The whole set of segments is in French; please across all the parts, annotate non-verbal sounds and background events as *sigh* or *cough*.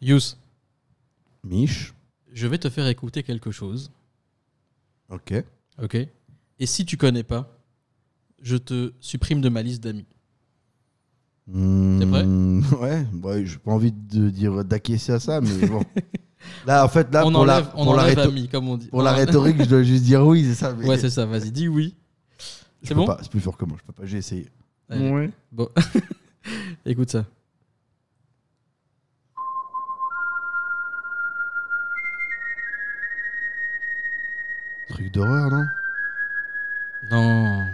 Yous, Mich. je vais te faire écouter quelque chose, Ok. ok Et si tu connais pas, je te supprime de ma liste d'amis. T'es prêt? *laughs* Ouais, ouais j'ai pas envie de dire d'acquiescer à ça, mais bon. *laughs* Là, en fait, là, on pour, la, enlève, on pour, la enlève rhéto- amis, comme on dit. pour la On- rhétorique, je dois juste dire oui, c'est ça. mais Ouais, c'est ça, vas-y, dis oui. je C'est peux bon? pas, C'est plus fort que moi, je peux pas, j'ai essayé. Ouais. Bon, *laughs* écoute ça. Truc d'horreur, non? Non.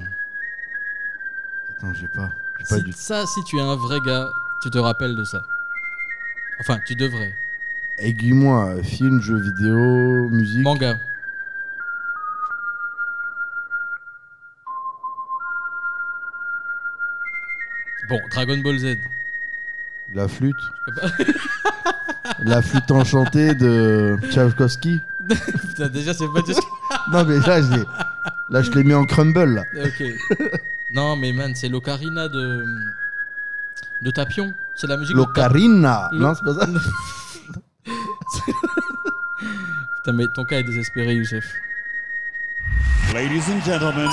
Attends, j'ai pas. J'ai pas Si- du Ça, si tu es un vrai gars, tu te rappelles de ça. Enfin, tu devrais. Aiguille-moi, euh, film, jeu vidéo, musique. Manga. Bon, Dragon Ball Z. La flûte. *laughs* La flûte enchantée de Tchaikovsky. *laughs* Putain, déjà, c'est pas du Non, mais là, je l'ai, là, je l'ai mis en crumble. Là. Ok. Non, mais man, c'est l'ocarina de. de Tapion. C'est la musique de. L'ocarina. Lo- Non, c'est pas ça *laughs* Putain, mais ton cas est désespéré, Youssef. Ladies and gentlemen,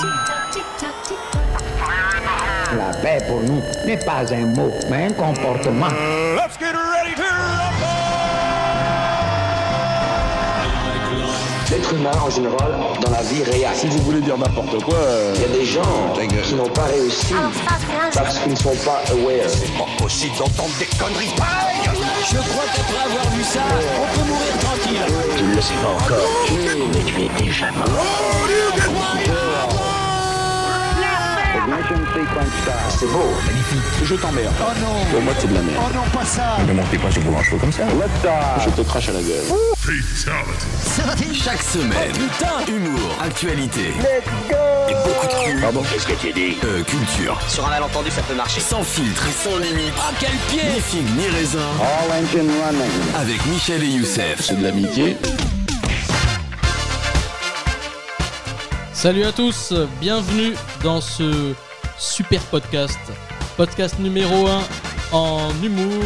La paix pour nous n'est pas un mot, mais un comportement. En général, dans la vie réelle, Si vous voulez dire n'importe quoi, euh, il y a des gens qui n'ont pas réussi parce qu'ils ne sont pas aware. pas possible d'entendre des conneries pareilles Je crois qu'après avoir vu ça, on peut mourir tranquille. Tu ne le sais pas encore, mais tu es déjà mort. Start. C'est beau. Je t'emmerde. Oh non Pour moi, c'est de la merde. Oh non, pas ça Ne montez pas sur vos manches comme ça. Je te crache à la gueule. Chaque semaine, Putain humour, actualité et beaucoup de cul. Pardon Qu'est-ce que tu dis Euh, culture. Sur un malentendu, ça peut marcher. Sans filtre et sans limite. Ah, quel pied Ni figue ni raisin. All engine running. Avec Michel et Youssef. C'est de l'amitié. Salut à tous, bienvenue dans ce super podcast. Podcast numéro 1 en humour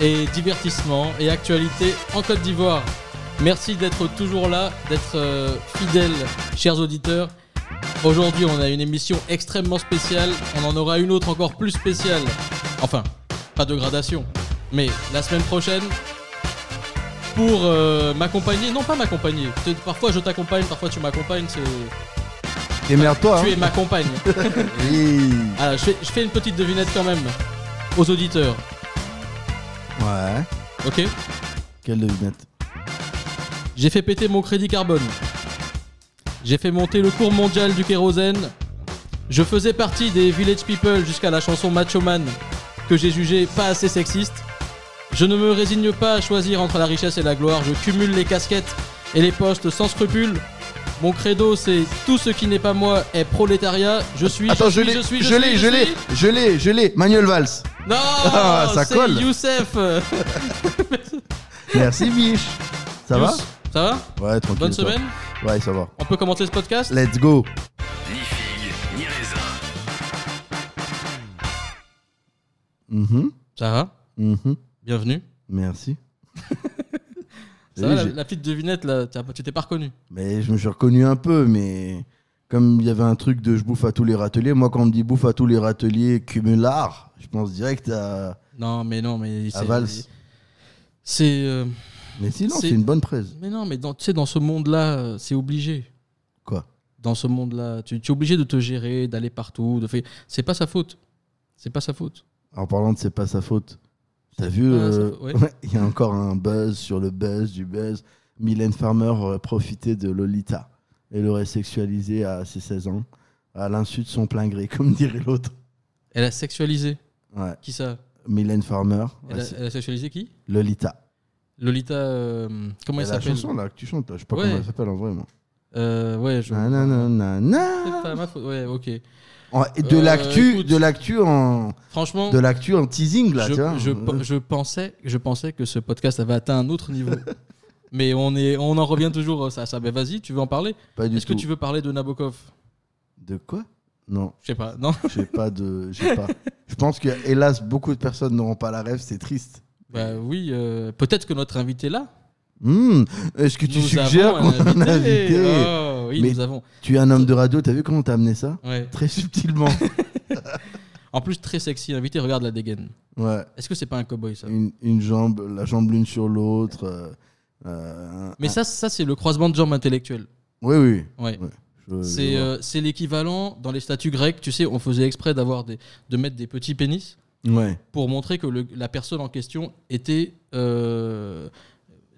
et divertissement et actualité en Côte d'Ivoire. Merci d'être toujours là, d'être euh, fidèles, chers auditeurs. Aujourd'hui, on a une émission extrêmement spéciale. On en aura une autre encore plus spéciale. Enfin, pas de gradation. Mais la semaine prochaine, pour euh, m'accompagner, non pas m'accompagner. Parfois je t'accompagne, parfois tu m'accompagnes. C'est Démerde-toi. tu hein. es ma compagne. *laughs* Oui. Alors, je fais, je fais une petite devinette quand même aux auditeurs. Ouais. Ok Quelle devinette? J'ai fait péter mon crédit carbone. J'ai fait monter le cours mondial du kérosène. Je faisais partie des Village People jusqu'à la chanson Macho Man que j'ai jugée pas assez sexiste. Je ne me résigne pas à choisir entre la richesse et la gloire. Je cumule les casquettes et les postes sans scrupule. Mon credo, c'est tout ce qui n'est pas moi est prolétariat. Je suis, Attends, je suis, l'ai, je suis, je l'ai, suis, je l'ai, suis. je l'ai, je l'ai. Manuel Valls. Non, *laughs* Ah, ça c'est colle. Youssef. *laughs* Merci, biche. Ça va Ça va Ouais, tranquille. Bonne toi. semaine Ouais, ça va. On peut commencer ce podcast Let's go. Ni figue ni raisin. Mhm, Ça va mhm. Bienvenue. Merci. *laughs* Ça Oui, va, la, petite devinette, là, tu t'es pas reconnu Mais je me suis reconnu un peu, mais comme il y avait un truc de je bouffe à tous les râteliers, moi quand on me dit bouffe à tous les râteliers cumulard, je pense direct à, Non, mais non, mais à c'est. Valls. C'est. euh, Mais sinon, C'est- une bonne presse. Mais non, mais dans- tu sais, dans ce monde-là, euh, c'est obligé. Quoi? Dans ce monde-là, tu, tu es obligé de te gérer, d'aller partout, de faire. C'est pas sa faute. C'est pas sa faute. En parlant de c'est pas sa faute. T'as vu, pas euh, ouais. *laughs* ouais, il y a encore un buzz sur le buzz du buzz. Mylène Farmer aurait profité de Lolita et l'aurait sexualisé à ses 16 ans, à l'insu de son plein gré, *laughs* comme dirait l'autre. Elle a sexualisé. Ouais. Qui ça? Mylène Farmer, elle, ouais, a, c'est- elle a sexualisé qui? Lolita. Lolita. euh, comment elle Et la s'appelle? chanson là que tu chantes, là, je sais pas comment elle s'appelle en vrai. Moi. Euh, Ouais, je. Nananana. C'est pas ma faute. Ouais, ok. En- De Euh, l'actu, de l'actu en, Franchement. de l'actu en teasing là, je, tu vois. je, je pensais, je pensais que ce podcast avait atteint un autre niveau. *laughs* Mais on, est, on en revient toujours à ça. ça. Ben vas-y, tu veux en parler Est-ce que tu veux parler de Nabokov De quoi? Non, Je sais pas, non j'ai pas de, pas. Je pense que hélas beaucoup de personnes n'auront pas la rêve, c'est triste. Bah oui, euh, peut-être que notre invité là. Hmm, Est-ce que tu nous suggères qu'on invité. invité? Oh, oui, Mais- nous avons. Tu es un homme de radio, t'as vu comment t'as amené ça Ouais. Très subtilement. *laughs* En plus, très sexy invité. Regarde la dégaine. ouais. Est-ce que c'est pas un cowboy ça Une, une jambe, la jambe l'une sur l'autre. euh, euh, Mais un- ça, ça c'est le croisement de jambes intellectuel. Oui, oui. Ouais. C'est euh, c'est l'équivalent dans les statues grecques. Tu sais, on faisait exprès d'avoir de mettre des petits pénis Ouais. pour montrer que le- la personne en question était euh,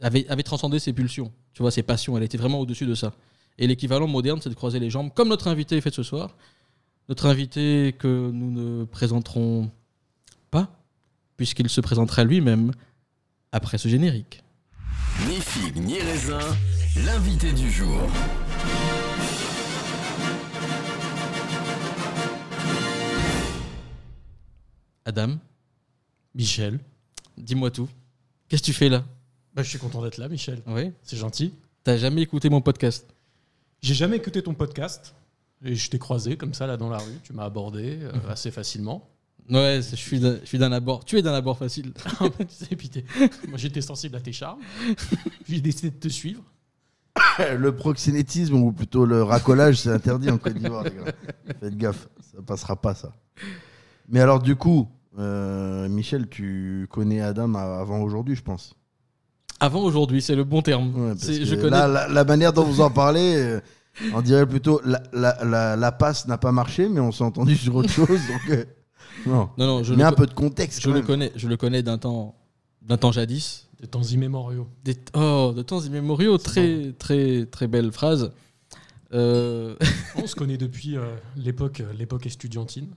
avait, avait transcendé ses pulsions. Tu vois, ses passions. Elle était vraiment au-dessus de ça. Et l'équivalent moderne, c'est de croiser les jambes, comme notre invité fait ce soir. Notre invité que nous ne présenterons pas, puisqu'il se présentera lui-même après ce générique. Ni figue ni raisin, l'invité du jour. Adam, Michel. dis-moi tout. Qu'est-ce que tu fais là? Bah, je suis content d'être là, Michel. Oui. C'est gentil. T'as jamais écouté mon podcast? J'ai jamais écouté ton podcast. Et je t'ai croisé comme ça, là, dans la rue. Tu m'as abordé euh, Mhm. assez facilement. Ouais, je suis d'un je suis d'un abord. Tu es d'un abord facile. *laughs* tu sais, puis t'es- Moi, j'étais sensible à tes charmes. *laughs* J'ai décidé de te suivre. *coughs* Le proxénétisme ou plutôt le racolage, c'est interdit en Côte d'Ivoire, les gars. Faites gaffe, ça passera pas ça. Mais alors du coup, euh, Michel, tu connais Adam avant aujourd'hui, je pense. Avant aujourd'hui, c'est le bon terme. Ouais, parce C'est- que je connais. là, la, la manière dont vous en parlez, euh, on dirait plutôt la, la, la, la passe n'a pas marché, mais on s'est entendu sur autre chose. Donc, euh, non. *laughs* Non, non, je Mais le, un co- peu de contexte. je quand le même. connais. Je le connais d'un temps, d'un temps jadis. De temps immémoriaux. Des, oh, de temps immémoriaux. Très, très, très belle phrase. Euh, *laughs* On se connaît depuis euh, l'époque l'époque estudiantine.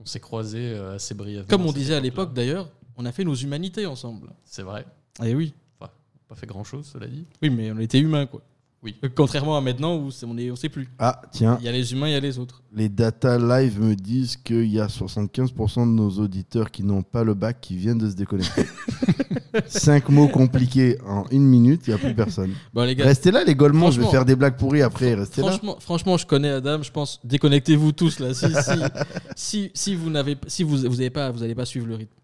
On s'est croisés euh, assez brièvement. comme on disait à l'époque d'ailleurs, on a fait nos humanités ensemble. C'est vrai. Et oui. Enfin, pas fait grand chose, cela dit. Oui, mais on était humains, quoi. Oui. Contrairement à maintenant où on est, on sait plus. Ah, tiens, Il y a les humains, il y a les autres. les data live me disent qu'il y a 75% de nos auditeurs qui n'ont pas le bac qui viennent de se déconnecter. *laughs* Cinq mots compliqués en une minute, il n'y a plus personne. Bon les gars, Restez là, les Golemons, je vais faire des blagues pourries après. Restez là. franchement, franchement, je connais Adam. Je pense, déconnectez-vous tous là. Si, si, *laughs* si, si vous n'avez, si vous, vous avez pas, vous allez pas suivre le rythme.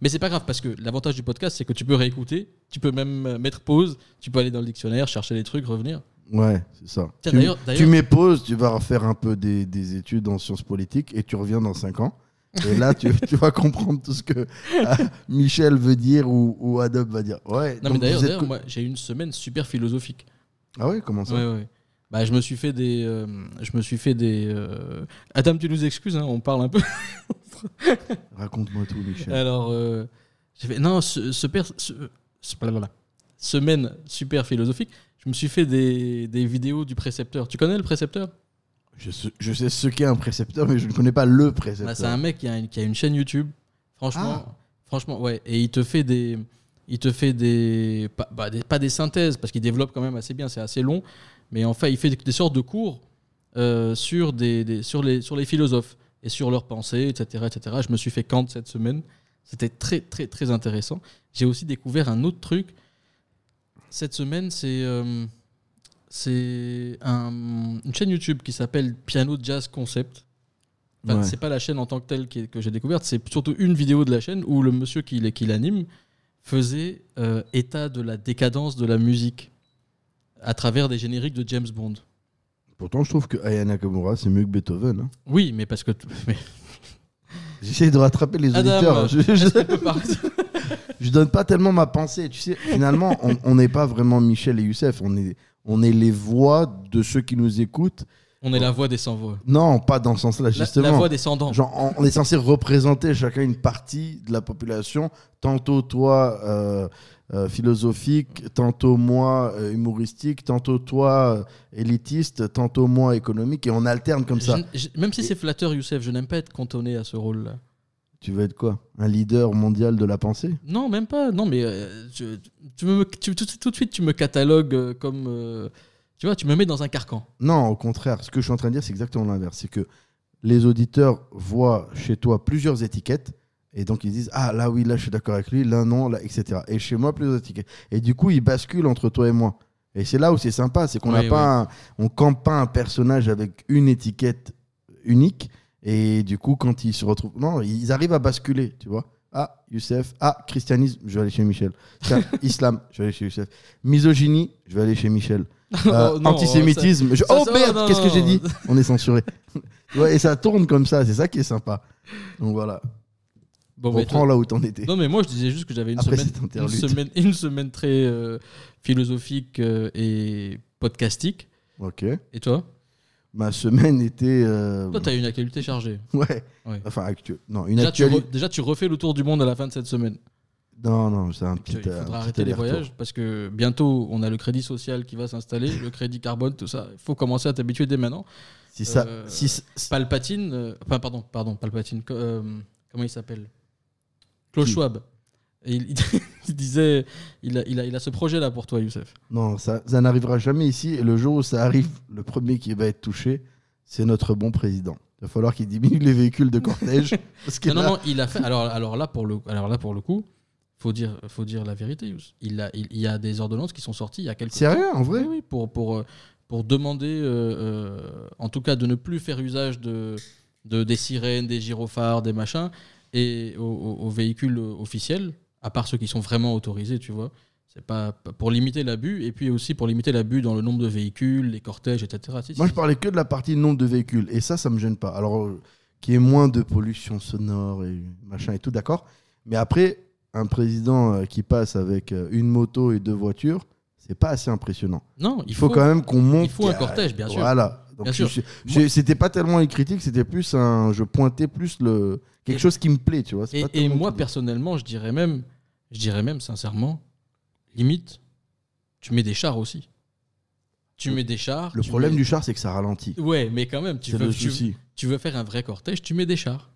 Mais c'est pas grave parce que l'avantage du podcast, c'est que tu peux réécouter, tu peux même euh, mettre pause, tu peux aller dans le dictionnaire, chercher les trucs, revenir. Ouais, c'est ça. Tiens, tu, d'ailleurs- tu mets pause, tu vas refaire un peu des, des études en sciences politiques et tu reviens dans 5 ans. Et là, tu, *laughs* tu vas comprendre tout ce que euh, Michel veut dire ou, ou Adam va dire. Ouais, Non mais d'ailleurs, êtes j'ai eu une semaine super philosophique. Ah ouais, comment ça? Ouais, ouais. Bah, je me suis fait des, euh, je me suis fait des. euh, Adam, tu nous excuses, hein, on parle un peu. *laughs* Raconte-moi tout, Michel. Alors, euh, j'ai fait non, ce, ce per- ce- ce- blablabla. semaine super philosophique. Je me suis fait des, des vidéos du précepteur. Tu connais le précepteur? Je, sais- je sais ce qu'est un précepteur, mais je ne connais pas le précepteur. Bah, C'est un mec qui a, une, qui a une chaîne YouTube. Franchement, Ah. franchement, ouais. Et il te fait des, il te fait des, pas, bah, des- pas des synthèses parce qu'il développe quand même assez bien. C'est assez long, mais en fait, il fait des, sortes de cours euh, sur des, des- sur les, sur les philosophes et sur leurs pensées, etc., etc. Je me suis fait Kant cette semaine. C'était très, très, très intéressant. J'ai aussi découvert un autre truc. Cette semaine, c'est euh, c'est un- une chaîne YouTube qui s'appelle Piano Jazz Concept. Enfin, Ouais. C'est pas la chaîne en tant que telle que j'ai découverte, c'est surtout une vidéo de la chaîne où le monsieur qui, qui l'anime faisait euh, état de la décadence de la musique à travers des génériques de James Bond. Pourtant, je trouve que Aya Nakamura, c'est mieux que Beethoven. hein. Oui, mais parce que. t- mais- *laughs* J'essaie de rattraper les Adam, auditeurs. euh, Je, je- est-ce qu'on peut pas- je donne pas tellement ma pensée. Tu sais, finalement, on- on n'est pas vraiment Michel et Youssef. On est, on est les voix de ceux qui nous écoutent. On est la voix des sans-voix. Non, pas dans ce sens-là, La, justement. la voix descendante. Genre, on, on est censé représenter chacun une partie de la population. Tantôt toi euh, euh, philosophique, tantôt moi euh, humoristique, tantôt toi euh, élitiste, tantôt moi économique, et on alterne comme ça. Je- je- même si c'est flatteur, Youssef, je n'aime pas être cantonné à ce rôle-là. Tu veux être quoi? Un leader mondial de la pensée? Non, même pas. Non, mais je- tu me, tu- tout, tout de suite, tu me catalogues comme. tu vois, tu me mets dans un carcan. Non, au contraire. Ce que je suis en train de dire, c'est exactement l'inverse. C'est que les auditeurs voient chez toi plusieurs étiquettes. Et donc ils disent ah là oui là je suis d'accord avec lui là non là etc et chez moi plusieurs étiquettes et du coup ils basculent entre toi et moi et c'est là où c'est sympa c'est qu'on n'a Oui, pas un- on campe pas un personnage avec une étiquette unique et du coup quand ils se retrouvent non ils arrivent à basculer tu vois Ah, Youssef. Ah, christianisme, je vais aller chez Michel. Tiens, *laughs* islam, je vais aller chez Youssef. Misogynie, je vais aller chez Michel. Euh, *laughs* Oh, non, antisémitisme. je- ça- Oh ça- merde, qu'est-ce que j'ai dit? On est censuré. *laughs* ouais, et ça tourne comme ça, c'est ça qui est sympa. Donc voilà. Bon, Reprends là où t'en étais. Non, mais moi, je disais juste que j'avais une, Après semaine, une, semaine, une semaine très euh, philosophique euh, et podcastique. Ok. Et toi? Ma semaine était. euh, Toi, t'as eu une actualité chargée. Ouais. Ouais. Enfin, actuelle. Non, une Déjà tu, actualité. re- déjà, tu refais le tour du monde à la fin de cette semaine. Non, non, c'est un Tu- petit. Il faudra petit arrêter les voyages parce que bientôt, on a le crédit social qui va s'installer, le crédit carbone, tout ça. Il faut commencer à t'habituer dès maintenant. Si ça. Si Palpatine, enfin, pardon, pardon, Palpatine, co- comment il s'appelle? Klaus Qui Schwab. Et il, *laughs* il disait, il a, il, a, il a ce projet-là pour toi, Youssef. Non, ça, ça n'arrivera jamais ici. Et le jour où ça arrive, le premier qui va être touché, c'est notre bon président. Il va falloir qu'il diminue les véhicules de cortège. *laughs* parce que Non, non, là- non, il a fait. Alors, alors là, pour le, alors là, pour le coup, faut dire, faut dire la vérité. Youss. Il a, il, il y a des ordonnances qui sont sorties il y a quelques Sérieux, temps. en vrai Oui, oui, pour, pour, euh, pour demander, euh, euh, en tout cas, de ne plus faire usage de, de des sirènes, des gyrophares, des machins, et aux, véhicules officiels, à part ceux qui sont vraiment autorisés, tu vois. C'est pas pour limiter l'abus, et puis aussi pour limiter l'abus dans le nombre de véhicules, les cortèges, etc. Si, si, Moi, je parlais que de la partie nombre de véhicules. Et ça, ça me gêne pas. Alors, euh, qu'il y ait moins de pollution sonore et machin et tout, d'accord. Mais après, un président euh, qui passe avec euh, une moto et deux voitures, c'est pas assez impressionnant. Non, Il faut, quand même qu'on monte. il faut un cortège, bien sûr. Voilà. C'était pas tellement une critique, c'était plus un. Je pointais plus le quelque chose qui me plaît, tu vois. Et, pas et tellement moi, personnellement, je dirais même, je dirais même sincèrement, limite, tu mets des chars aussi. Tu mets des chars. Le problème mets- du char, c'est que ça ralentit. Ouais, mais quand même, tu veux, tu, veux faire un vrai cortège, tu mets des chars.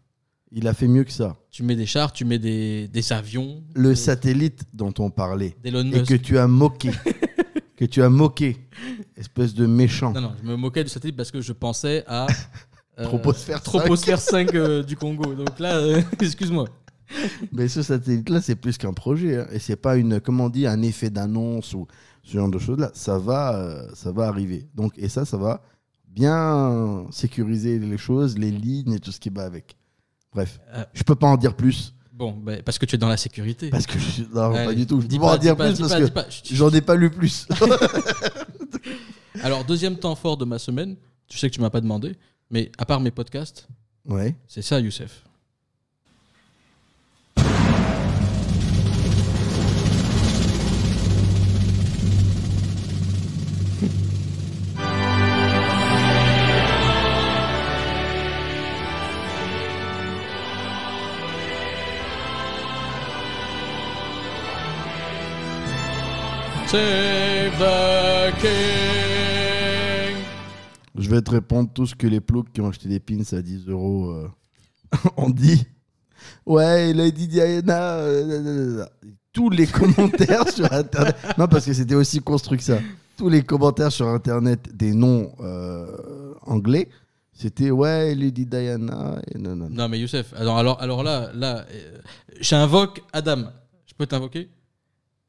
Il a fait mieux que ça. Tu mets des chars, tu mets des, des avions. Le satellite dont on parlait d'Elon et que tu as moqué, *laughs* que tu as moqué, espèce de méchant. Non, non, je me moquais du satellite parce que je pensais à. *laughs* Troposphère 5. Troposphère 5 euh, du Congo. Donc là, euh, *laughs* excuse-moi. Mais ce satellite-là, c'est plus qu'un projet. hein. Et c'est pas une, comment on dit, un effet d'annonce ou ce genre de choses-là. Ça va, euh, ça va arriver. Donc, et ça, ça va bien sécuriser les choses, les lignes et tout ce qui va avec. Bref, Euh, je peux pas en dire plus Bon, bah, parce que tu es dans la sécurité. parce que je suis non, pas du tout. Je peux pas en dire pas, plus parce pas, que j'en ai pas lu plus. *laughs* *laughs* Alors, deuxième temps fort de ma semaine, tu sais que tu m'as pas demandé, mais à part mes podcasts, ouais. c'est ça, Youssef. Save the King. Je vais te répondre tout ce que les ploucs qui ont acheté des pins à 10 euros euh, *laughs* ont dit. Ouais, Lady Diana. euh, nanana. Tous les commentaires sur Internet. *laughs* Non, parce que c'était aussi construit que ça. Tous les commentaires sur Internet des noms euh, anglais, c'était ouais, Lady Diana. Et non, non, non. Non, mais Youssef, alors, alors, alors là, là euh, j'invoque Adam. Je peux t'invoquer?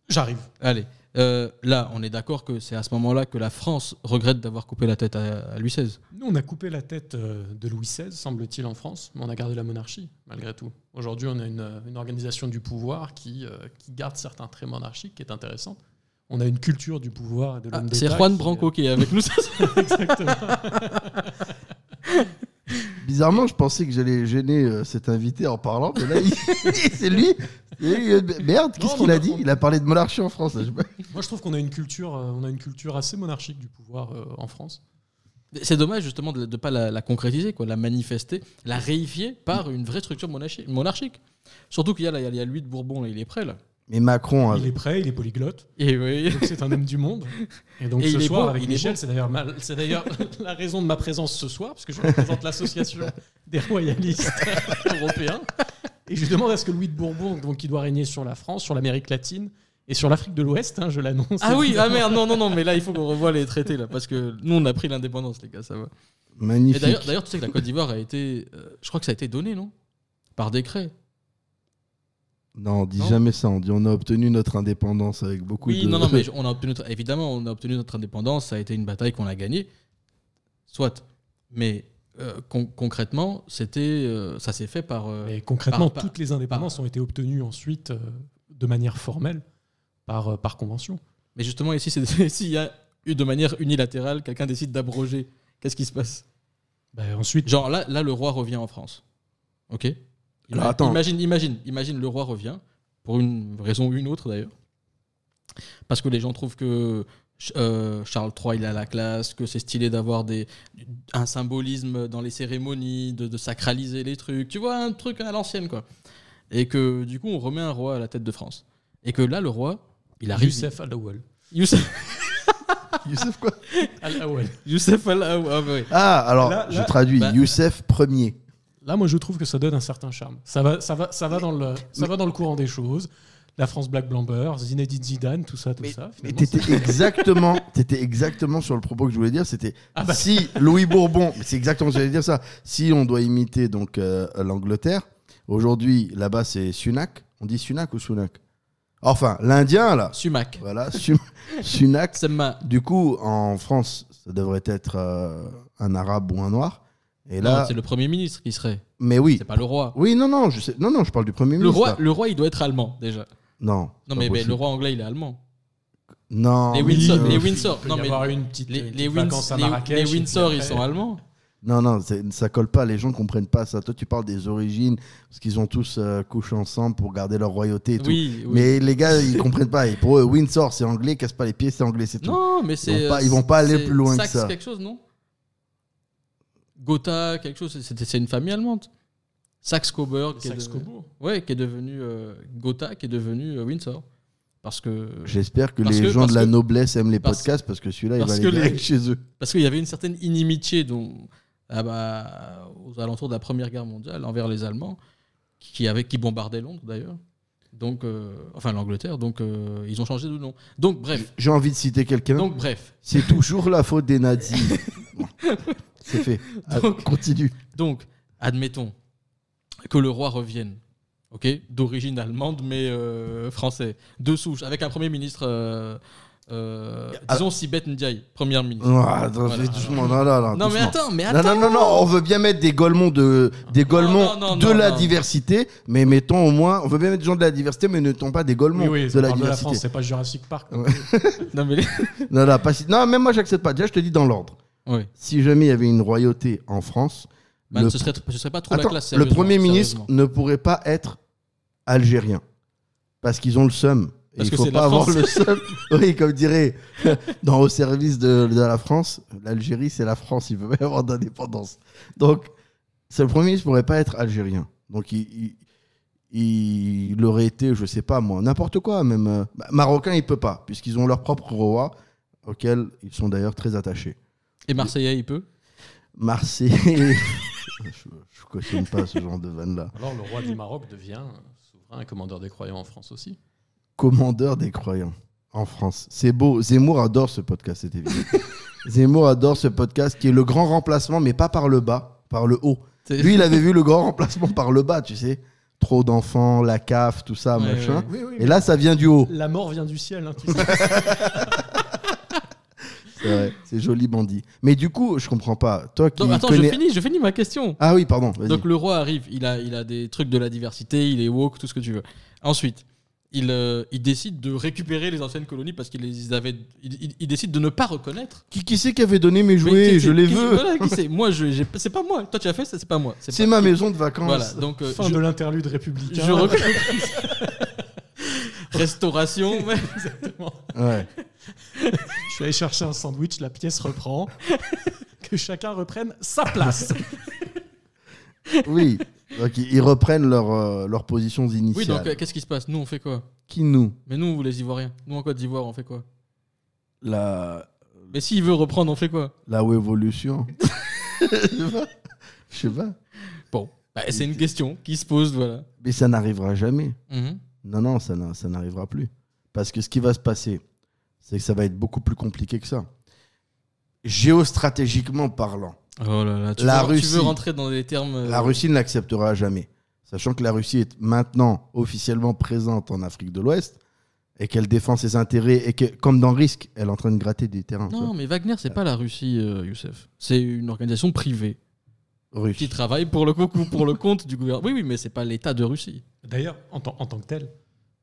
J'arrive. Allez. Euh, là, on est d'accord que c'est à ce moment-là que la France regrette d'avoir coupé la tête à, à Louis XVI. Nous, on a coupé la tête euh, de Louis XVI, semble-t-il, en France, mais on a gardé la monarchie, malgré tout. Aujourd'hui, on a une, euh, une organisation du pouvoir qui, euh, qui garde certains traits monarchiques, qui est intéressante. On a une culture du pouvoir et de Ah, l'homme c'est d'État Juan qui, Branco qui est avec nous. *laughs* Exactement. *laughs* Bizarrement, je pensais que j'allais gêner euh, cet invité en parlant, mais là, il- *laughs* c'est lui. C'est lui, euh, Merde, qu'est-ce Non, qu'il non, a dit? Il a parlé de monarchie en France. là, je- Moi, je trouve qu'on a une culture, euh, on a une culture assez monarchique du pouvoir euh, en France. c'est dommage justement de ne pas la, la concrétiser, quoi, la manifester, la réifier par une vraie structure monarchi- monarchique. Surtout qu'il y a, là, il y a- il y a Louis de Bourbon, là, il est prêt là. Mais Macron, a- Il est prêt, il est polyglotte, Et oui. donc c'est un homme du monde. Et donc Et ce soir, beau, avec Michel, c'est d'ailleurs ma- c'est d'ailleurs *laughs* la raison de ma présence ce soir, parce que je représente l'association des royalistes *laughs* européens. Et je lui demande à ce que Louis de Bourbon, donc, qui doit régner sur la France, sur l'Amérique latine et sur l'Afrique de l'Ouest, hein, je l'annonce. Ah oui, ah merde, non, non, non, mais là il faut qu'on revoie les traités là, parce que nous on a pris l'indépendance, les gars, ça va. Et magnifique. d'ailleurs, d'ailleurs, tu sais que la Côte d'Ivoire a été, euh, je crois que ça a été donné, non? Par décret. Non, on dit Non. jamais ça. On dit on a obtenu notre indépendance avec beaucoup Oui, de. non, non, mais *laughs* on a obtenu notre- évidemment, on a obtenu notre indépendance. Ça a été une bataille qu'on a gagnée. Soit. Mais euh, con- concrètement, c'était, euh, ça s'est fait par. euh, Mais concrètement, par- toutes les indépendances ont été obtenues ensuite euh, de manière formelle par, euh, par convention. Mais justement, ici, c'est- *laughs* s'il y a eu de manière unilatérale, quelqu'un décide d'abroger, qu'est-ce qui se passe? Ben, ensuite, Genre là, là, le roi revient en France. Ok? Alors, attends. Imagine, imagine, imagine, le roi revient, pour une raison ou une autre d'ailleurs. Parce que les gens trouvent que euh, Charles III, il a la classe, que c'est stylé d'avoir des, un symbolisme dans les cérémonies, de, de sacraliser les trucs. Tu vois, un truc à l'ancienne, quoi. Et que du coup, on remet un roi à la tête de France. Et que là, le roi, il arrive. Youssef Al-Awwal. Youssef, *laughs* Youssef quoi? Al-Awwal. Youssef Al- ah, ah. Ah, alors, Là- je là- traduis. bah- Youssef premier. Là, moi, je trouve que ça donne un certain charme. Ça va, ça va, ça va, dans, le, ça va dans le courant des choses. La France Black Blamber, Zinedine Zidane, tout ça, tout ça. Mais t'étais exactement, *laughs* t'étais exactement sur le propos que je voulais dire. C'était Ah bah. si Louis Bourbon, c'est exactement ce que j'allais dire ça. Si on doit imiter donc euh, l'Angleterre, aujourd'hui là-bas c'est Sunak. On dit Sunak ou Sunak? Enfin, l'Indien là. Sumac. Voilà, Su- *laughs* Sunak. Du coup, en France, ça devrait être euh, un arabe ou un noir. Et Non, là, c'est le Premier ministre qui serait. mais oui. C'est pas le roi. Oui, non, non, je sais. Non, non, je parle du premier Le ministre. roi, là. le roi, il doit être allemand déjà. Non. Non, mais, le roi anglais, il est allemand. Non. les mais- Windsor, les Windsor, non mais une petite, les, une les, à les- Windsor, ils sont allemands. Non, non, ça colle pas. Les gens comprennent pas ça. Toi, tu parles des origines, parce qu'ils ont tous euh, couché ensemble pour garder leur royauté et tout. Oui, oui. Mais les gars, ils comprennent pas. Et pour eux, Windsor, c'est anglais, casse pas les pieds, c'est anglais, c'est tout. non, mais c'est. vont pas- ils vont pas aller c'est plus loin que ça. quelque chose, non? Gotha, quelque chose. C'est c'est une famille allemande. Saxe-Coburg, qui, est ouais, qui est devenu euh, Gotha, qui est devenu euh, Windsor. Parce que J'espère que les que- gens de la que- noblesse aiment les parce- podcasts, parce que celui-là, il va les- direct chez eux. parce qu'il y avait une certaine inimitié dont, ah bah, aux alentours de la Première Guerre mondiale envers les Allemands, qui, avaient, qui bombardaient Londres d'ailleurs. Donc, euh, enfin l'Angleterre. Donc, euh, ils ont changé de nom. Donc, bref. J'ai envie de citer quelqu'un. Donc, bref. C'est toujours la faute des nazis. *laughs* C'est fait. *laughs* Ah, Donc- continue. Donc, admettons que le roi revienne, ok, d'origine allemande mais euh, français, de souche, avec un premier ministre, euh, euh, disons Sibeth Ndiaye, première ministre. Ah, attends, Voilà. fais doucement. Non, non, non, Non mais attends, mais attends. non, non, non, on veut bien mettre des golemons de, des golemons non, non, de non, la non. diversité, mais mettons au moins, on veut bien mettre des gens de la diversité, mais ne mettons pas des golemons Oui, oui, de la de la diversité. France, c'est pas Jurassic Park. non Ouais. plus. *laughs* Non mais les- non, non, pas si- non, même moi, j'accepte pas. Déjà, je te dis dans l'ordre. Si jamais il y avait une royauté en France, Bah, le, ce, serait, ce serait pas trop la Attends, classe. le Premier ministre ne pourrait pas être algérien. Parce qu'ils ont le seum. Parce il que faut pas avoir le seum. *laughs* Oui, comme dirait *laughs* dans Au service de, de la France, l'Algérie, c'est la France. Il ne peut pas y avoir d'indépendance. Donc, le Premier ministre ne pourrait pas être algérien. Donc, il, il, il aurait été, je sais pas moi, n'importe quoi, même. euh, bah, marocain, il peut pas, puisqu'ils ont leur propre roi, auquel ils sont d'ailleurs très attachés. Et Marseillais, il peut Marseille. *laughs* je ne cautionne pas ce genre de vanne-là. Alors, le roi du Maroc devient souverain et commandeur des croyants en France aussi. commandeur des croyants en France. C'est beau. Zemmour adore ce podcast, c'est évident. *laughs* Zemmour adore ce podcast qui est le grand remplacement, mais pas par le bas, par le haut. Lui, il *laughs* avait vu le grand remplacement par le bas, tu sais. Trop d'enfants, la CAF, tout ça, Ouais, machin. ouais. Oui, oui, Et là, ça vient du haut. La mort vient du ciel. hein, tu sais. C'est vrai, c'est joli bandit. Mais du coup, je comprends pas. Toi qui Donc, attends, connais... je finis, je finis ma question. Ah oui, pardon. vas-y. Donc le roi arrive, il a, il a des trucs de la diversité, il est woke, tout ce que tu veux. Ensuite, il, euh, il décide de récupérer les anciennes colonies parce qu'il les avait. Il, il- il décide de ne pas reconnaître. Qui, qui c'est qui avait donné mes jouets qui- Je les qui- veux. voilà, qui c'est *laughs* Moi, je, j'ai- c'est pas moi. Toi, tu as fait ça, c'est pas moi. C'est pas- ma maison de vacances. Voilà, donc euh, fin je, de l'interlude républicain. je reconnais. *laughs* Restauration. *laughs* ouais. Exactement. Ouais. Je suis allé chercher un sandwich, la pièce reprend. que chacun reprenne sa place. Oui. Donc, ils ils reprennent leur, euh, leurs positions initiales. Oui, donc euh, qu'est-ce qui se passe? Nous, on fait quoi? Qui nous? Mais nous, les Ivoiriens. Nous, en Côte d'Ivoire, on fait quoi? La, Mais s'il veut reprendre, on fait quoi? La évolution. Je sais pas. Je sais pas. Bon, bah, c'est une question qui se pose, voilà. Mais ça n'arrivera jamais. Mhm. Non, non, ça n'a- ça n'arrivera plus. Parce que ce qui va se passer, c'est que ça va être beaucoup plus compliqué que ça. Géostratégiquement parlant, Oh là là, tu, La veux, tu Russie. veux rentrer dans des termes. euh, la Russie ne l'acceptera jamais. Sachant que la Russie est maintenant officiellement présente en Afrique de l'Ouest et qu'elle défend ses intérêts et que, comme dans Risque, elle est en train de gratter des terrains. Non, mais Wagner, c'est pas la Russie, euh, Youssef. C'est une organisation privée. Russe. qui travaille pour le, co- pour le compte du gouvernement. Oui, oui, mais c'est pas l'État de Russie. D'ailleurs, en, tant- en tant que tel,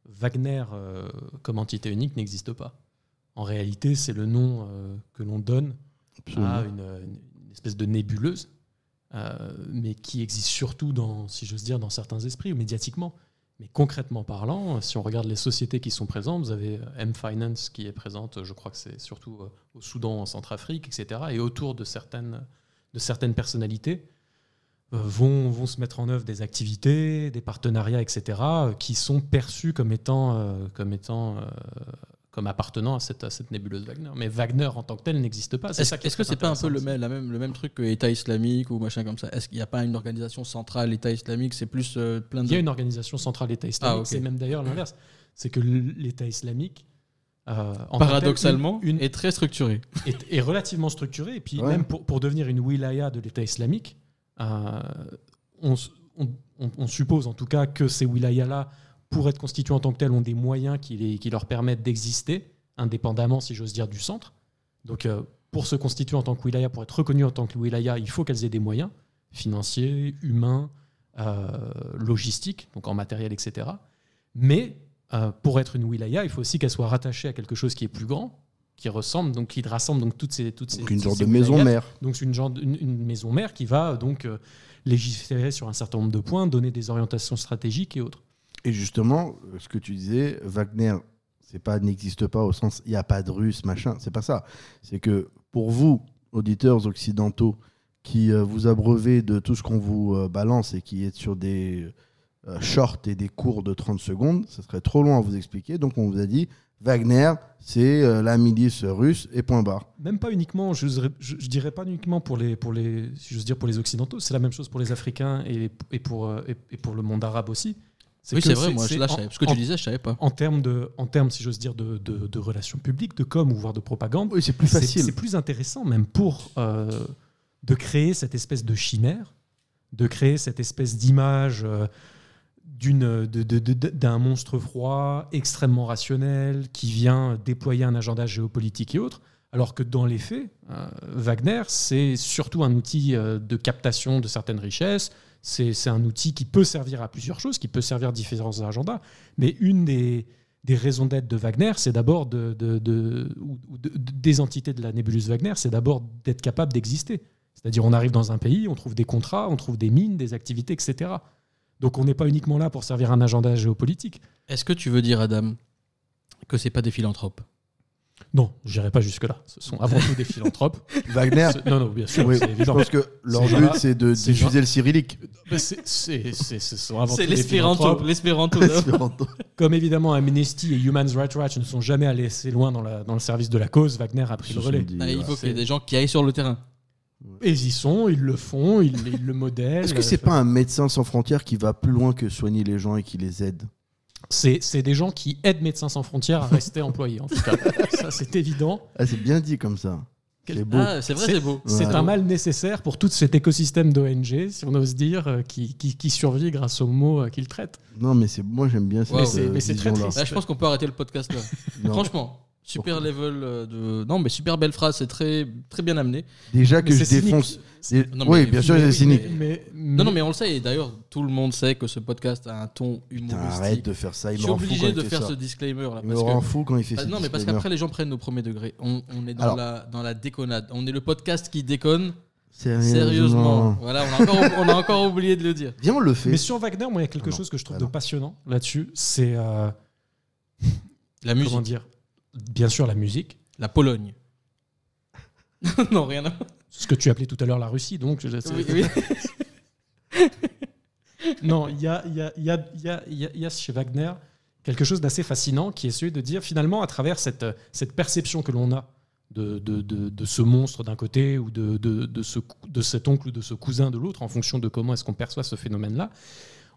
Wagner euh, comme entité unique n'existe pas. En réalité, c'est le nom euh, que l'on donne Absolument. à une, espèce de nébuleuse, euh, mais qui existe surtout dans, si j'ose dire, dans certains esprits ou médiatiquement. Mais concrètement parlant, si on regarde les sociétés qui sont présentes, vous avez M-Finance qui est présente, je crois que c'est surtout au Soudan, en Centrafrique, etc. Et autour de certaines, de certaines personnalités euh, vont, vont se mettre en œuvre des activités, des partenariats, etc., euh, qui sont perçus comme étant, euh, comme étant euh, comme appartenant à cette, à cette nébuleuse Wagner. Mais Wagner en tant que tel n'existe pas. Est-ce est est-ce que c'est pas un peu le même, la même, le même truc que État islamique ou machin comme ça? Est-ce qu'il n'y a pas une organisation centrale État islamique? C'est plus euh, plein de. Il y a une organisation centrale État islamique. Ah. C'est même d'ailleurs l'inverse. C'est que l'État islamique, euh, en tant que tel, paradoxalement, une- une- est très structuré. est, est relativement structuré. Et puis Ouais. même pour, pour devenir une wilaya de l'État islamique, euh, on, s- on- suppose en tout cas que ces wilayas-là, pour être constitués en tant que tels, ont des moyens qui, les- qui leur permettent d'exister, indépendamment, si j'ose dire, du centre. Donc euh, pour se constituer en tant que wilaya, pour être reconnu en tant que wilaya, il faut qu'elles aient des moyens financiers, humains, euh, logistiques, donc en matériel, etc. Mais euh, pour être une wilaya, il faut aussi qu'elle soit rattachée à quelque chose qui est plus grand, qui ressemble, donc qui rassemble donc toutes ces toutes ces Donc une sorte de maison mère. Donc c'est une, genre une, une maison mère qui va donc euh, légiférer sur un certain nombre de points, donner des orientations stratégiques et autres. Et justement, ce que tu disais, Wagner, c'est pas n'existe pas au sens il n'y a pas de Russes, machin. C'est pas ça. C'est que pour vous, auditeurs occidentaux, qui euh, vous abreuvez de tout ce qu'on vous euh, balance et qui êtes sur des shorts et des cours de 30 secondes, ça serait trop long à vous expliquer. Donc on vous a dit Wagner, c'est euh, la milice russe et point barre. Même pas uniquement, je, dirais- je, je dirais pas uniquement pour les, pour les, si j'ose dire pour les occidentaux, c'est la même chose pour les Africains et, et pour, euh, et, et pour le monde arabe aussi. Oui, c'est vrai, moi, je là, je savais. Ce que en- tu disais, je savais pas. En termes, de, en termes, si j'ose dire, de, de- de relations publiques, de com ou voire de propagande, Oui, c'est plus facile. C'est plus intéressant même pour euh, de créer cette espèce de chimère, de créer cette espèce d'image euh, d'un monstre froid extrêmement rationnel qui vient déployer un agenda géopolitique et autres. Alors que dans les faits, euh, Wagner, c'est surtout un outil euh, de captation de certaines richesses. C'est un outil qui peut servir à plusieurs choses, qui peut servir à différents agendas. Mais une des, des raisons d'être de Wagner, c'est d'abord de- des entités de la nébuleuse Wagner, c'est d'abord d'être capable d'exister. C'est-à-dire, on arrive dans un pays, on trouve des contrats, on trouve des mines, des activités, etc. Donc, on n'est pas uniquement là pour servir un agenda géopolitique. Est-ce que tu veux dire, Adam, que c'est pas des philanthropes? Non, je n'irai pas jusque-là. Ce sont avant tout des philanthropes. *laughs* Wagner, Non, non, bien sûr, oui, c'est je évident. pense que leur but, c'est de diffuser le cyrillique. C'est- c'est- c'est- Ce sont avant C'est tout des l'espéranto. philanthropes. L'espéranto. Espéranto. Comme évidemment Amnesty et Human Rights Watch ne sont jamais allés assez loin dans, la- dans le service de la cause, Wagner a pris le relais. Ah, il faut qu'il y ait des gens qui aillent sur le terrain. Et ils y sont, ils le font, ils, ils le *laughs* modèlent. Est-ce que c'est Euh, pas un médecin sans frontières qui va plus loin que soigner les gens et qui les aide C'est c'est des gens qui aident Médecins sans frontières à rester employés, en tout cas. *laughs* Ça, c'est évident. Ah, c'est bien dit comme ça. C'est beau. Ah, c'est vrai, c'est beau. C'est Ouais. un mal nécessaire pour tout cet écosystème d'ONG, si on ose dire, euh, qui, qui, qui survit grâce aux mots euh, qu'il traite. Non, mais c'est moi j'aime bien cette Mais c'est- euh, mais c'est très triste. Là, je pense qu'on peut arrêter le podcast là. Franchement, super level euh, de. Non, mais super belle phrase, c'est très, très bien amené. Déjà que Mais je défonce. Non, oui, bien sûr, c'est cynique. Mais, Non, non, mais on le sait, et d'ailleurs, tout le monde sait que ce podcast a un ton Putain, humoristique. arrête de faire ça. Il je me suis rend fou quand obligé il de faire ça. ce disclaimer là. Il me rend fou quand il fait Ah, ce non, mais parce qu'après, les gens prennent nos premiers degrés. On, on est dans, Alors. la, dans la déconnade. On est le podcast qui déconne Sérieusement. sérieusement. Voilà, on a, encore, on a encore oublié de le dire. Viens, on le fait. mais sur Wagner, moi, il y a quelque Ah non. chose que je trouve Ah de passionnant là-dessus. C'est, euh, La musique, comment dire, bien sûr, la musique. la Pologne. *laughs* non, rien à voir. Ce que tu appelais tout à l'heure la Russie, donc. je- Oui, oui. *laughs* Non, il y a, il y, a, il y, a, il y, a, il y a- il y a chez Wagner quelque chose d'assez fascinant qui est celui de dire finalement à travers cette, cette perception que l'on a de, de, de, de ce monstre d'un côté ou de, de, de, ce, de cet oncle ou de ce cousin de l'autre en fonction de comment est-ce qu'on perçoit ce phénomène-là,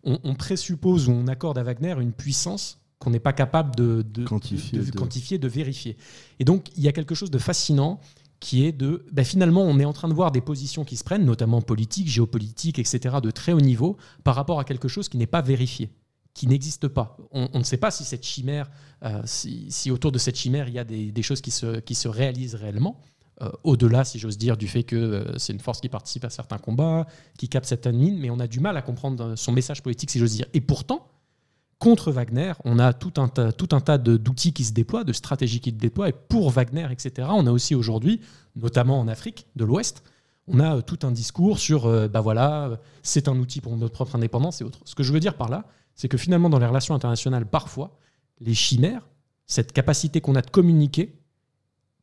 on, on présuppose ou on accorde à Wagner une puissance qu'on n'est pas capable de, de- Quantifier, de- de de- quantifier, de vérifier. Et donc il y a quelque chose de fascinant qui est de, ben, finalement, on est en train de voir des positions qui se prennent, notamment politiques, géopolitiques, etc., de très haut niveau, par rapport à quelque chose qui n'est pas vérifié, qui n'existe pas. On, on ne sait pas si cette chimère, euh, si, si autour de cette chimère, il y a des, des choses qui se, qui se réalisent réellement. euh, au-delà, si j'ose dire, du fait que euh, c'est une force qui participe à certains combats, qui capte certaines mines, mais on a du mal à comprendre son message politique, si j'ose dire. Et pourtant, contre Wagner, on a tout un tout un tas d'outils qui se déploient, de stratégies qui se déploient, et pour Wagner, etc., on a aussi aujourd'hui, notamment en Afrique de l'Ouest, on a euh, tout un discours sur, euh, bah voilà, c'est un outil pour notre propre indépendance et autres. Ce que je veux dire par là, c'est que finalement, dans les relations internationales, parfois, les chimères, cette capacité qu'on a de communiquer,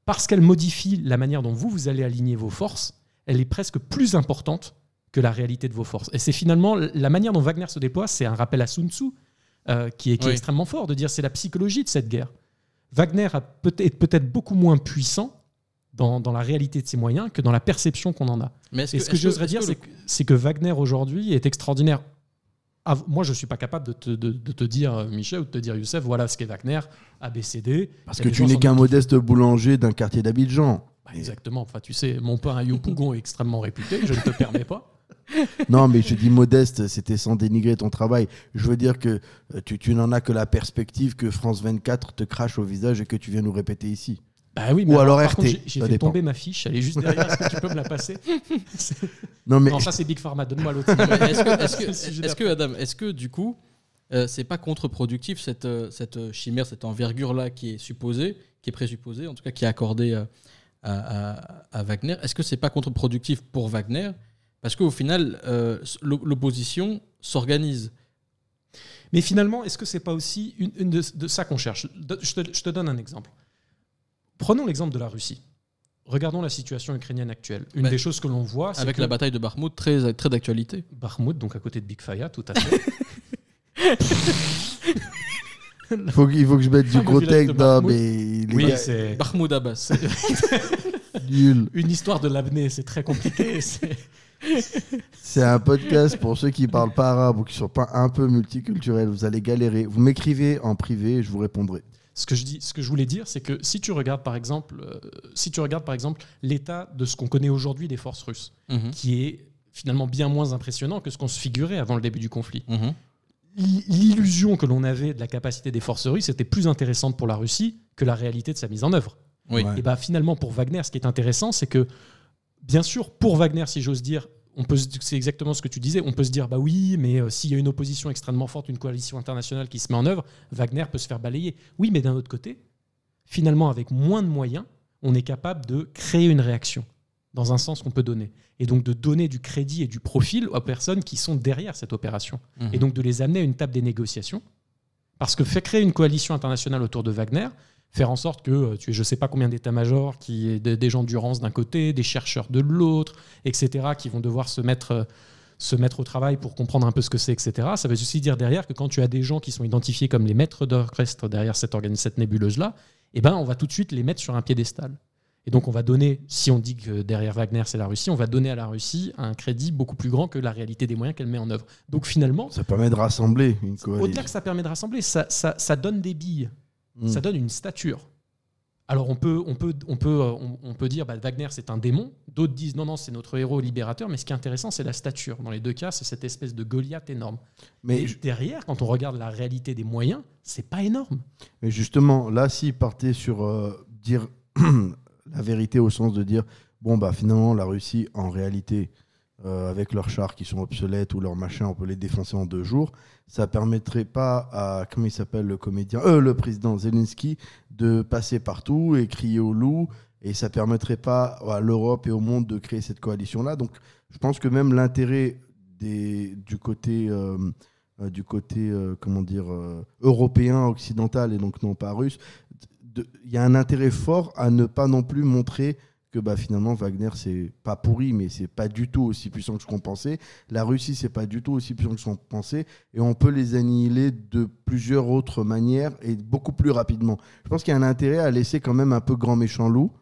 parce qu'elle modifie la manière dont vous, vous allez aligner vos forces, elle est presque plus importante que la réalité de vos forces. Et c'est finalement la manière dont Wagner se déploie, c'est un rappel à Sun Tzu, euh, qui est, qui est Oui. extrêmement fort, de dire c'est la psychologie de cette guerre. Wagner a peut est peut-être beaucoup moins puissant dans, dans la réalité de ses moyens que dans la perception qu'on en a. Mais Et ce que j'oserais dire, que c'est le- que, Wagner aujourd'hui est extraordinaire. Ah, moi, je ne suis pas capable de te, de- de te dire, euh, Michel, ou de te dire, Youssef, voilà ce qu'est Wagner, ABCD. Parce que tu n'es qu'un modeste boulanger d'un quartier d'Abidjan. Bah, exactement. Enfin, tu sais, mon pain à Yopougon est extrêmement réputé, je ne te permets pas. *laughs* Non, mais je dis modeste, c'était sans dénigrer ton travail. Je veux dire que euh, tu, tu n'en as que la perspective que France 24 te crache au visage et que tu viens nous répéter ici. Bah oui, Ou alors RT, j'ai- fait dépend. tomber ma fiche, elle est juste derrière, est-ce que tu peux me la passer? *laughs* Non, mais Non, ça c'est Big Pharma, donne-moi l'autre. Est-ce que, *laughs* Adam, est-ce que du coup, euh, c'est pas contre-productif cette, euh, cette euh, chimère, cette envergure-là qui est supposée, qui est présupposée, en tout cas qui est accordée à, à- à Wagner? Est-ce que c'est pas contre-productif pour Wagner? Parce qu'au final, euh, l'o- l'opposition s'organise. Mais finalement, est-ce que c'est pas aussi une, une de, de ça qu'on cherche? Je te, je te donne un exemple. Prenons l'exemple de la Russie. Regardons la situation ukrainienne actuelle. Une Ouais. des choses que l'on voit, c'est Avec que la bataille de Barmouth, très, très d'actualité. Bakhmut, donc à côté de Big Faya, tout à fait. faut que- il faut que je mette du gros texte. Non, mais oui, gars, c'est *laughs* Barmouth Abbas. *laughs* nul. une histoire de l'apnée, c'est très compliqué. C'est- un podcast pour ceux qui parlent pas arabe ou qui sont pas un peu multiculturels. Vous allez galérer. Vous m'écrivez en privé et je vous répondrai. Ce que je dis, ce que je voulais dire, c'est que si tu regardes par exemple, euh, si tu regardes par exemple l'état de ce qu'on connaît aujourd'hui des forces russes, Mhm, qui est finalement bien moins impressionnant que ce qu'on se figurait avant le début du conflit. mhm. L'illusion que l'on avait de la capacité des forces russes était plus intéressante pour la Russie que la réalité de sa mise en œuvre. Oui. Ouais. Et bah finalement pour Wagner, ce qui est intéressant, c'est que bien sûr pour Wagner, si j'ose dire, on peut, c'est exactement ce que tu disais. On peut se dire bah oui, mais euh, s'il y a une opposition extrêmement forte, une coalition internationale qui se met en œuvre, Wagner peut se faire balayer. Oui, mais d'un autre côté, finalement avec moins de moyens, on est capable de créer une réaction dans un sens qu'on peut donner, et donc de donner du crédit et du profil aux personnes qui sont derrière cette opération Mhm. et donc de les amener à une table des négociations. Parce que faire créer une coalition internationale autour de Wagner, faire en sorte que euh, tu aies je sais pas combien d'états-majors, qui est des, gens d'urgence d'un côté, des chercheurs de l'autre, etc., qui vont devoir se mettre, euh, se mettre au travail pour comprendre un peu ce que c'est, etc. Ça veut aussi dire derrière que quand tu as des gens qui sont identifiés comme les maîtres d'orchestre derrière cette, cette nébuleuse-là, eh ben, on va tout de suite les mettre sur un piédestal. Et donc on va donner, si on dit que derrière Wagner c'est la Russie, on va donner à la Russie un crédit beaucoup plus grand que la réalité des moyens qu'elle met en œuvre. Donc finalement, Ça permet de rassembler une au-delà coalition. que ça permet de rassembler, ça, ça, ça donne des billes, Ça donne une stature. Alors on peut, on peut, on peut, euh, on, on peut dire bah, Wagner c'est un démon, d'autres disent non, non, c'est notre héros libérateur, mais ce qui est intéressant c'est la stature. Dans les deux cas, c'est cette espèce de Goliath énorme. Mais derrière, quand on regarde la réalité des moyens, c'est pas énorme. Mais justement, là, s'il partait sur euh, dire *clears throat* la vérité au sens de dire, bon, bah finalement, la Russie, en réalité, euh, avec leurs chars qui sont obsolètes ou leurs machins, on peut les défoncer en deux jours, ça permettrait pas à, comment il s'appelle le comédien, euh, le président Zelensky, de passer partout et crier au loup, et ça permettrait pas à l'Europe et au monde de créer cette coalition-là. Donc, je pense que même l'intérêt du côté... euh, du côté, comment dire, européen, occidental et donc non pas russe, il y a un intérêt fort à ne pas non plus montrer que bah, finalement Wagner c'est pas pourri mais c'est pas du tout aussi puissant que ce qu'on pensait la Russie c'est pas du tout aussi puissant que ce qu'on pensait et on peut les annihiler de plusieurs autres manières et beaucoup plus rapidement je pense qu'il y a un intérêt à laisser quand même un peu grand méchant loup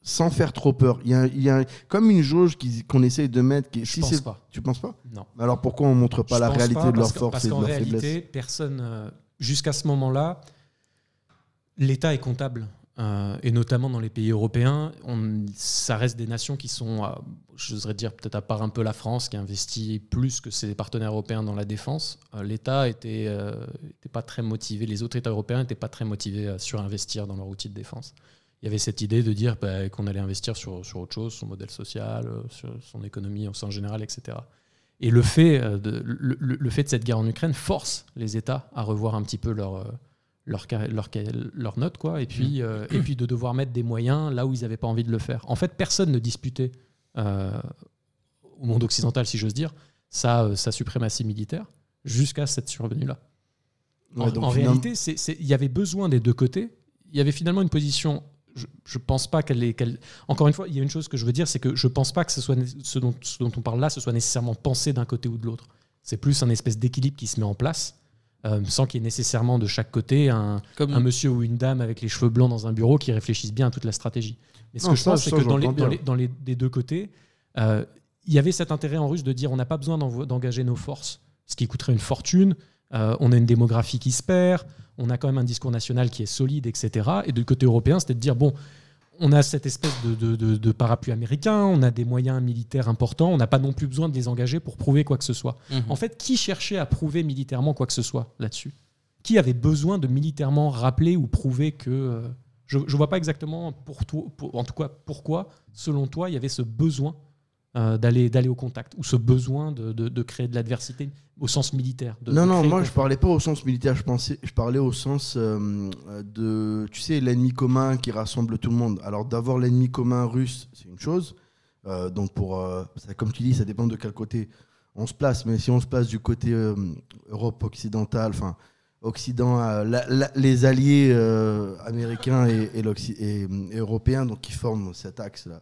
sans faire trop peur il y a, il y a comme une jauge qu'on essaye de mettre qui, Je si pense pas. tu penses pas? Non. alors pourquoi on montre pas Je la réalité pas, de leur force parce et de leur réalité, faiblesse personne, euh, jusqu'à ce moment-là, l'État est comptable. Euh, et notamment dans les pays européens, ça reste des nations qui sont, j'oserais dire peut-être à part un peu la France, qui investit plus que ses partenaires européens dans la défense. Euh, L'État euh, était pas très motivé, les autres États européens n'étaient pas très motivés à surinvestir dans leur outil de défense. il y avait cette idée de dire bah, qu'on allait investir sur, autre chose, son modèle social, son économie en général, etc. Et le fait, de, le, fait de cette guerre en Ukraine force les États à revoir un petit peu leur, leur, leur, note, quoi, et, puis, euh, et puis de devoir mettre des moyens là où ils n'avaient pas envie de le faire. En fait, personne ne disputait, euh, au monde occidental, si j'ose dire, sa, euh, sa suprématie militaire jusqu'à cette survenue-là. En, donc réalité, il y avait besoin des deux côtés. Il y avait finalement une position. Je, je pense pas qu'elle est. qu'elle- Encore une fois, il y a une chose que je veux dire, c'est que je pense pas que ce, soit, né- ce, dont, ce dont on parle là, ce soit nécessairement pensé d'un côté ou de l'autre. C'est plus un espèce d'équilibre qui se met en place, euh, sans qu'il y ait nécessairement de chaque côté un, Comme un monsieur ou une dame avec les cheveux blancs dans un bureau qui réfléchissent bien à toute la stratégie. Mais ce Non, que je ça, pense, c'est que dans les, j'entends dans bien. les- dans les- des deux côtés, euh, il y avait cet intérêt en russe de dire on n'a pas besoin d'engager nos forces, ce qui coûterait une fortune. Euh, on a une démographie qui se perd, on a quand même un discours national qui est solide, etc. Et du côté européen, c'était de dire bon, on a cette espèce de, de- de- de parapluie américain, on a des moyens militaires importants, on n'a pas non plus besoin de les engager pour prouver quoi que ce soit. Mhm. En fait, qui cherchait à prouver militairement quoi que ce soit là-dessus? Qui avait besoin de militairement rappeler ou prouver que... euh, je ne vois pas exactement, pour toi, pour- en tout cas, pourquoi, selon toi, il y avait ce besoin euh, d'aller d'aller au contact, ou ce besoin de, de- de créer de l'adversité au sens militaire. de- non, non, moi je parlais pas au sens militaire, je, pensais, je parlais au sens euh, de, tu sais, l'ennemi commun qui rassemble tout le monde. Alors d'avoir l'ennemi commun russe, c'est une chose. Euh, donc pour, ça, comme tu dis, ça dépend de quel côté on se place. Mais si on se place du côté Europe occidentale, enfin Occident, la- la- les alliés américains et, et, et européens, donc qui forment cet axe là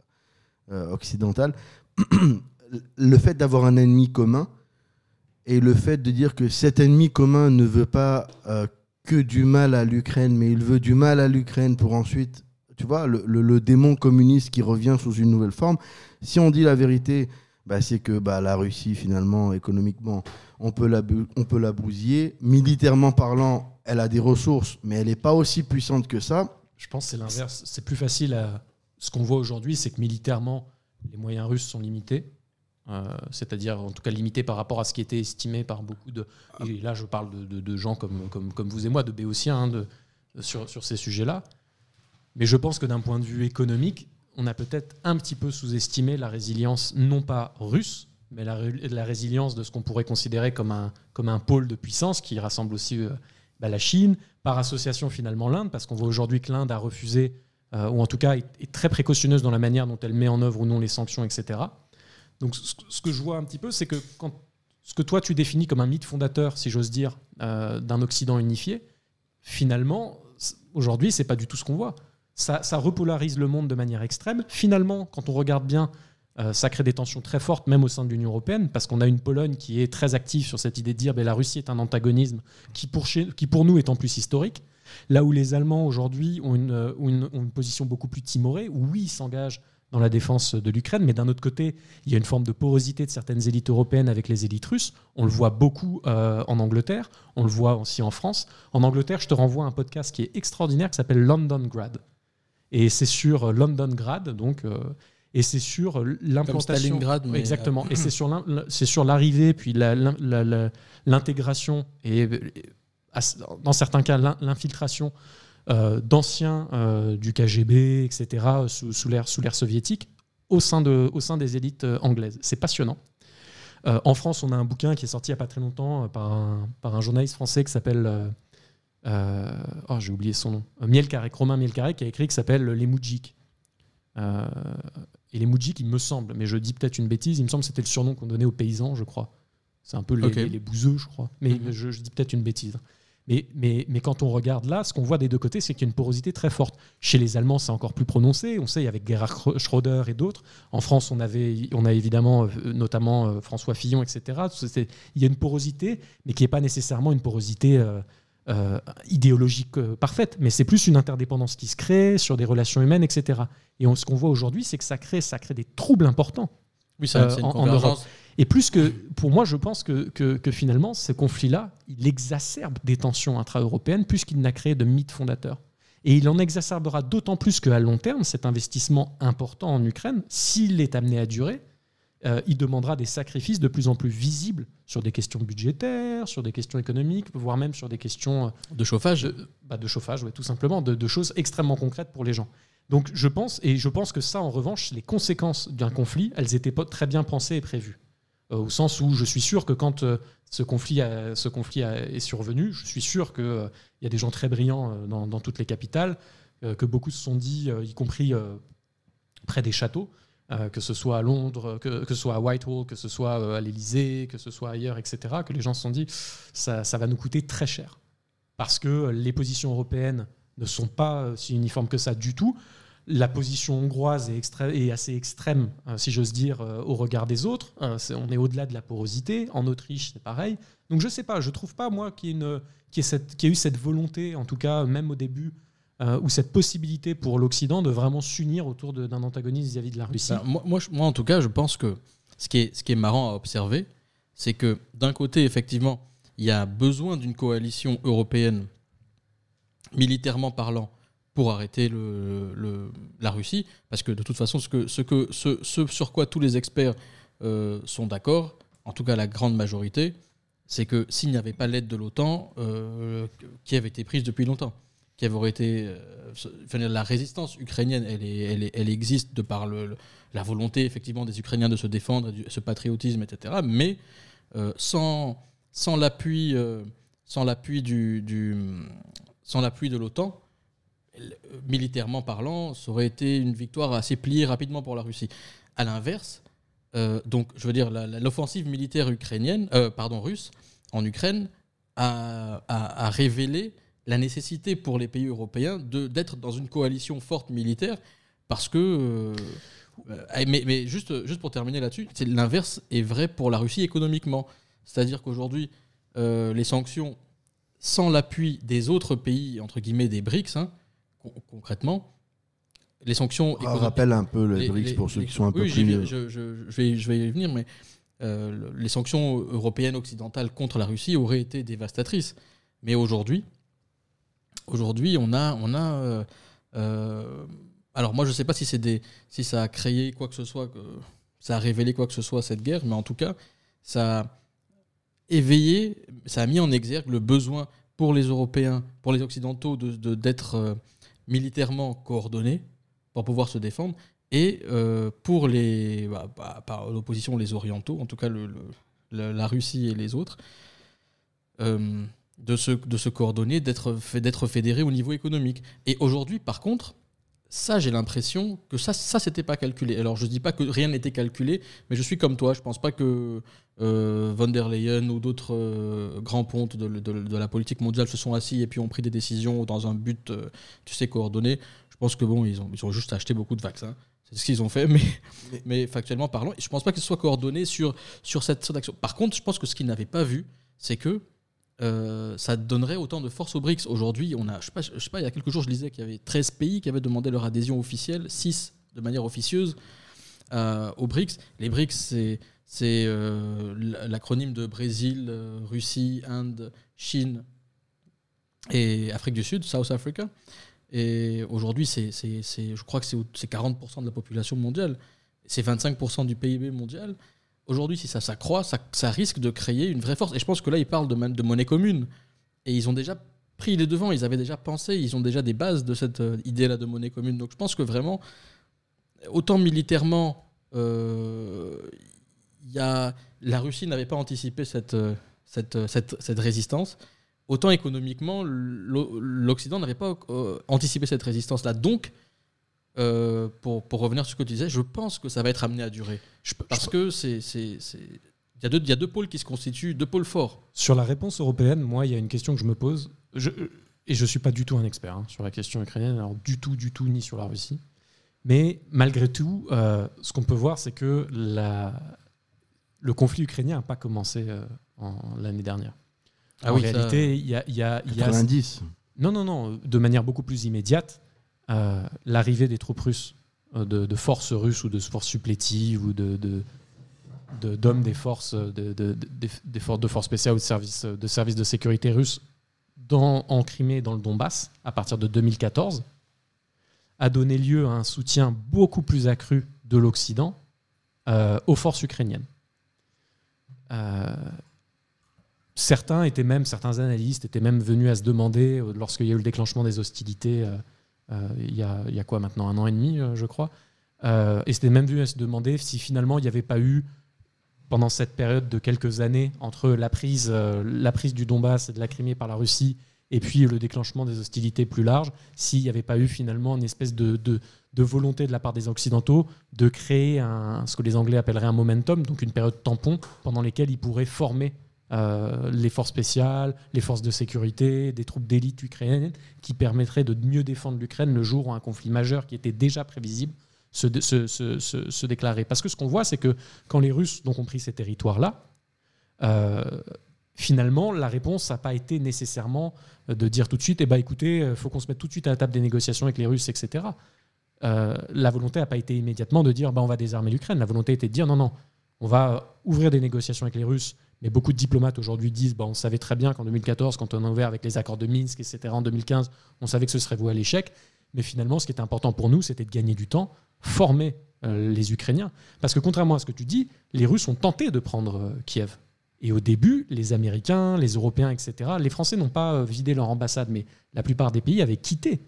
occidental, *clears throat* le fait d'avoir un ennemi commun et le fait de dire que cet ennemi commun ne veut pas euh, que du mal à l'Ukraine, mais il veut du mal à l'Ukraine pour ensuite, tu vois, le, démon communiste qui revient sous une nouvelle forme. Si on dit la vérité, bah, c'est que bah, la Russie, finalement, économiquement, on peut, la, on peut la bousiller. Militairement parlant, elle a des ressources, mais elle n'est pas aussi puissante que ça. Je pense que c'est l'inverse. C'est plus facile à. Ce qu'on voit aujourd'hui, c'est que militairement, les moyens russes sont limités. Euh, C'est-à-dire, en tout cas, limités par rapport à ce qui était estimé par beaucoup de. Et là, je parle de, gens comme, vous et moi, de béotiens, hein, de, sur, ces sujets-là. Mais je pense que d'un point de vue économique, on a peut-être un petit peu sous-estimé la résilience, non pas russe, mais la, ré- la résilience de ce qu'on pourrait considérer comme un, comme un pôle de puissance qui rassemble aussi euh, bah, la Chine, par association finalement l'Inde, parce qu'on voit aujourd'hui que l'Inde a refusé, euh, ou en tout cas est, très précautionneuse dans la manière dont elle met en œuvre ou non les sanctions, etc. Donc ce, que je vois un petit peu, c'est que quand, ce que toi tu définis comme un mythe fondateur, si j'ose dire, euh, d'un Occident unifié, finalement, aujourd'hui, c'est pas du tout ce qu'on voit. Ça, repolarise le monde de manière extrême. Finalement, quand on regarde bien, euh, ça crée des tensions très fortes, même au sein de l'Union européenne, parce qu'on a une Pologne qui est très active sur cette idée de dire que la Russie est un antagonisme qui pour, qui pour nous est en plus historique. Là où les Allemands aujourd'hui ont une, euh, une- ont une position beaucoup plus timorée, où oui, ils s'engagent dans la défense de l'Ukraine, mais d'un autre côté, il y a une forme de porosité de certaines élites européennes avec les élites russes. On le voit beaucoup euh, en Angleterre, on le voit aussi en France. En Angleterre, je te renvoie à un podcast qui est extraordinaire qui s'appelle London Grad. Et c'est sur euh, London Grad, donc, euh, et c'est sur l'implantation. Mais, Exactement. Et c'est sur l'arrivée, puis l'intégration et, dans certains cas, l'in- l'infiltration euh, d'anciens euh, du KGB, etc., sous, sous l'ère sous l'ère soviétique, au sein, de, au sein des élites euh, anglaises. C'est passionnant. Euh, en France, on a un bouquin qui est sorti il n'y a pas très longtemps euh, par, un, par un journaliste français qui s'appelle. euh, euh, oh, j'ai oublié son nom. Euh, Romain Miel Carré, qui a écrit qui s'appelle Les Moudjiks. Euh, et les Moudjiks, il me semble, mais je dis peut-être une bêtise, il me semble que c'était le surnom qu'on donnait aux paysans, je crois. C'est un peu les, Ok. les, les bouseux, je crois. Mais Mhm. je, je dis peut-être une bêtise. Mais, mais, mais quand on regarde là, ce qu'on voit des deux côtés, c'est qu'il y a une porosité très forte. Chez les Allemands, c'est encore plus prononcé. On sait, avec Gerhard Schröder et d'autres. En France, on, avait, on a évidemment, euh, notamment euh, François Fillon, etc. Il y a une porosité, mais qui n'est pas nécessairement une porosité euh, euh, idéologique euh, parfaite. Mais c'est plus une interdépendance qui se crée sur des relations humaines, etc. Et on- ce qu'on voit aujourd'hui, c'est que ça crée, ça crée des troubles importants. Oui, c'est Euh, une en- en. Europe. Et plus que, pour moi, je pense que, que, que finalement, ce conflit-là, il exacerbe des tensions intra-européennes puisqu'il n'a créé de mythes fondateurs. Et il en exacerbera d'autant plus qu'à long terme, cet investissement important en Ukraine, s'il est amené à durer, euh, il demandera des sacrifices de plus en plus visibles sur des questions budgétaires, sur des questions économiques, voire même sur des questions De chauffage. de, bah, de chauffage, ouais, tout simplement, de, de choses extrêmement concrètes pour les gens. Donc je pense, et je pense que ça, en revanche, les conséquences d'un conflit, elles étaient pas très bien pensées et prévues. Euh, au sens où je suis sûr que quand euh, ce conflit, a- ce conflit a- est survenu, je suis sûr qu'il y a des gens très brillants euh, dans, dans toutes les capitales, euh, que beaucoup se sont dit, euh, y compris euh, près des châteaux, euh, que ce soit à Londres, que, que ce soit à Whitehall, que ce soit euh, à l'Élysée, que ce soit ailleurs, etc., que les gens se sont dit, ça, ça va nous coûter très cher. Parce que les positions européennes ne sont pas euh, si uniformes que ça du tout. La position hongroise est, assez extrême, euh, si j'ose dire, euh, au regard des autres. C'est- on est au-delà de la porosité. En Autriche, c'est pareil. Donc je sais pas, je trouve pas, moi, qu'il y, ait eu cette volonté, en tout cas, même au début, euh, ou cette possibilité pour l'Occident de vraiment s'unir autour d'un antagonisme vis-à-vis de la Russie. Ben, moi, moi, en tout cas, je pense que ce qui est marrant à observer, c'est que d'un côté, effectivement, il y a besoin d'une coalition européenne, militairement parlant, pour arrêter le, la Russie, parce que de toute façon, ce, que, ce, que, ce, sur quoi tous les experts euh, sont d'accord, en tout cas la grande majorité, c'est que s'il n'y avait pas l'aide de l'OTAN, euh, Kiev était prise depuis longtemps. Kiev aurait été. euh, la résistance ukrainienne, elle, est, elle, elle existe de par le, la volonté effectivement des Ukrainiens de se défendre, du- ce patriotisme, etc. Mais euh, sans, sans l'appui, euh, sans l'appui du, du- sans l'appui de l'OTAN, militairement parlant, ça aurait été une victoire assez pliée rapidement pour la Russie. À l'inverse, euh, donc je veux dire, l'offensive militaire ukrainienne, euh, pardon, russe en Ukraine a, a- révélé la nécessité pour les pays européens d'être dans une coalition forte militaire parce que. euh, mais, mais juste, juste pour terminer là-dessus, l'inverse est vrai pour la Russie économiquement. C'est-à-dire qu'aujourd'hui, les sanctions, sans l'appui des autres pays, entre guillemets des BRICS, hein, concrètement, les sanctions On rappelle un peu les, BRICS pour ceux les- qui sont un peu oui, plus. viens, je, je- je vais, je vais y venir, mais euh, le- les sanctions européennes occidentales contre la Russie auraient été dévastatrices. Mais aujourd'hui, aujourd'hui, on a, on a. euh, euh, alors moi, je ne sais pas si c'est des, si ça a créé quoi que ce soit, que ça a révélé quoi que ce soit cette guerre, mais en tout cas, ça a éveillé, ça a mis en exergue le besoin pour les Européens, pour les Occidentaux, de d'être militairement coordonnés pour pouvoir se défendre. Et euh, pour les, bah, bah, par l'opposition, les Orientaux, en tout cas la Russie et les autres, euh, de, se, de se coordonner, d'être fédérés au niveau économique. Et aujourd'hui, par contre, ça, j'ai l'impression que ça, ça c'était pas calculé. Alors, je dis pas que rien n'était calculé, mais je suis comme toi. Je pense pas que euh, von der Leyen ou d'autres euh, grands pontes de, de- de la politique mondiale se sont assis et puis ont pris des décisions dans un but, euh, tu sais, coordonné. Je pense que bon, ils ont, ils ont juste acheté beaucoup de vaccins. C'est ce qu'ils ont fait, *laughs* mais, mais factuellement parlant, je pense pas que ce soit coordonné sur, sur cette sorte d'action. Par contre, je pense que ce qu'ils n'avaient pas vu, c'est que euh, ça donnerait autant de force aux BRICS. Aujourd'hui, on a, je sais, pas, il y a quelques jours, je lisais qu'il y avait 13 pays qui avaient demandé leur adhésion officielle, 6 de manière officieuse euh, aux BRICS. Les BRICS, c'est euh, l'acronyme de Brésil, euh, Russie, Inde, Chine et Afrique du Sud, South Africa. Et aujourd'hui, c'est, je crois que c'est 40% de la population mondiale. C'est 25% du PIB mondial. Aujourd'hui, si ça s'accroît, ça, risque de créer une vraie force. Et je pense que là, ils parlent de, de monnaie commune. Et ils ont déjà pris les devants, ils avaient déjà pensé, ils ont déjà des bases de cette euh, idée-là de monnaie commune. Donc je pense que vraiment, autant militairement, euh, y a, la Russie n'avait pas anticipé cette, euh, euh, résistance. Autant économiquement, l'O- l'Occident n'avait pas anticipé cette résistance-là. Donc, euh, pour, pour revenir sur ce que tu disais, je pense que ça va être amené à durer. Parce que c'est. Il y, a deux- il y a deux pôles qui se constituent, deux pôles forts. Sur la réponse européenne, moi, il y a une question que je me pose. Je- et je ne suis pas du tout un expert hein, sur la question ukrainienne, alors du tout, du tout, ni sur la Russie. Mais malgré tout, euh, ce qu'on peut voir, c'est que la, le conflit ukrainien n'a pas commencé euh, en- l'année dernière. Ah en oui, réalité, il y a, il y a- il y a- 90. Non, non, non. De manière beaucoup plus immédiate, euh, l'arrivée des troupes russes, euh, de, forces russes ou de forces supplétives ou de, d'hommes des forces, de, de, de- des, forces de forces spéciales ou de services de, sécurité russes en Crimée et dans le Donbass à partir de 2014 a donné lieu à un soutien beaucoup plus accru de l'Occident euh, aux forces ukrainiennes. Euh, certains étaient même, certains analystes étaient même venus à se demander, euh, lorsqu'il y a eu le déclenchement des hostilités euh, euh, il y, a, il y a quoi maintenant Un an et demi, euh, je crois. Euh, et c'était même vu à se demander si finalement il n'y avait pas eu, pendant cette période de quelques années, entre la prise, euh, la prise du Donbass et de la Crimée par la Russie et puis le déclenchement des hostilités plus larges, s'il n'y avait pas eu finalement une espèce de, volonté de la part des Occidentaux de créer un, ce que les Anglais appelleraient un momentum, donc une période tampon pendant lesquelles ils pourraient former euh, les forces spéciales, les forces de sécurité, des troupes d'élite ukrainiennes qui permettraient de mieux défendre l'Ukraine le jour où un conflit majeur qui était déjà prévisible se, se, déclarait. Parce que ce qu'on voit, c'est que quand les Russes ont pris ces territoires-là, euh, finalement, la réponse n'a pas été nécessairement de dire tout de suite, eh ben, écoutez, il faut qu'on se mette tout de suite à la table des négociations avec les Russes, etc. Euh, la volonté n'a pas été immédiatement de dire, bah, on va désarmer l'Ukraine. La volonté était de dire, non, non, on va ouvrir des négociations avec les Russes. Mais beaucoup de diplomates aujourd'hui disent, bah, on savait très bien qu'en 2014, quand on a ouvert avec les accords de Minsk, etc., en 2015, on savait que ce serait voué à l'échec. Mais finalement, ce qui était important pour nous, c'était de gagner du temps, former euh, les Ukrainiens. Parce que contrairement à ce que tu dis, les Russes ont tenté de prendre euh, Kiev. Et au début, les Américains, les Européens, etc., les Français n'ont pas euh, vidé leur ambassade, mais la plupart des pays avaient quitté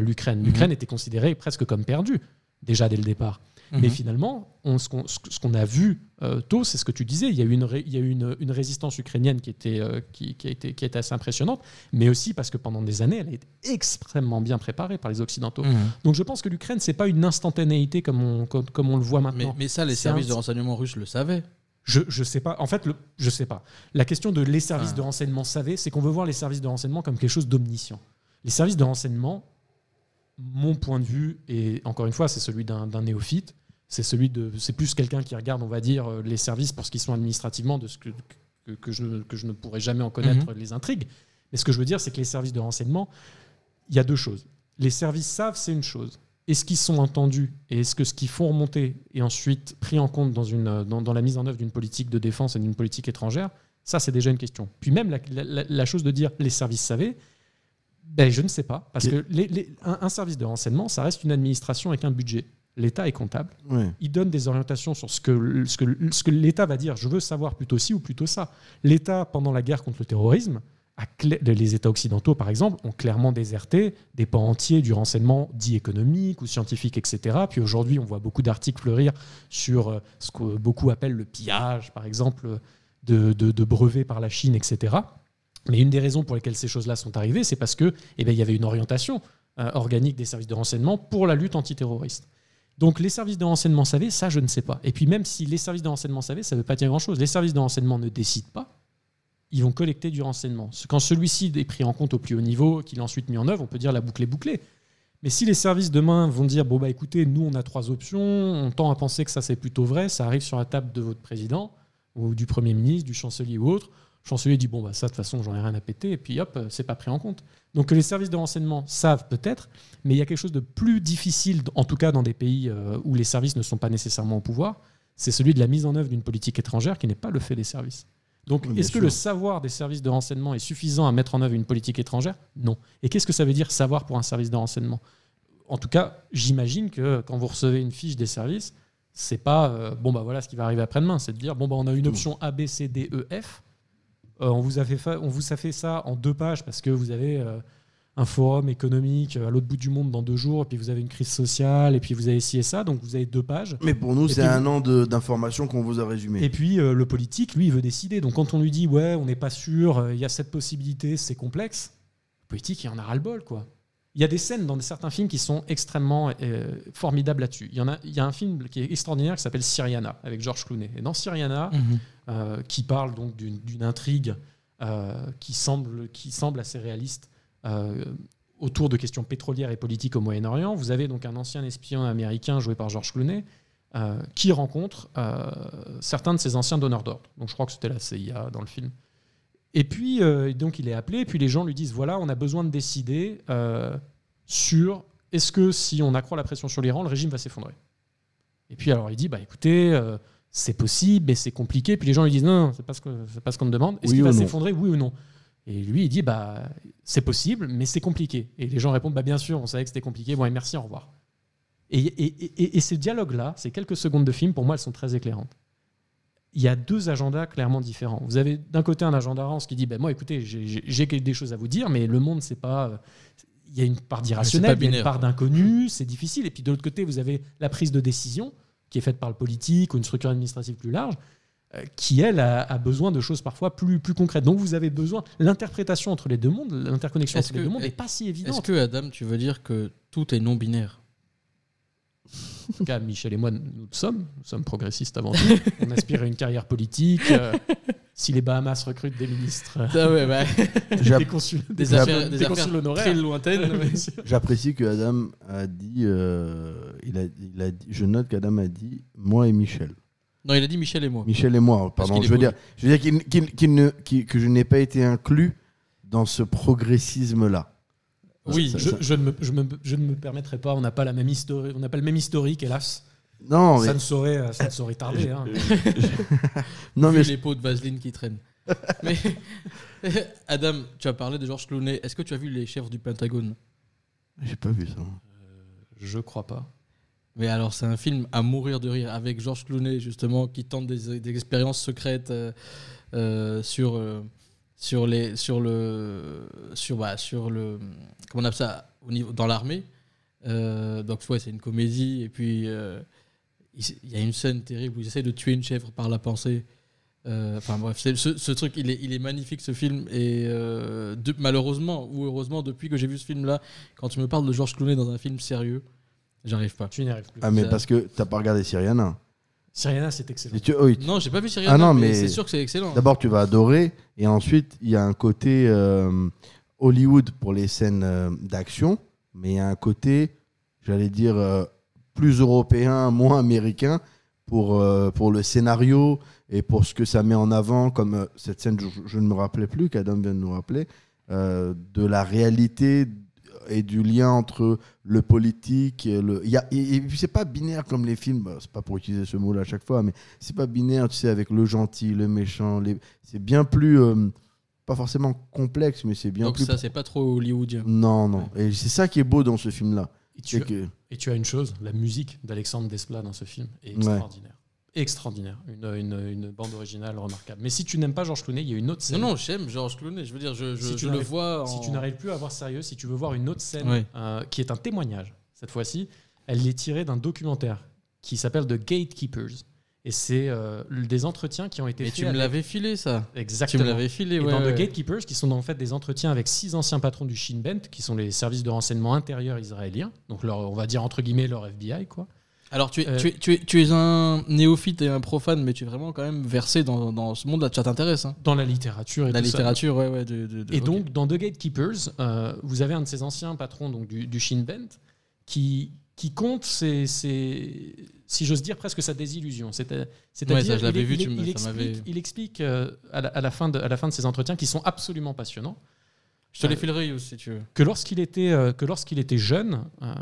l'Ukraine. L'Ukraine était considérée presque comme perdue, déjà dès le départ. Mais finalement, on- ce qu'on ce ce a vu euh, tôt, c'est ce que tu disais, il y a eu une, ré- il y a eu une, une résistance ukrainienne qui, était, euh, qui, qui a été, qui a été assez impressionnante, mais aussi parce que pendant des années, elle a été extrêmement bien préparée par les Occidentaux. Mhm. Donc je pense que l'Ukraine, c'est pas une instantanéité comme on, comme, comme on le voit maintenant. mais ça, les services un- de renseignement russes le savaient. Je, je sais pas. En fait, le, je sais pas. La question de les services Ah. de renseignement savaient, c'est qu'on veut voir les services de renseignement comme quelque chose d'omniscient. Les services de renseignement, mon point de vue, et encore une fois, c'est celui d'un néophyte, c'est celui de, c'est plus quelqu'un qui regarde, on va dire, euh, les services pour ce qu'ils sont administrativement, de ce que, que, que je, ne- que je ne pourrais jamais en connaître les intrigues. Mais ce que je veux dire, c'est que les services de renseignement, il y a deux choses. Les services savent, c'est une chose. Est-ce qu'ils sont entendus et est-ce que ce qu'ils font remonter est ensuite pris en compte dans, une, dans, dans la mise en œuvre d'une politique de défense et d'une politique étrangère Ça, c'est déjà une question. Puis même la, la- la- la chose de dire les services savaient, ben, je ne sais pas. Parce que les- les- un, un service de renseignement, ça reste une administration avec un budget. L'État est comptable. Il donne des orientations sur ce que, ce que, ce que l'État va dire. Je veux savoir plutôt ci ou plutôt ça. L'État, pendant la guerre contre le terrorisme, a les États occidentaux, par exemple, ont clairement déserté des pans entiers du renseignement dit économique ou scientifique, etc. Puis aujourd'hui, on voit beaucoup d'articles fleurir sur euh, ce que beaucoup appellent le pillage, par exemple, de, de- de brevets par la Chine, etc. Mais une des raisons pour lesquelles ces choses-là sont arrivées, c'est parce que, eh ben, il y avait une orientation euh, organique des services de renseignement pour la lutte antiterroriste. Donc les services de renseignement savaient, ça je ne sais pas. Et puis même si les services de renseignement savaient, ça ne veut pas dire grand-chose. Les services de renseignement ne décident pas, ils vont collecter du renseignement. Quand celui-ci est pris en compte au plus haut niveau, qu'il est ensuite mis en œuvre, on peut dire la boucle est bouclée. Mais si les services demain vont dire, bon bah écoutez, nous on a trois options, on tend à penser que ça c'est plutôt vrai, ça arrive sur la table de votre président, ou du Premier ministre, du chancelier ou autre, chancelier dit, bon bah ça de toute façon j'en ai rien à péter, et puis hop, c'est pas pris en compte. Donc que les services de renseignement savent peut-être, mais il y a quelque chose de plus difficile, en tout cas dans des pays euh, où les services ne sont pas nécessairement au pouvoir, c'est celui de la mise en œuvre d'une politique étrangère qui n'est pas le fait des services. Donc Oui, est-ce que sûr. le savoir des services de renseignement est suffisant à mettre en œuvre une politique étrangère? Non. Et qu'est-ce que ça veut dire savoir pour un service de renseignement? En tout cas, j'imagine que quand vous recevez une fiche des services, c'est pas euh, bon bah voilà ce qui va arriver après-demain, c'est de dire bon bah on a une option A, B, C, D, E, F. Euh, on vous a fait fa- on vous a fait ça en deux pages parce que vous avez euh, un forum économique euh, à l'autre bout du monde dans deux jours, et puis vous avez une crise sociale, et puis vous avez ci et ça, donc vous avez deux pages. Mais pour nous, c'est un an d'informations qu'on vous a résumées. Et puis euh, le politique, lui, il veut décider. Donc quand on lui dit ouais, on n'est pas sûr, euh, il y a cette possibilité, c'est complexe, le politique, il en a ras-le-bol, quoi. Il y a des scènes dans certains films qui sont extrêmement euh, formidables là-dessus. Il y, en a, il y a un film qui est extraordinaire qui s'appelle Syriana, avec George Clooney. Et dans Syriana, euh, qui parle donc d'une intrigue euh, qui, semble, assez réaliste euh, autour de questions pétrolières et politiques au Moyen-Orient. Vous avez donc un ancien espion américain joué par George Clooney euh, qui rencontre euh, certains de ses anciens donneurs d'ordre. Donc je crois que c'était la CIA dans le film. Et puis euh, donc il est appelé, et puis les gens lui disent voilà, on a besoin de décider euh, sur est-ce que si on accroît la pression sur l'Iran, le régime va s'effondrer? Et puis alors il dit bah écoutez, euh, c'est possible, mais c'est compliqué. Puis les gens lui disent non, non, c'est pas ce que- c'est pas ce qu'on me demande. Est-ce Oui qu'il va s'effondrer, oui ou non Et lui il dit bah c'est possible, mais c'est compliqué. Et les gens répondent bah bien sûr, on savait que c'était compliqué. Bon et merci, au revoir. Et, et, et, et ces dialogues-là, ces quelques secondes de film, pour moi, elles sont très éclairantes. Il y a deux agendas clairement différents. Vous avez d'un côté un agenda rance qui dit ben moi, écoutez, j'ai- des choses à vous dire, mais le monde, c'est pas. il y a une part d'irrationnel, pas il y a une part d'inconnu, c'est difficile. Et puis de l'autre côté, vous avez la prise de décision qui est faite par le politique ou une structure administrative plus large, euh, qui elle a, a besoin de choses parfois plus, plus concrètes. Donc vous avez besoin l'interprétation entre les deux mondes, l'interconnexion Est-ce entre les deux mondes est- n'est pas si Est-ce évidente. que, Adam, tu veux dire que tout est non-binaire? En tout cas, Michel et moi, nous le sommes. Nous sommes progressistes avant tout. On aspire à une carrière politique. euh, si les Bahamas recrutent des ministres, euh, Ah ouais, bah, des consuls, des affaires, des des affaires consuls honoraires. très lointaines. J'apprécie que Adam a dit, euh, il a, il a dit- je note qu'Adam a dit moi et Michel. Non, il a dit Michel et moi. Michel et moi, pardon. Je veux dire, je veux dire qu'il- qu'il- qu'il ne- que je n'ai pas été inclus dans ce progressisme-là. Oui, Ça- Je, ça- je ne me, je, me, je ne me permettrai pas. On n'a pas la même histori- on n'a pas le même historique, hélas. Non, mais, Ça ne saurait, euh, ça ne saurait tarder. hein. *laughs* *laughs* non, vu mais les pots de vaseline qui traînent. *laughs* mais Adam, tu as parlé de Georges Clooney. Est-ce que tu as vu les chefs du Pentagone? J'ai pas vu ça. Je crois pas. Mais alors, c'est un film à mourir de rire avec Georges Clooney, justement, qui tente des, des expériences secrètes euh, euh, sur, euh, sur, les, sur le. Sur, bah, sur le. Comment on appelle ça au niveau, Dans l'armée. Euh, donc, ouais, c'est une comédie. Et puis, euh, il y a une scène terrible où ils essaient de tuer une chèvre par la pensée. Euh, Enfin bref, ce, ce truc, il est, il est magnifique ce film. Et euh, de- malheureusement ou heureusement, depuis que j'ai vu ce film-là, quand tu me parles de Georges Clooney dans un film sérieux, j'arrive pas. Tu n'y arrives plus. Ah, mais Ça- parce que t'as pas regardé Syriana. Syriana, c'est excellent. Et tu- oui, tu- Non, j'ai pas vu Cyril Ah non, mais, mais- c'est sûr que c'est excellent. D'abord, tu vas adorer. Et ensuite, il y a un côté euh, Hollywood pour les scènes euh, d'action. Mais il y a un côté, j'allais dire, euh, plus européen, moins américain pour, euh, pour le scénario et pour ce que ça met en avant. Comme euh, cette scène, je, je ne me rappelais plus, qu'Adam vient de nous rappeler, euh, de la réalité et du lien entre le politique. et Le... il Y a, et, et puis, c'est pas binaire comme les films. Bah, c'est pas pour utiliser ce mot-là à chaque fois, mais c'est pas binaire, tu sais, avec le gentil, le méchant. Les... C'est bien plus. euh, pas forcément complexe, mais c'est bien Donc plus. ça, c'est pas trop hollywoodien. Non, non. Et c'est ça qui est beau dans ce film-là. Et tu, que. et tu as une chose, la musique d'Alexandre Desplat dans ce film est extraordinaire. Extraordinaire. Une, une, une bande originale remarquable. Mais si tu n'aimes pas Georges Clooney, il y a une autre Non, scène. non, j'aime Georges Clooney. Je veux dire, je, je, Si tu je le vois. Si tu n'arrives plus à voir sérieux, si tu veux voir une autre scène euh, qui est un témoignage, cette fois-ci, elle est tirée d'un documentaire qui s'appelle The Gatekeepers. Et c'est euh, des entretiens qui ont été Mais faits. tu me avec- l'avais filé, ça. Exactement. Tu me l'avais filé, Et ouais. dans ouais. The Gatekeepers, qui sont en fait des entretiens avec six anciens patrons du Shin Bet, qui sont les services de renseignement intérieurs israéliens, donc leur, on va dire entre guillemets leur FBI, quoi. Alors, tu es, Euh, tu, es, tu, es, tu es un néophyte et un profane, mais tu es vraiment quand même versé dans, dans ce monde-là. Ça t'intéresse, hein Dans la littérature et La tout ça. littérature, ouais, ouais. de- de- de- Et donc, dans The Gatekeepers, euh, vous avez un de ces anciens patrons donc, du, du Shin Bet qui, qui compte, ses, ses- si j'ose dire, presque sa désillusion. C'est- C'est-à-dire, Ouais, ça, il, il- il ça explique, il explique, euh, à, la, à la fin de, à la fin de ces entretiens qui sont absolument passionnants. Je te les euh, filerai, Yous, si tu veux. que lorsqu'il était, euh, que lorsqu'il était jeune, euh,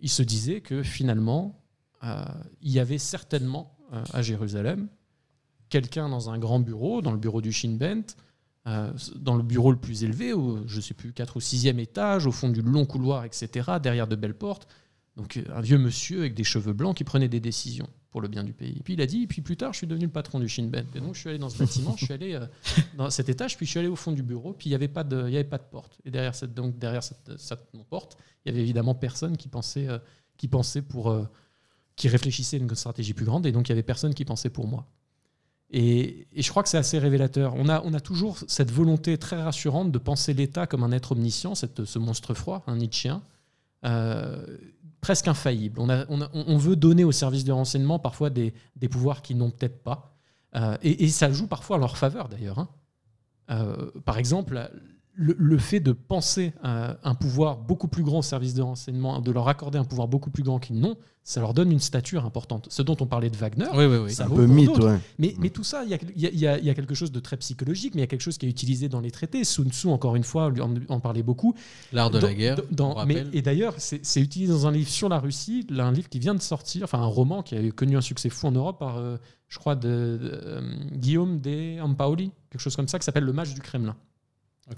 il se disait que finalement, euh, il y avait certainement euh, à Jérusalem quelqu'un dans un grand bureau, dans le bureau du Shin Bet, euh, dans le bureau le plus élevé, au, je ne sais plus, 4 ou 6e étage, au fond du long couloir, etc., derrière de belles portes. Donc euh, un vieux monsieur avec des cheveux blancs qui prenait des décisions pour le bien du pays. Et puis il a dit, et puis plus tard, je suis devenu le patron du Shin Bet. Et donc je suis allé dans ce bâtiment, je suis allé euh, dans cet étage, puis je suis allé au fond du bureau, puis il n'y avait, pas de- avait pas de porte. Et derrière cette, donc, derrière cette, cette porte, il y avait évidemment personne qui pensait, euh, qui pensait pour, euh, qui réfléchissait à une stratégie plus grande, et donc il y avait personne qui pensait pour moi. Et, et je crois que c'est assez révélateur. On a, on a toujours cette volonté très rassurante de penser l'État comme un être omniscient, cette, ce monstre froid, un Nietzschéen, euh, presque infaillible. On, a, on, on veut donner aux services de renseignement parfois des, des pouvoirs qu'ils n'ont peut-être pas. Euh, et, et ça joue parfois en leur faveur d'ailleurs. hein. Euh, par exemple, le, le fait de penser à un pouvoir beaucoup plus grand au service de renseignement, de leur accorder un pouvoir beaucoup plus grand qu'ils n'ont, ça leur donne une stature importante. Ce dont on parlait de Wagner, Oui, oui, oui. ça un vaut peu pour mythe, d'autres. ouais. mais, mais tout ça, il y a, y y y quelque chose de très psychologique, mais il y a quelque chose qui est utilisé dans les traités. Sun Tzu, encore une fois, lui en, en parlait beaucoup. L'art de Dans- la guerre, dans- on mais, et d'ailleurs, c'est c'est utilisé dans un livre sur la Russie, là, un livre qui vient de sortir, enfin un roman qui a connu un succès fou en Europe par, euh, je crois, de, de, euh, Guillaume de Ampaoli, quelque chose comme ça, qui s'appelle Le Match du Kremlin,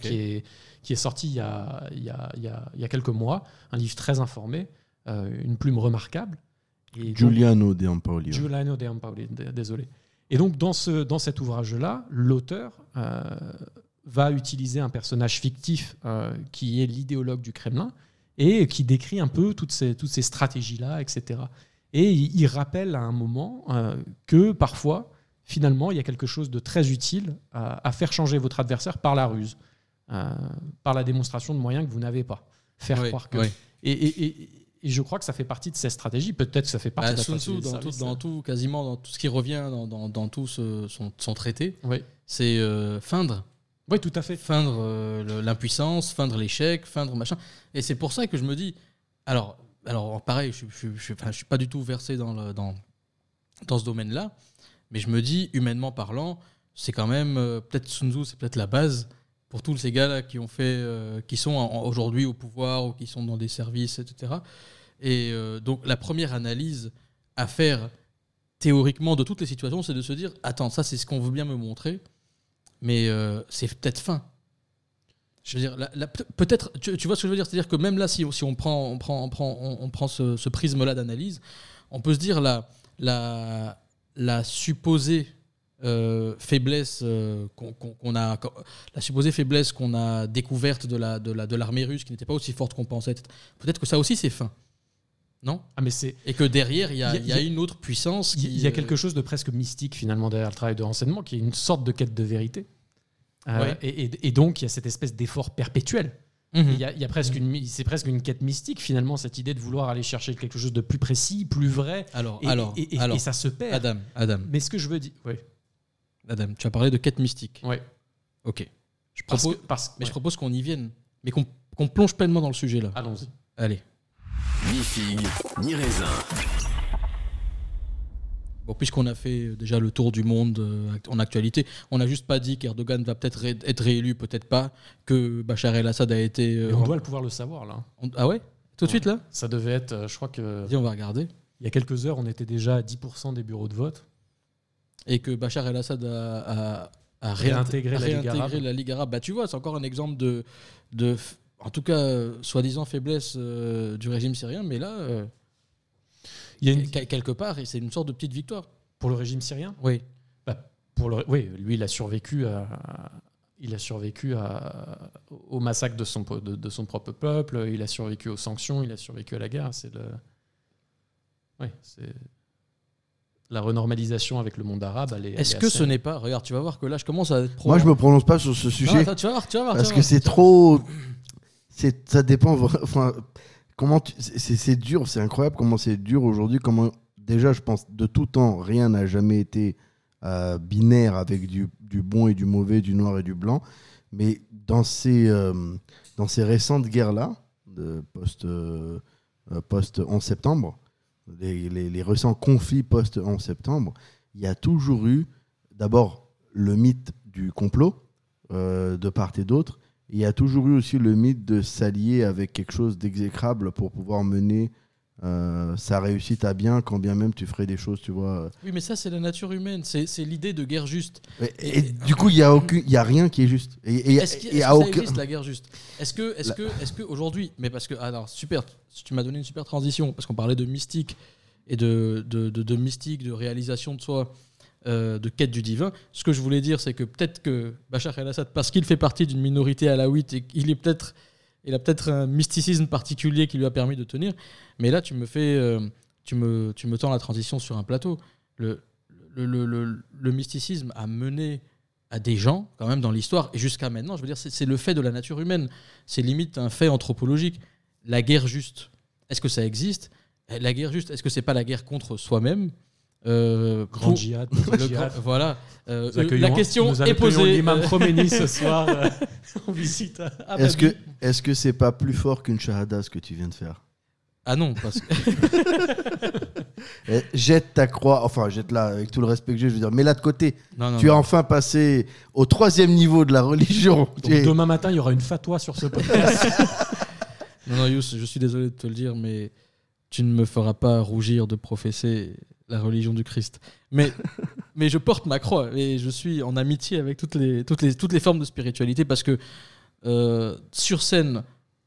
Qui, est, qui est sorti il y, a, il, y a, il y a- il y a quelques mois. Un livre très informé, euh, une plume remarquable. Et donc- Giuliano De Ampaoli. Giuliano De Ampaoli, désolé. Et donc, dans, ce, dans cet ouvrage-là, l'auteur euh, va utiliser un personnage fictif euh, qui est l'idéologue du Kremlin et qui décrit un peu toutes ces, toutes ces stratégies-là, etc. Et il, il rappelle à un moment euh, que parfois, finalement, il y a quelque chose de très utile à, à faire changer votre adversaire par la ruse, euh, par la démonstration de moyens que vous n'avez pas. Faire croire que. Et, et- et- et je crois que ça fait partie de ces stratégies. Peut-être que ça fait partie Bah, de la Sun stratégie Tzu, dans tout, services. dans tout, quasiment dans tout ce qui revient dans, dans, dans tout ce- son, son traité, Oui. c'est euh, feindre. Oui, tout à fait. Feindre euh, l'impuissance, feindre l'échec, feindre machin. Et c'est pour ça que je me dis. Alors, alors pareil, je ne je, je- enfin, je suis pas du tout versé dans, le, dans, dans ce domaine-là, mais je me dis, humainement parlant, c'est quand même. euh, peut-être Sun Tzu, c'est peut-être la base pour tous ces gars-là qui, ont fait, euh, qui sont aujourd'hui au pouvoir ou qui sont dans des services, etc. Et euh, donc, la première analyse à faire théoriquement de toutes les situations, c'est de se dire attends, ça, c'est ce qu'on veut bien me montrer, mais euh, c'est peut-être fin. Je veux dire, peut-être, tu, vois ce que je veux dire? C'est-à-dire que même là, si, on prend, on prend, on prend, on prend ce, ce prisme-là d'analyse, on peut se dire la, la, la supposée euh, faiblesse euh, qu'on a, la supposée faiblesse qu'on a découverte de la de la de l'armée russe, qui n'était pas aussi forte qu'on pensait. Peut-être que ça aussi c'est fin, non? Ah, mais c'est. Et que derrière il y y y a une autre puissance. Il y a euh, quelque chose de presque mystique finalement derrière le travail de renseignement, qui est une sorte de quête de vérité. Euh, Ouais. et, et- et donc il y a cette espèce d'effort perpétuel. mhm. Il y a, il y a presque une, c'est presque une quête mystique finalement cette idée de vouloir aller chercher quelque chose de plus précis, plus vrai. Alors, Et, alors, et- et- alors, et ça se perd. Adam, Adam, Mais ce que je veux dire, Adam, tu as parlé de quête mystique. ouais. Ok. Je Parce propose, que- parce- mais je propose qu'on y vienne, mais qu'on plonge pleinement dans le sujet là. Allons-y. Allez. Ni figue, ni raisin. Bon, puisqu'on a fait déjà le tour du monde euh, en actualité, on n'a juste pas dit qu'Erdogan va peut-être ré- être réélu, peut-être pas, que Bachar el-Assad a été. euh, on doit le pouvoir le savoir là. on- Ah ouais? Tout de suite là? Ça devait être, euh, je crois que Vas-y, on va regarder. il y a quelques heures, on était déjà à 10% des bureaux de vote. Et que Bachar el-Assad a, a- a Réintégré réint- la Ligue arabe. la Ligue arabe. Bah, tu vois, c'est encore un exemple de, de en tout cas, soi-disant faiblesse euh, du régime syrien, mais là, euh, Il y a une- quel- quelque part, c'est une sorte de petite victoire. pour le régime syrien? Oui. Bah, pour le, oui, lui, il a survécu à, il a survécu à- au massacre de son, de son propre peuple, il a survécu aux sanctions, il a survécu à la guerre. C'est le, oui, c'est la renormalisation avec le monde arabe. elle est- elle Est-ce est que assez- ce n'est pas. Regarde, tu vas voir que là, je commence à être pro. Moi, je me prononce pas sur ce Non, sujet attends, tu vas voir, tu vas voir. parce vas que c'est trop. C'est, ça dépend. Enfin, comment tu- c'est, dur, c'est incroyable comment c'est dur aujourd'hui. Comment déjà, je pense de tout temps, rien n'a jamais été euh, binaire avec du, du bon et du mauvais, du noir et du blanc. Mais dans ces euh, dans ces récentes guerres là, de post euh, post 11 septembre, les, récents conflits post 11 septembre, il y a toujours eu d'abord le mythe du complot euh, de part et d'autre. Il y a toujours eu aussi le mythe de s'allier avec quelque chose d'exécrable pour pouvoir mener euh, sa réussite à bien, quand bien même tu ferais des choses, tu vois. Oui, mais ça, c'est la nature humaine. C'est l'idée de guerre juste. Et, et du coup, il y a y a rien qui est juste. Et, Est-ce qu'il- ça aucun- existe la guerre juste? Est-ce que, est-ce La- que, est-ce que aujourd'hui, mais parce que alors super, tu m'as donné une super transition parce qu'on parlait de mystique et de, de, de- de mystique, de réalisation de soi, euh, de quête du divin. Ce que je voulais dire, c'est que peut-être que Bachar el-Assad, parce qu'il fait partie d'une minorité alaouite et qu'il est peut-être, il a peut-être un mysticisme particulier qui lui a permis de tenir. Mais là, tu me fais, euh, tu me, tu me tends la transition sur un plateau. Le, le, mysticisme a mené à des gens, quand même, dans l'histoire, et jusqu'à maintenant, je veux dire, c'est c'est le fait de la nature humaine. C'est limite un fait anthropologique. La guerre juste, est-ce que ça existe? La guerre juste, est-ce que c'est pas la guerre contre soi-même? Euh, Grand pour- djihad, *laughs* le petit grand- djihad. Voilà. Euh, la question nous est posée. l'imam Khomeini ce *laughs* soir euh, *laughs* en visite Est-ce que est-ce que c'est pas plus fort qu'une shahada ce que tu viens de faire? Ah non, parce que Eh, Jette ta croix, enfin jette là avec tout le respect que j'ai, je veux dire, mets-la de côté. non, non, tu es non. enfin passé au troisième niveau de la religion. Donc, Tu es- demain matin, il y aura une fatwa sur ce podcast. Non, non, Youss, je suis désolé de te le dire, mais tu ne me feras pas rougir de professer la religion du Christ. Mais, *laughs* mais je porte ma croix et je suis en amitié avec toutes les, toutes les, toutes les formes de spiritualité parce que euh, sur scène,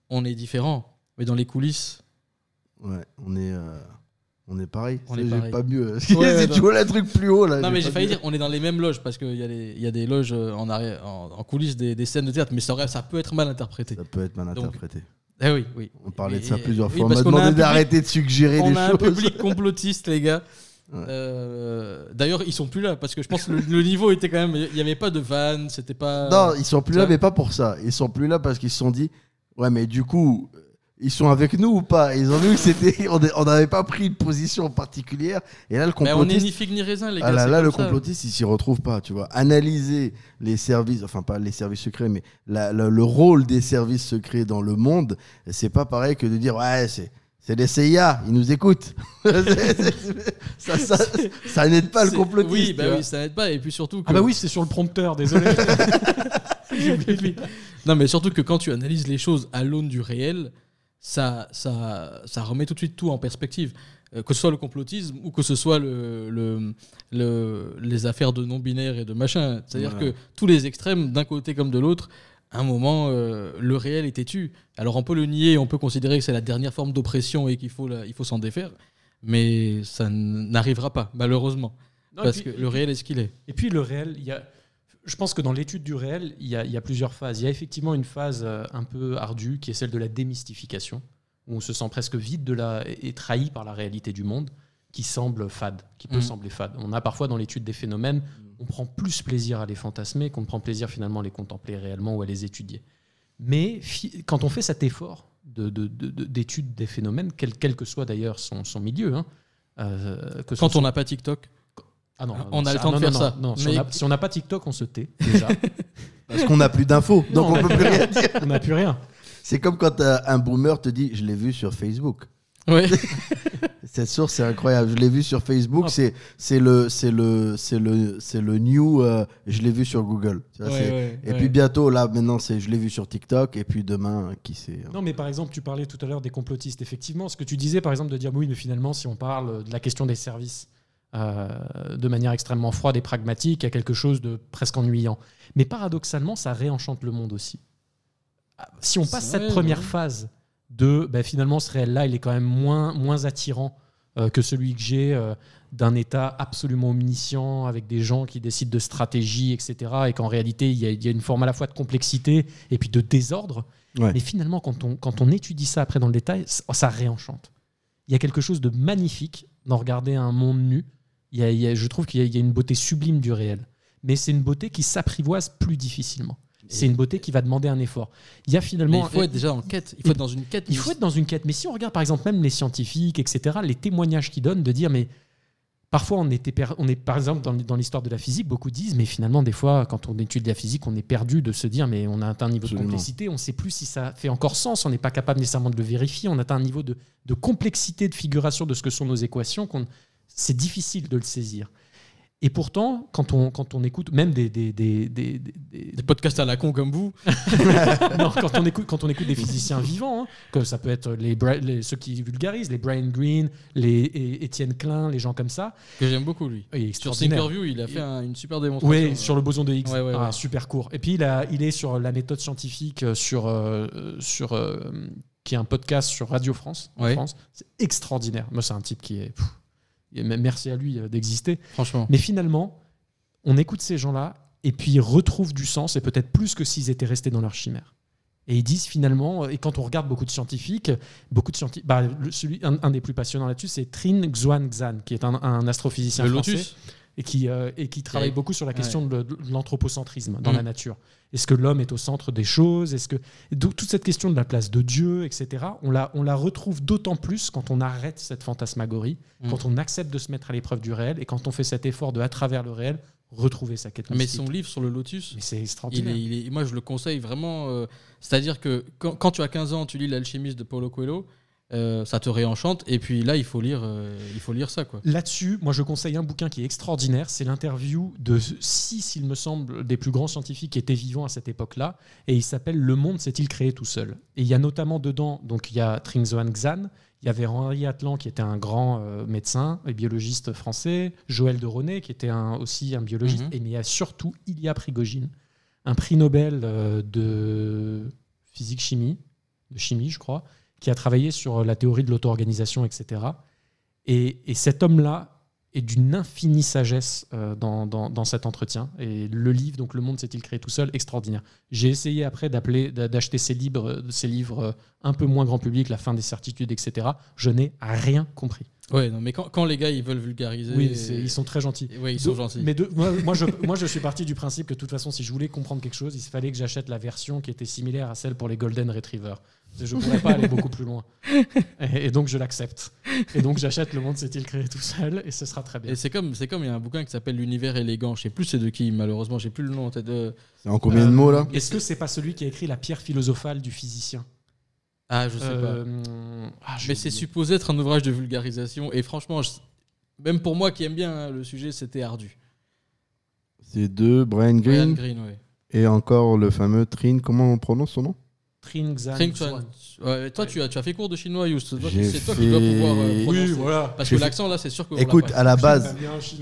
on est différent, mais dans les coulisses, Ouais, on est, euh, on est pareil. On est pareil. pas mieux. *laughs* ouais, non. toujours le truc plus haut là. non, mais j'ai failli mieux. dire, on est dans les mêmes loges parce qu'il y, a y a des loges euh, en, arrière, en, en coulisses des, des scènes de théâtre, mais ça, ça peut être mal interprété. Ça peut être mal Donc, interprété. Eh oui, oui. On parlait de Et- ça plusieurs oui, fois. On parce m'a qu'on a un demandé d'arrêter de suggérer On des a un choses. public complotiste, les gars. Ouais. Euh, D'ailleurs, ils sont plus là parce que je pense que le, le niveau était quand même. Il n'y avait pas de vanne, c'était pas. Non, ils sont plus là, mais pas pour ça. Ils sont plus là parce qu'ils se sont dit, ouais, mais du coup, ils sont avec nous ou pas? Ils ont vu que c'était, *laughs* on n'avait pas pris une position particulière. Et là, le Mais on est complotiste, ni figue ni raisin, les gars. ah là, là, le ça. complotiste, il s'y retrouve pas, tu vois. Analyser les services, enfin pas les services secrets, mais la- la- le rôle des services secrets dans le monde, c'est pas pareil que de dire, ouais, c'est. C'est les CIA, ils nous écoutent. *laughs* Ça ça, ça n'aide pas le complotiste. Oui, bah oui, ça n'aide pas. Et puis surtout. Que... Ah bah oui, c'est sur le prompteur, désolé. J'ai *laughs* oublié. *laughs* Non, mais surtout que quand tu analyses les choses à l'aune du réel, ça, ça, ça remet tout de suite tout en perspective. Euh, que ce soit le complotisme ou que ce soit le, le, le- les affaires de non-binaire et de machin. C'est-à-dire Voilà. que tous les extrêmes, d'un côté comme de l'autre, à un moment, euh, le réel est têtu. Alors on peut le nier, on peut considérer que c'est la dernière forme d'oppression et qu'il faut, la- il faut s'en défaire, mais ça n'arrivera pas, malheureusement. Non, parce puis- que le réel est ce qu'il est. Et puis le réel, il y a, je pense que dans l'étude du réel, il y, a, il y a plusieurs phases. Il y a effectivement une phase euh, un peu ardue qui est celle de la démystification, où on se sent presque vide de la, et trahi par la réalité du monde, qui semble fade, qui peut Mhm. sembler fade. On a parfois dans l'étude des phénomènes, on prend plus plaisir à les fantasmer qu'on prend plaisir finalement à les contempler réellement ou à les étudier. Mais quand on fait cet effort de- de- de- de- d'étude des phénomènes, quel, quel que soit d'ailleurs son, son milieu, hein, euh, que ce Quand soit- on n'a pas TikTok, ah non, On a le temps de non, faire non, ça. non, si Mais- on a- si on n'a pas TikTok, on se tait déjà. *laughs* Parce qu'on n'a plus d'infos, donc Non, on peut plus rien dire. on n'a plus rien. C'est comme quand euh, un boomer te dit Je l'ai vu sur Facebook. Ouais. *laughs* Cette source, c'est incroyable. Je l'ai vu sur Facebook. Ah. C'est c'est le, c'est le, c'est le, c'est le new. euh, je l'ai vu sur Google. Tu vois, Ouais, c'est- ouais, et ouais. puis bientôt, là, maintenant, c'est je l'ai vu sur TikTok. Et puis demain, euh, qui sait Non, mais par exemple, tu parlais tout à l'heure des complotistes. Effectivement, ce que tu disais, par exemple, de dire oui, mais finalement, si on parle de la question des services euh, de manière extrêmement froide et pragmatique, il y a quelque chose de presque ennuyant. Mais paradoxalement, ça réenchante le monde aussi. Ah, Si on passe C'est cette vrai, première ouais. phase de ben, finalement, ce réel-là, il est quand même moins, moins attirant euh, que celui que j'ai euh, d'un État absolument omniscient, avec des gens qui décident de stratégie, etc. Et qu'en réalité, il y, a, il y a une forme à la fois de complexité et puis de désordre. Ouais. Mais finalement, quand on, quand on étudie ça après dans le détail, ça, réenchante. Il y a quelque chose de magnifique dans regarder un monde nu. Il y a- il y a- je trouve qu'il y a une beauté sublime du réel. Mais c'est une beauté qui s'apprivoise plus difficilement. C'est une beauté qui va demander un effort. Il y a Mais finalement. il faut être déjà en quête. Il faut être dans une quête. Il faut être dans une quête. Mais si on regarde par exemple même les scientifiques, etc., les témoignages qu'ils donnent de dire, mais parfois on, était per- on est par exemple dans, dans l'histoire de la physique, beaucoup disent, mais finalement des fois quand on étudie la physique, on est perdu de se dire, mais on a atteint un niveau Absolument. de complexité, on ne sait plus si ça fait encore sens, on n'est pas capable nécessairement de le vérifier, on atteint un niveau de, de complexité de figuration de ce que sont nos équations, qu'on c'est difficile de le saisir. Et pourtant, quand on, quand on écoute même des, des, des, des- des- podcasts à la con comme vous. *laughs* non, quand on écoute, quand on écoute des physiciens vivants, hein, que ça peut être les, ceux qui vulgarisent, les Brian Greene, les et- Étienne Klein, les gens comme ça. Que j'aime beaucoup, lui. Sur. Thinkerview, il a fait un- une super démonstration. Oui, sur le boson de Higgs, Ouais, ouais, Ah, super court. Et puis il, a, il est sur la méthode scientifique, euh, sur, euh, sur euh, qui est un podcast sur Radio France. En. France. C'est extraordinaire. Moi, c'est un type qui est. pff, et même merci à lui euh, d'exister. Franchement. Mais finalement, on écoute ces gens-là et puis ils retrouvent du sens et peut-être plus que s'ils étaient restés dans leur chimère. Et ils disent finalement, et quand on regarde beaucoup de scientifiques, beaucoup de scientifiques, bah, celui, un, un des plus passionnants là-dessus, c'est Trinh Xuan-Zan, qui est un, un astrophysicien Le français Lotus? Et qui, euh, et qui travaille beaucoup sur la question de, de l'anthropocentrisme dans Mm. la nature. Est-ce que l'homme est au centre des choses? Est-ce que donc toute cette question de la place de Dieu, etc. On la, on la retrouve d'autant plus quand on arrête cette fantasmagorie, Mm. quand on accepte de se mettre à l'épreuve du réel et quand on fait cet effort de à travers le réel retrouver sa quête Mais mystique. son livre sur le Lotus, Mais c'est il extraordinaire. est, il est- moi je le conseille vraiment. euh, C'est-à-dire que quand, quand tu as 15 ans, tu lis L'alchimiste de Paulo Coelho, euh, ça te réenchante. Et puis là, il faut lire, euh, il faut lire ça. Là-dessus, moi je conseille un bouquin qui est extraordinaire. C'est l'interview de six, il me semble, des plus grands scientifiques qui étaient vivants à cette époque-là. Et il s'appelle Le monde s'est-il créé tout seul? Et il y a notamment dedans, donc il y a Trinxoan Xan, il y avait Henri Atlan qui était un grand euh, médecin et biologiste français, Joël de René qui était un- aussi un biologiste, Mhm. et mais il y a surtout Ilya Prigogine, un prix Nobel de physique-chimie, de chimie je crois, qui a travaillé sur la théorie de l'auto-organisation, etc. Et, et cet homme-là et d'une infinie sagesse euh, dans, dans- dans cet entretien. Et le livre, donc Le Monde s'est-il créé tout seul, extraordinaire. J'ai essayé après d'appeler, d'a- d'acheter ces livres, ces livres euh, un peu moins grand public, La fin des certitudes, etc. Je n'ai rien compris. Ouais, non, mais quand, quand les gars ils veulent vulgariser. Oui, ils sont très gentils. Ouais, ils sont De- gentils. Mais de- moi, moi, je, moi, je suis parti du principe que de toute façon, si je voulais comprendre quelque chose, il fallait que j'achète la version qui était similaire à celle pour les Golden Retriever. Je ne pourrais pas aller beaucoup plus loin. Et, et donc, je l'accepte. Et donc, j'achète Le Monde s'est-il créé tout seul et ce sera très bien. Et c'est comme, c'est comme il y a un bouquin qui s'appelle L'univers élégant. Je sais plus c'est de qui, malheureusement, j'ai plus le nom en tête. de- C'est en combien de mots là? Est-ce que c'est pas celui qui a écrit La pierre philosophale du physicien? Ah, je sais pas. Euh, ah, Mais c'est supposé être un ouvrage de vulgarisation. Et franchement, je- même pour moi qui aime bien hein, le sujet, c'était ardu. C'est de Brian Brian Green Green, ouais. et encore le fameux Trin. Comment on prononce son nom? Tring Zan Tring Xuan. Xuan. Ouais, toi, tu as, tu as fait cours de chinois, Yous. C'est toi, qui dois pouvoir euh, prononcer. Oui, voilà. Parce que l'accent là, c'est sûr que. Écoute, à la base,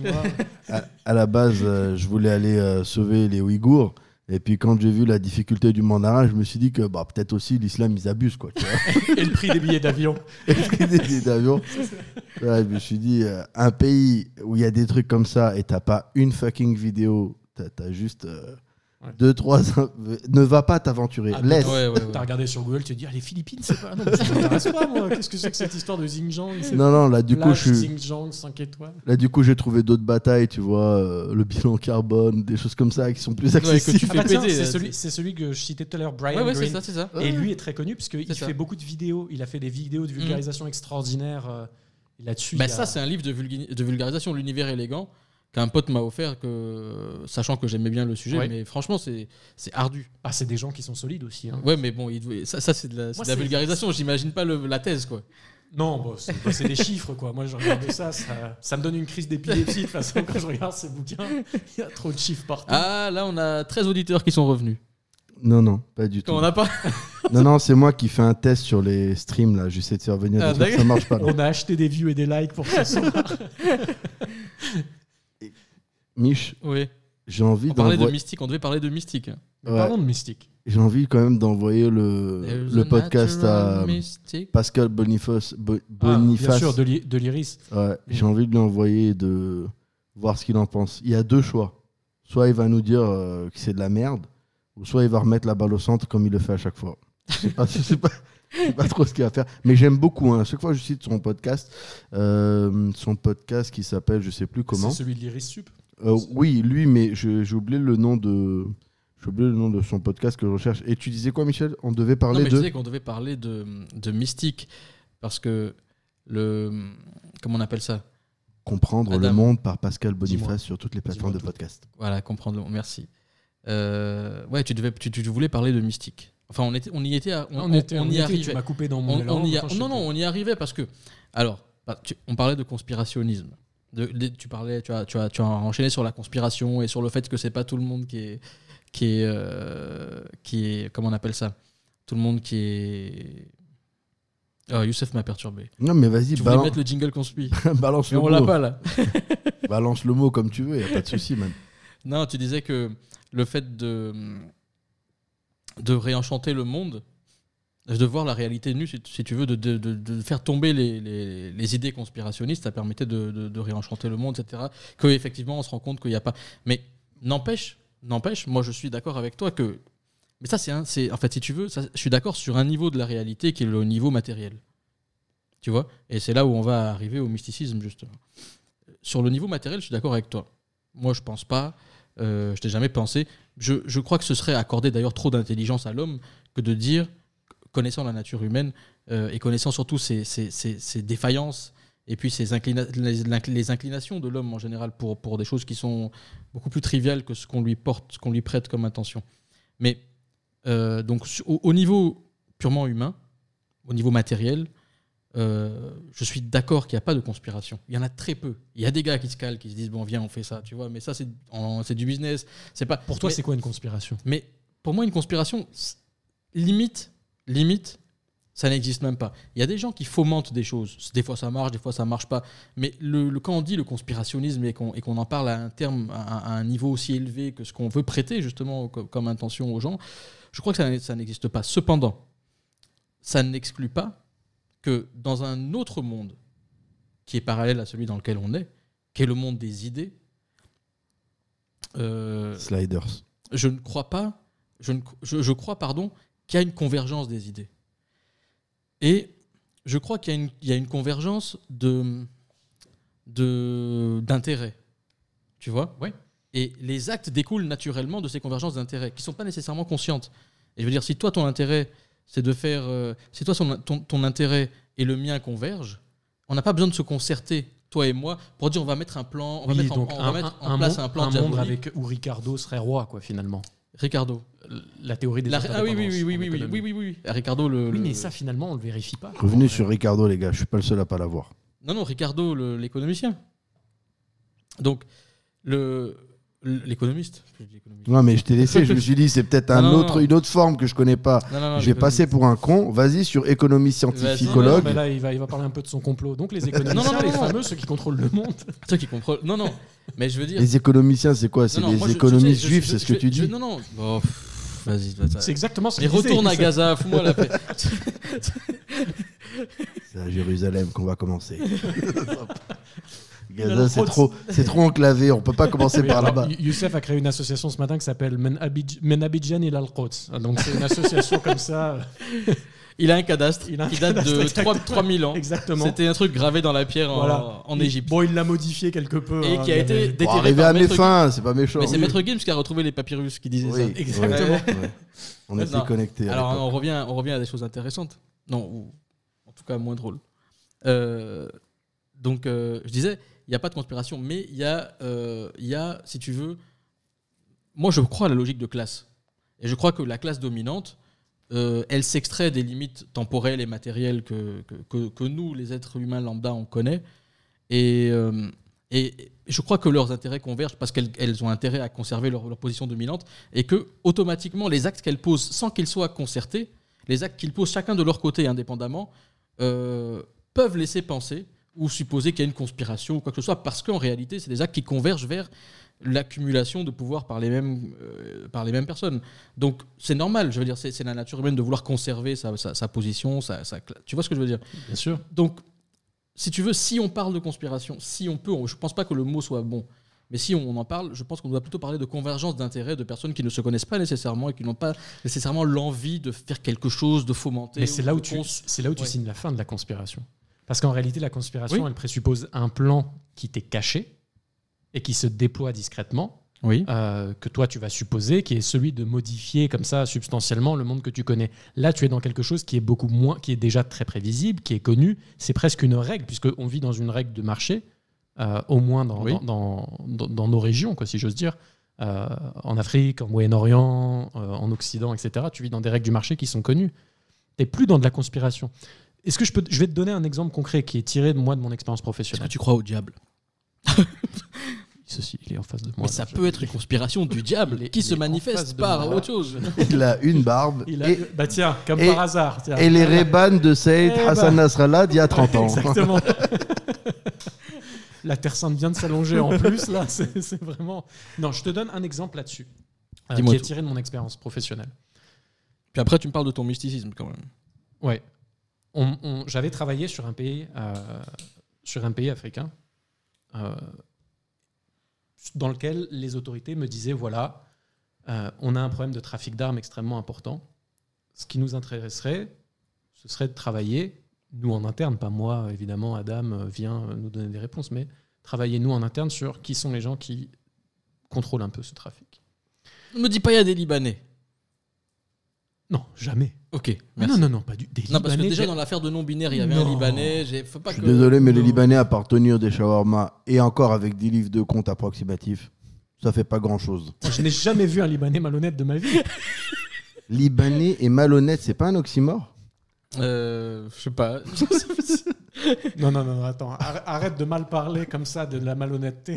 *laughs* à, à la base, euh, je voulais aller euh, sauver les Ouïghours. Et puis quand j'ai vu la difficulté du mandarin, je me suis dit que bah, peut-être aussi l'islam, ils abusent. Quoi, tu vois. *laughs* et le prix des billets d'avion. *laughs* Et le prix des billets d'avion. Ouais, je me suis dit, euh, un pays où il y a des trucs comme ça et t'as pas une fucking vidéo, t'as as juste euh, Ouais. deux, trois. ne va pas t'aventurer. Ah, Laisse. Ouais, ouais, ouais. T'as regardé sur Google, tu te dis, ah, les Philippines, c'est pas. Non, ça m'intéresse pas, moi. Qu'est-ce que c'est que cette histoire de Xinjiang Non, non, là, du coup, je suis. Xinjiang, 5 étoiles. Là, du coup, j'ai trouvé d'autres batailles, tu vois, euh, le bilan carbone, des choses comme ça qui sont plus Ouais, que accessibles. tu Ah fais bah tiens, péter, c'est celui, que je citais tout à l'heure, Brian Ouais, ouais, c'est Greene. ça, c'est ça. Et lui est très connu parce qu'il fait beaucoup de vidéos. Il a fait des vidéos de vulgarisation extraordinaires euh, là-dessus. Bah, a- ça, c'est un livre de vulgarisation, l'univers élégant, qu'un pote m'a offert, que, sachant que j'aimais bien le sujet. Ouais. Mais franchement, c'est c'est ardu. Ah, c'est des gens qui sont solides aussi. hein. Ouais, mais bon, il ça, ça c'est de la, c'est Moi, de la c'est- vulgarisation. J'imagine pas le- la thèse, quoi. Non, bon, c'est bah, c'est des chiffres, quoi. Moi, je regardais ça, ça, ça me donne une crise d'épilepsie. De toute façon, quand je regarde ces bouquins, il y a trop de chiffres partout. Ah, là, on a 13 auditeurs qui sont revenus. Non, non, pas du tout. On n'a pas. *laughs* Non, non, c'est moi qui fais un test sur les streams, là. J'essaie de faire venir Ah, des trucs, ça marche pas. non. On a acheté des views et des likes pour ce soir. *laughs* Mich, Oui. j'ai envie On parlait de d'envoyer. mystique, on devait parler de mystique. Ouais. Parlons de mystique. J'ai envie quand même d'envoyer le, There's le a podcast à mystic. Pascal Boniface. Bo- Ah, bien Boniface. sûr, de l'I- de l'Iris. Ouais, j'ai envie de lui envoyer et de voir ce qu'il en pense. Il y a deux choix. Soit il va nous dire euh, que c'est de la merde, ou soit il va remettre la balle au centre comme il le fait à chaque fois. Je sais pas, *laughs* je sais pas, je sais pas trop ce qu'il va faire. Mais j'aime beaucoup. hein. À chaque fois, je cite son podcast. euh, son podcast qui s'appelle, je sais plus comment. C'est celui de l'Iris Sup. Euh, oui, lui, mais je- j'ai oublié le nom de. J'ai oublié le nom de son podcast que je recherche. Et tu disais quoi, Michel? On devait Non, parler mais je de. disais qu'on devait parler de, de mystique. Parce que le. Comment on appelle ça? Comprendre le Adam. monde par Pascal Dis-moi. Boniface sur toutes les plateformes de Dis-moi tout. podcast. Voilà, comprendre le Merci. Euh, ouais, tu, devais, tu, tu voulais parler de mystique. Enfin, on, était, on y était. à- on, On, était, on on y était, arrivait. Tu m'as coupé dans mon On, élan, on y a- maintenant, je sais non, non, plus. on y arrivait parce que. Alors, bah, tu- on parlait de conspirationnisme. De, de- tu parlais, tu as, tu, as, tu as enchaîné sur la conspiration et sur le fait que c'est pas tout le monde qui est. Qui est, euh, qui est. Comment on appelle ça? Tout le monde qui est. Oh, Youssef m'a perturbé. Non, mais vas-y, Tu voulais balance, mettre le jingle conspi. *laughs* balance Mais le on l'a mot. pas là. *laughs* Balance le mot comme tu veux, y a pas de souci, man. Non, tu disais que le fait de, de réenchanter le monde, de voir la réalité nue, si, tu veux, de, de- de- faire tomber les, les- les idées conspirationnistes, ça permettait de, de- réenchanter le monde, etc. Que effectivement, on se rend compte qu'il n'y a pas. Mais n'empêche, n'empêche, moi je suis d'accord avec toi que. Mais ça, c'est un, c'est en fait, si tu veux, ça, je suis d'accord sur un niveau de la réalité qui est le niveau matériel. Tu vois? Et c'est là où on va arriver au mysticisme, justement. Sur le niveau matériel, je suis d'accord avec toi. Moi, je pense pas. Euh, je n'ai jamais pensé. Je, je crois que ce serait accorder d'ailleurs trop d'intelligence à l'homme que de dire, connaissant la nature humaine euh, et connaissant surtout ses, ses- ses- ses défaillances et puis ses inclina- les, inclinations de l'homme en général pour, pour des choses qui sont beaucoup plus triviales que ce qu'on lui porte, qu'on lui prête comme intention. Mais euh, donc au, au niveau purement humain, au niveau matériel, euh, je suis d'accord qu'il n'y a pas de conspiration. Il y en a très peu. Il y a des gars qui se calent, qui se disent bon viens on fait ça, tu vois. Mais ça c'est du business. C'est pas Pour toi, c'est quoi une conspiration? Mais pour moi, une conspiration, limite, limite, ça n'existe même pas. Il y a des gens qui fomentent des choses. Des fois, ça marche, des fois, ça marche pas. Mais le, le- quand on dit le conspirationnisme et qu'on et qu'on en parle à un terme, à, à un niveau aussi élevé que ce qu'on veut prêter justement co- comme, intention aux gens, je crois que ça, ça n'existe pas. Cependant, ça n'exclut pas que dans un autre monde qui est parallèle à celui dans lequel on est, qui est le monde des idées, euh, Sliders. je ne crois pas, je, ne- je- je crois, pardon, qu'il y a une convergence des idées. Et je crois qu'il y a une, il y a une convergence de, d'intérêts. Tu vois? Ouais. Et les actes découlent naturellement de ces convergences d'intérêts, qui ne sont pas nécessairement conscientes. Et je veux dire, si toi, ton intérêt, c'est de faire. euh, si toi, son- ton, ton intérêt et le mien convergent, on n'a pas besoin de se concerter, toi et moi, pour dire on va mettre un plan, on va Oui, mettre, en- on va un, mettre un- en place un un plan un monde avec où Ricardo serait roi, quoi, finalement. Ricardo. La théorie des La- ah oui, oui, oui, oui, oui, oui, oui, oui, oui. Ah, Ricardo, le. Oui, le- mais ça, finalement, on le vérifie pas. Revenez En sur. Ricardo, les gars. Je suis pas le seul à pas l'avoir. Non, non, Ricardo, l'économicien. Donc, le l'économiste. Non, mais je t'ai laissé. je me suis dit, c'est peut-être un Non, autre, non. une autre forme que je connais pas. Non, non, non, je vais passer pour un con. Vas-y sur économie Vas-y. Non, non, scientificologue. mais là, il va, il va parler un peu de son complot. Donc, les économistes, Non, non, non, les non. fameux, ceux qui contrôlent le monde. Ceux qui comprennent. Non, non. Mais je veux dire. Les économiciens, c'est quoi? C'est je économistes juifs, c'est ce que je- tu je- dis? Non, non. Bon, pff, vas-y, vas-y. C'est exactement ce Mais qu'il disait. retourne à Gaza, fous-moi la paix. C'est à Jérusalem qu'on va commencer. *laughs* Gaza, c'est trop, c'est trop enclavé. On peut pas commencer Oui, par là-bas. Youssef a créé une association ce matin qui s'appelle Men Abidj- Men Abidjan il al-Quds. Donc, c'est une association comme ça. *laughs* Il a un cadastre Il a un qui date cadastre, de exactement. 3 3000 ans. Exactement. C'était un truc gravé dans la pierre en, Voilà. en Il- Égypte. Bon, il l'a modifié quelque peu. Et hein, qui a été déterré arriver par à mes fins, c'est pas méchant. Mais c'est. Maître Gims qui a retrouvé les papyrus qui disaient Oui, ça. ouais, Exactement. ouais. On était connectés. à Alors on revient, on revient à des choses intéressantes. Non, ou en tout cas moins drôles. Euh, donc euh, je disais, il n'y a pas de conspiration, mais il y, a, euh, il y a, si tu veux, moi je crois à la logique de classe. Et je crois que la classe dominante, euh, elle s'extrait des limites temporelles et matérielles que, que, nous, les êtres humains lambda, on connaît. Et, euh, je crois que leurs intérêts convergent parce qu'elles elles ont intérêt à conserver leur, leur position dominante et que automatiquement les actes qu'elles posent sans qu'ils soient concertés, les actes qu'ils posent chacun de leur côté indépendamment, euh, peuvent laisser penser ou supposer qu'il y a une conspiration ou quoi que ce soit parce qu'en réalité c'est des actes qui convergent vers l'accumulation de pouvoir par les mêmes, euh, par les mêmes personnes. Donc c'est normal, je veux dire, c'est la nature humaine de vouloir conserver sa, sa- sa position, sa, sa cla- tu vois ce que je veux dire? Bien sûr. donc, si tu veux, si on parle de conspiration, si on peut, je pense pas que le mot soit bon, mais si on en parle, je pense qu'on doit plutôt parler de convergence d'intérêts de personnes qui ne se connaissent pas nécessairement et qui n'ont pas nécessairement l'envie de faire quelque chose, de fomenter. Mais c'est là où tu, là où tu Ouais. signes la fin de la conspiration. Parce qu'en réalité, la conspiration, Oui. elle présuppose un plan qui t'est caché et qui se déploie discrètement, Oui. euh, que toi tu vas supposer, qui est celui de modifier comme ça substantiellement le monde que tu connais. Là, tu es dans quelque chose qui est beaucoup moins, qui est déjà très prévisible, qui est connu. C'est presque une règle, puisqu'on vit dans une règle de marché, euh, au moins dans, Oui. dans, dans- dans- dans nos régions, quoi, si j'ose dire. Euh, en Afrique, en Moyen-Orient, en Occident, etc. Tu vis dans des règles du marché qui sont connues. Tu plus dans de la conspiration. Est-ce que je peux, je vais te donner un exemple concret qui est tiré de moi de mon expérience Est-ce que professionnelle. tu crois au diable? *laughs* Ceci, il est en face de moi. Mais ça je- peut être une conspiration du diable Il qui il se manifeste par moi. autre chose. *laughs* Il a une barbe Il a- et, Bah tiens, comme et- par hasard. tiens. et les Reban de Saïd Eh Hassan ben. Nasrallah d'il y a 30 ans. Exactement. *laughs* *laughs* La Terre Sainte vient de s'allonger en plus, là. C'est vraiment. Non, je te donne un exemple là-dessus. euh, Dis-moi qui est tout. tiré de mon expérience professionnelle. Puis après, tu me parles de ton mysticisme quand même. Ouais. On- on- J'avais travaillé sur un pays, euh, sur un pays africain, euh, dans lequel les autorités me disaient voilà, euh, on a un problème de trafic d'armes extrêmement important. Ce qui nous intéresserait, ce serait de travailler, nous en interne, pas moi, évidemment, Adam euh, vient euh, nous donner des réponses, mais travailler nous en interne sur qui sont les gens qui contrôlent un peu ce trafic. Ne me dis pas il y a des Libanais. Non, jamais. Ok, Ah merci. non, non, non, pas du. Des Non, parce que Libanais, déjà j'ai- dans l'affaire de non-binaire, il y avait un Non. Libanais. j'ai- Faut pas Je suis que... désolé, mais les. Libanais, à part tenir des shawarma et encore avec des livres de comptes approximatifs, ça fait pas grand chose. Moi, je n'ai jamais vu un Libanais malhonnête de ma vie. Libanais et malhonnête, c'est pas un oxymore? Euh, je sais pas. *laughs* *laughs* Non, non, non, attends. arr- Arrête de mal parler comme ça de la malhonnêteté.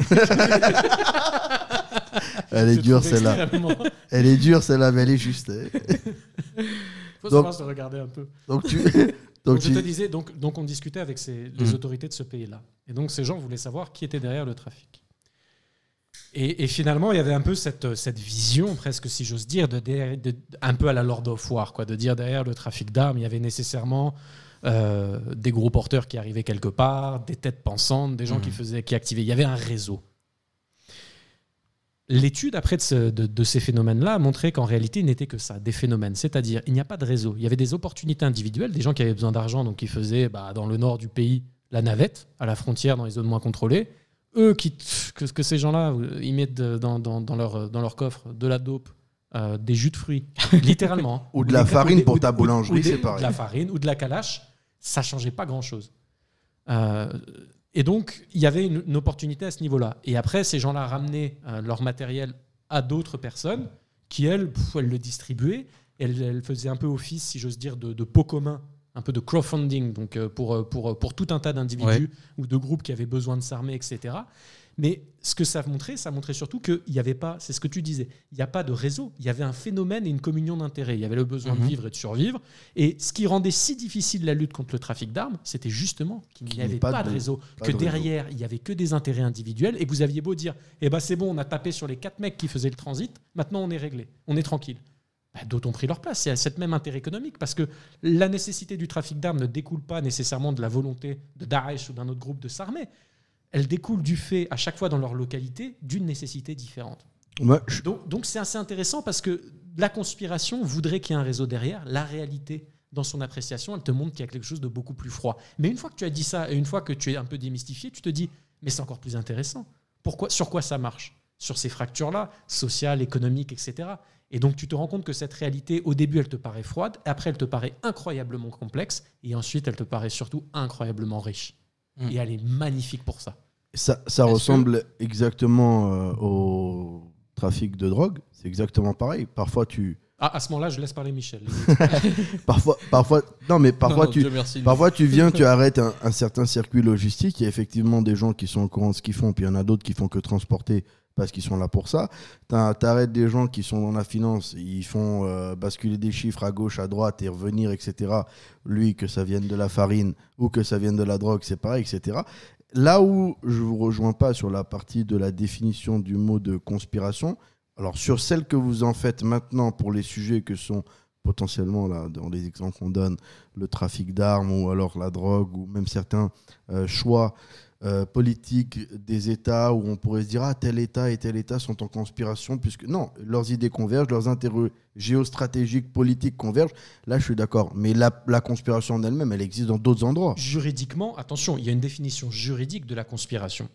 Elle est dure celle-là. Elle est dure celle-là, mais elle est juste. hein. faut Donc- savoir se regarder un peu. Donc tu. *laughs* Donc, Donc je te disais, donc, donc on discutait avec ces- les Mhm. autorités de ce pays-là. Et donc ces gens voulaient savoir qui était derrière le trafic. Et, et finalement, il y avait un peu cette, cette vision, presque si j'ose dire, de, derrière- de- un peu à la Lord of War, quoi, de dire derrière le trafic d'armes, il y avait nécessairement euh, des gros porteurs qui arrivaient quelque part, des têtes pensantes, des gens qui Mhm. faisaient, qui activaient. Il y avait un réseau. L'étude après de, ce- de- de ces phénomènes-là a montré qu'en réalité, il n'était que ça, des phénomènes. C'est-à-dire, il n'y a pas de réseau. Il y avait des opportunités individuelles, des gens qui avaient besoin d'argent, donc qui faisaient bah, dans le nord du pays la navette, à la frontière, dans les zones moins contrôlées. Eux, qui, que, que ces gens-là, euh, ils mettent de- dans, dans- dans leur, dans leur coffre de la dope, euh, des jus de fruits, *laughs* littéralement. Ou de la farine des- pour ou ta boulangerie, c'est pareil. De la farine ou de la calache, ça changeait pas grand-chose. Euh, et donc, il y avait une, une opportunité à ce niveau-là. Et après, ces gens-là ramenaient euh, leur matériel à d'autres personnes qui, elles, pff, elles le distribuaient. Elles, elles faisaient un peu office, si j'ose dire, de, de pot commun, un peu de crowdfunding, donc euh, pour, pour, pour tout un tas d'individus Ouais. ou de groupes qui avaient besoin de s'armer, etc. Mais ce que ça montrait, ça montrait surtout qu'il n'y avait pas, c'est ce que tu disais, il n'y a pas de réseau, il y avait un phénomène et une communion d'intérêts. Il y avait le besoin Mhm. de vivre et de survivre. Et ce qui rendait si difficile la lutte contre le trafic d'armes, c'était justement qu'il n'y n'y ait avait pas pas, de- réseau, pas que de réseau. derrière, il n'y avait que des intérêts individuels. Et vous aviez beau dire, eh ben c'est bon, on a tapé sur les quatre mecs qui faisaient le transit, maintenant on est réglé, on est tranquille. Bah, D'autres ont pris leur place. C'est cet même intérêt économique parce que la nécessité du trafic d'armes ne découle pas nécessairement de la volonté de Daesh ou d'un autre groupe de s'armer. Elle découle du fait, à chaque fois dans leur localité, d'une nécessité différente. Donc donc c'est assez intéressant parce que la conspiration voudrait qu'il y ait un réseau derrière. La réalité, dans son appréciation, elle te montre qu'il y a quelque chose de beaucoup plus froid. Mais une fois que tu as dit ça et une fois que tu es un peu démystifié, tu te dis, mais c'est encore plus intéressant. Pourquoi, sur quoi ça marche? Sur ces fractures-là, sociales, économiques, etc. Et donc tu te rends compte que cette réalité, au début, elle te paraît froide, après, elle te paraît incroyablement complexe, et ensuite, elle te paraît surtout incroyablement riche. Mm. Et elle est magnifique pour ça. Ça, ressemble exactement euh, au trafic de drogue. C'est exactement pareil. Parfois, tu. Ah, à ce moment-là, je laisse parler Michel. *laughs* Parfois, parfois, non, mais parfois Non, tu, Dieu merci. Parfois, tu viens, *laughs* tu arrêtes un, un certain circuit logistique. Il y a effectivement des gens qui sont au courant de ce qu'ils font, puis il y en a d'autres qui font que transporter parce qu'ils sont là pour ça. Tu arrêtes des gens qui sont dans la finance, ils font euh, basculer des chiffres à gauche, à droite et revenir, etc. Lui, que ça vienne de la farine ou que ça vienne de la drogue, c'est pareil, etc. Là où je vous rejoins pas sur la partie de la définition du mot de conspiration, alors sur celle que vous en faites maintenant pour les sujets que sont potentiellement, là, dans les exemples qu'on donne, le trafic d'armes ou alors la drogue ou même certains euh, choix euh, politiques des États où on pourrait se dire ah tel État et tel État sont en conspiration puisque non leurs idées convergent leurs intérêts géostratégiques politiques convergent là je suis d'accord mais la, conspiration en elle-même elle existe dans d'autres endroits Juridiquement, attention, il y a une définition juridique de la conspiration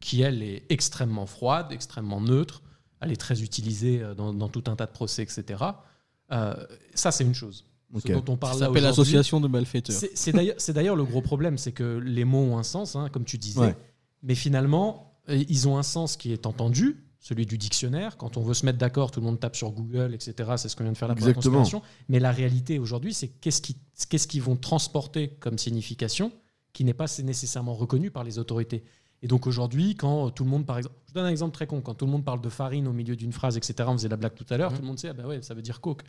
qui, elle, est extrêmement froide, extrêmement neutre. Elle est très utilisée euh, dans, dans tout un tas de procès, etc. Euh, ça, c'est une chose. Ce dont on Ça parle s'appelle l'association de malfaiteurs. C'est d'ailleurs- le gros problème, c'est que les mots ont un sens, hein, comme tu disais, Ouais. mais finalement, euh, ils ont un sens qui est entendu, celui du dictionnaire. Quand on veut se mettre d'accord, tout le monde tape sur Google, etc. C'est ce qu'on vient de faire là pour la conspiration. Mais la réalité aujourd'hui, c'est qu'est-ce qui- qu'est-ce qu'ils vont transporter comme signification qui n'est pas nécessairement reconnu par les autorités. Et donc aujourd'hui, quand tout le monde, par exemple, je donne un exemple très con, quand tout le monde parle de farine au milieu d'une phrase, etc., on faisait la blague tout à l'heure, Mhm. tout le monde sait, ah bah ouais, ça veut dire coke.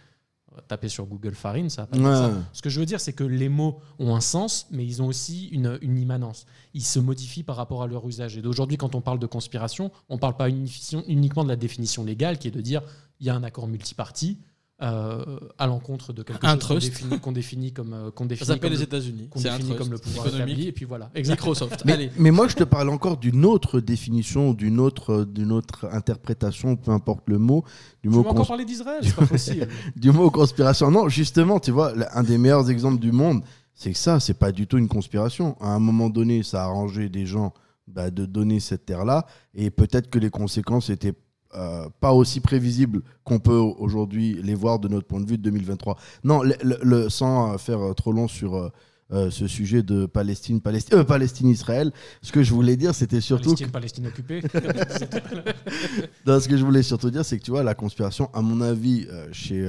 Taper sur Google farine, ça Ouais. ça. Ce que je veux dire, c'est que les mots ont un sens, mais ils ont aussi une, une immanence. Ils se modifient par rapport à leur usage. Et d'aujourd'hui, quand on parle de conspiration, on ne parle pas uniquement de la définition légale, qui est de dire il y a un accord multiparti euh, à l'encontre de quelque Un chose qu'on définit, qu'on définit comme euh, qu'on Ça définit s'appelle comme les le- États-Unis. qu'on C'est un définit comme le pouvoir économique. établi, et puis voilà. Exactement. Microsoft. mais, Allez. mais moi je te parle encore d'une autre définition d'une autre d'une autre interprétation peu importe le mot du Tu mot veux encore parler d'Israël C'est pas *laughs* possible. du mot conspiration. Non, justement, tu vois, un des meilleurs exemples du monde, c'est que ça, c'est pas du tout une conspiration. À un moment donné, ça a arrangé des gens bah, de donner cette terre-là, et peut-être que les conséquences étaient euh, pas aussi prévisibles qu'on peut aujourd'hui les voir de notre point de vue de 2023. Non, le, le- le- sans euh, faire euh, trop long sur euh, ce sujet de Palestine, Palestine, euh, Palestine, Israël, ce que je voulais dire, c'était surtout que Palestine, Palestine occupée. *laughs* non, ce que je voulais surtout dire, c'est que tu vois, la conspiration, à mon avis, chez,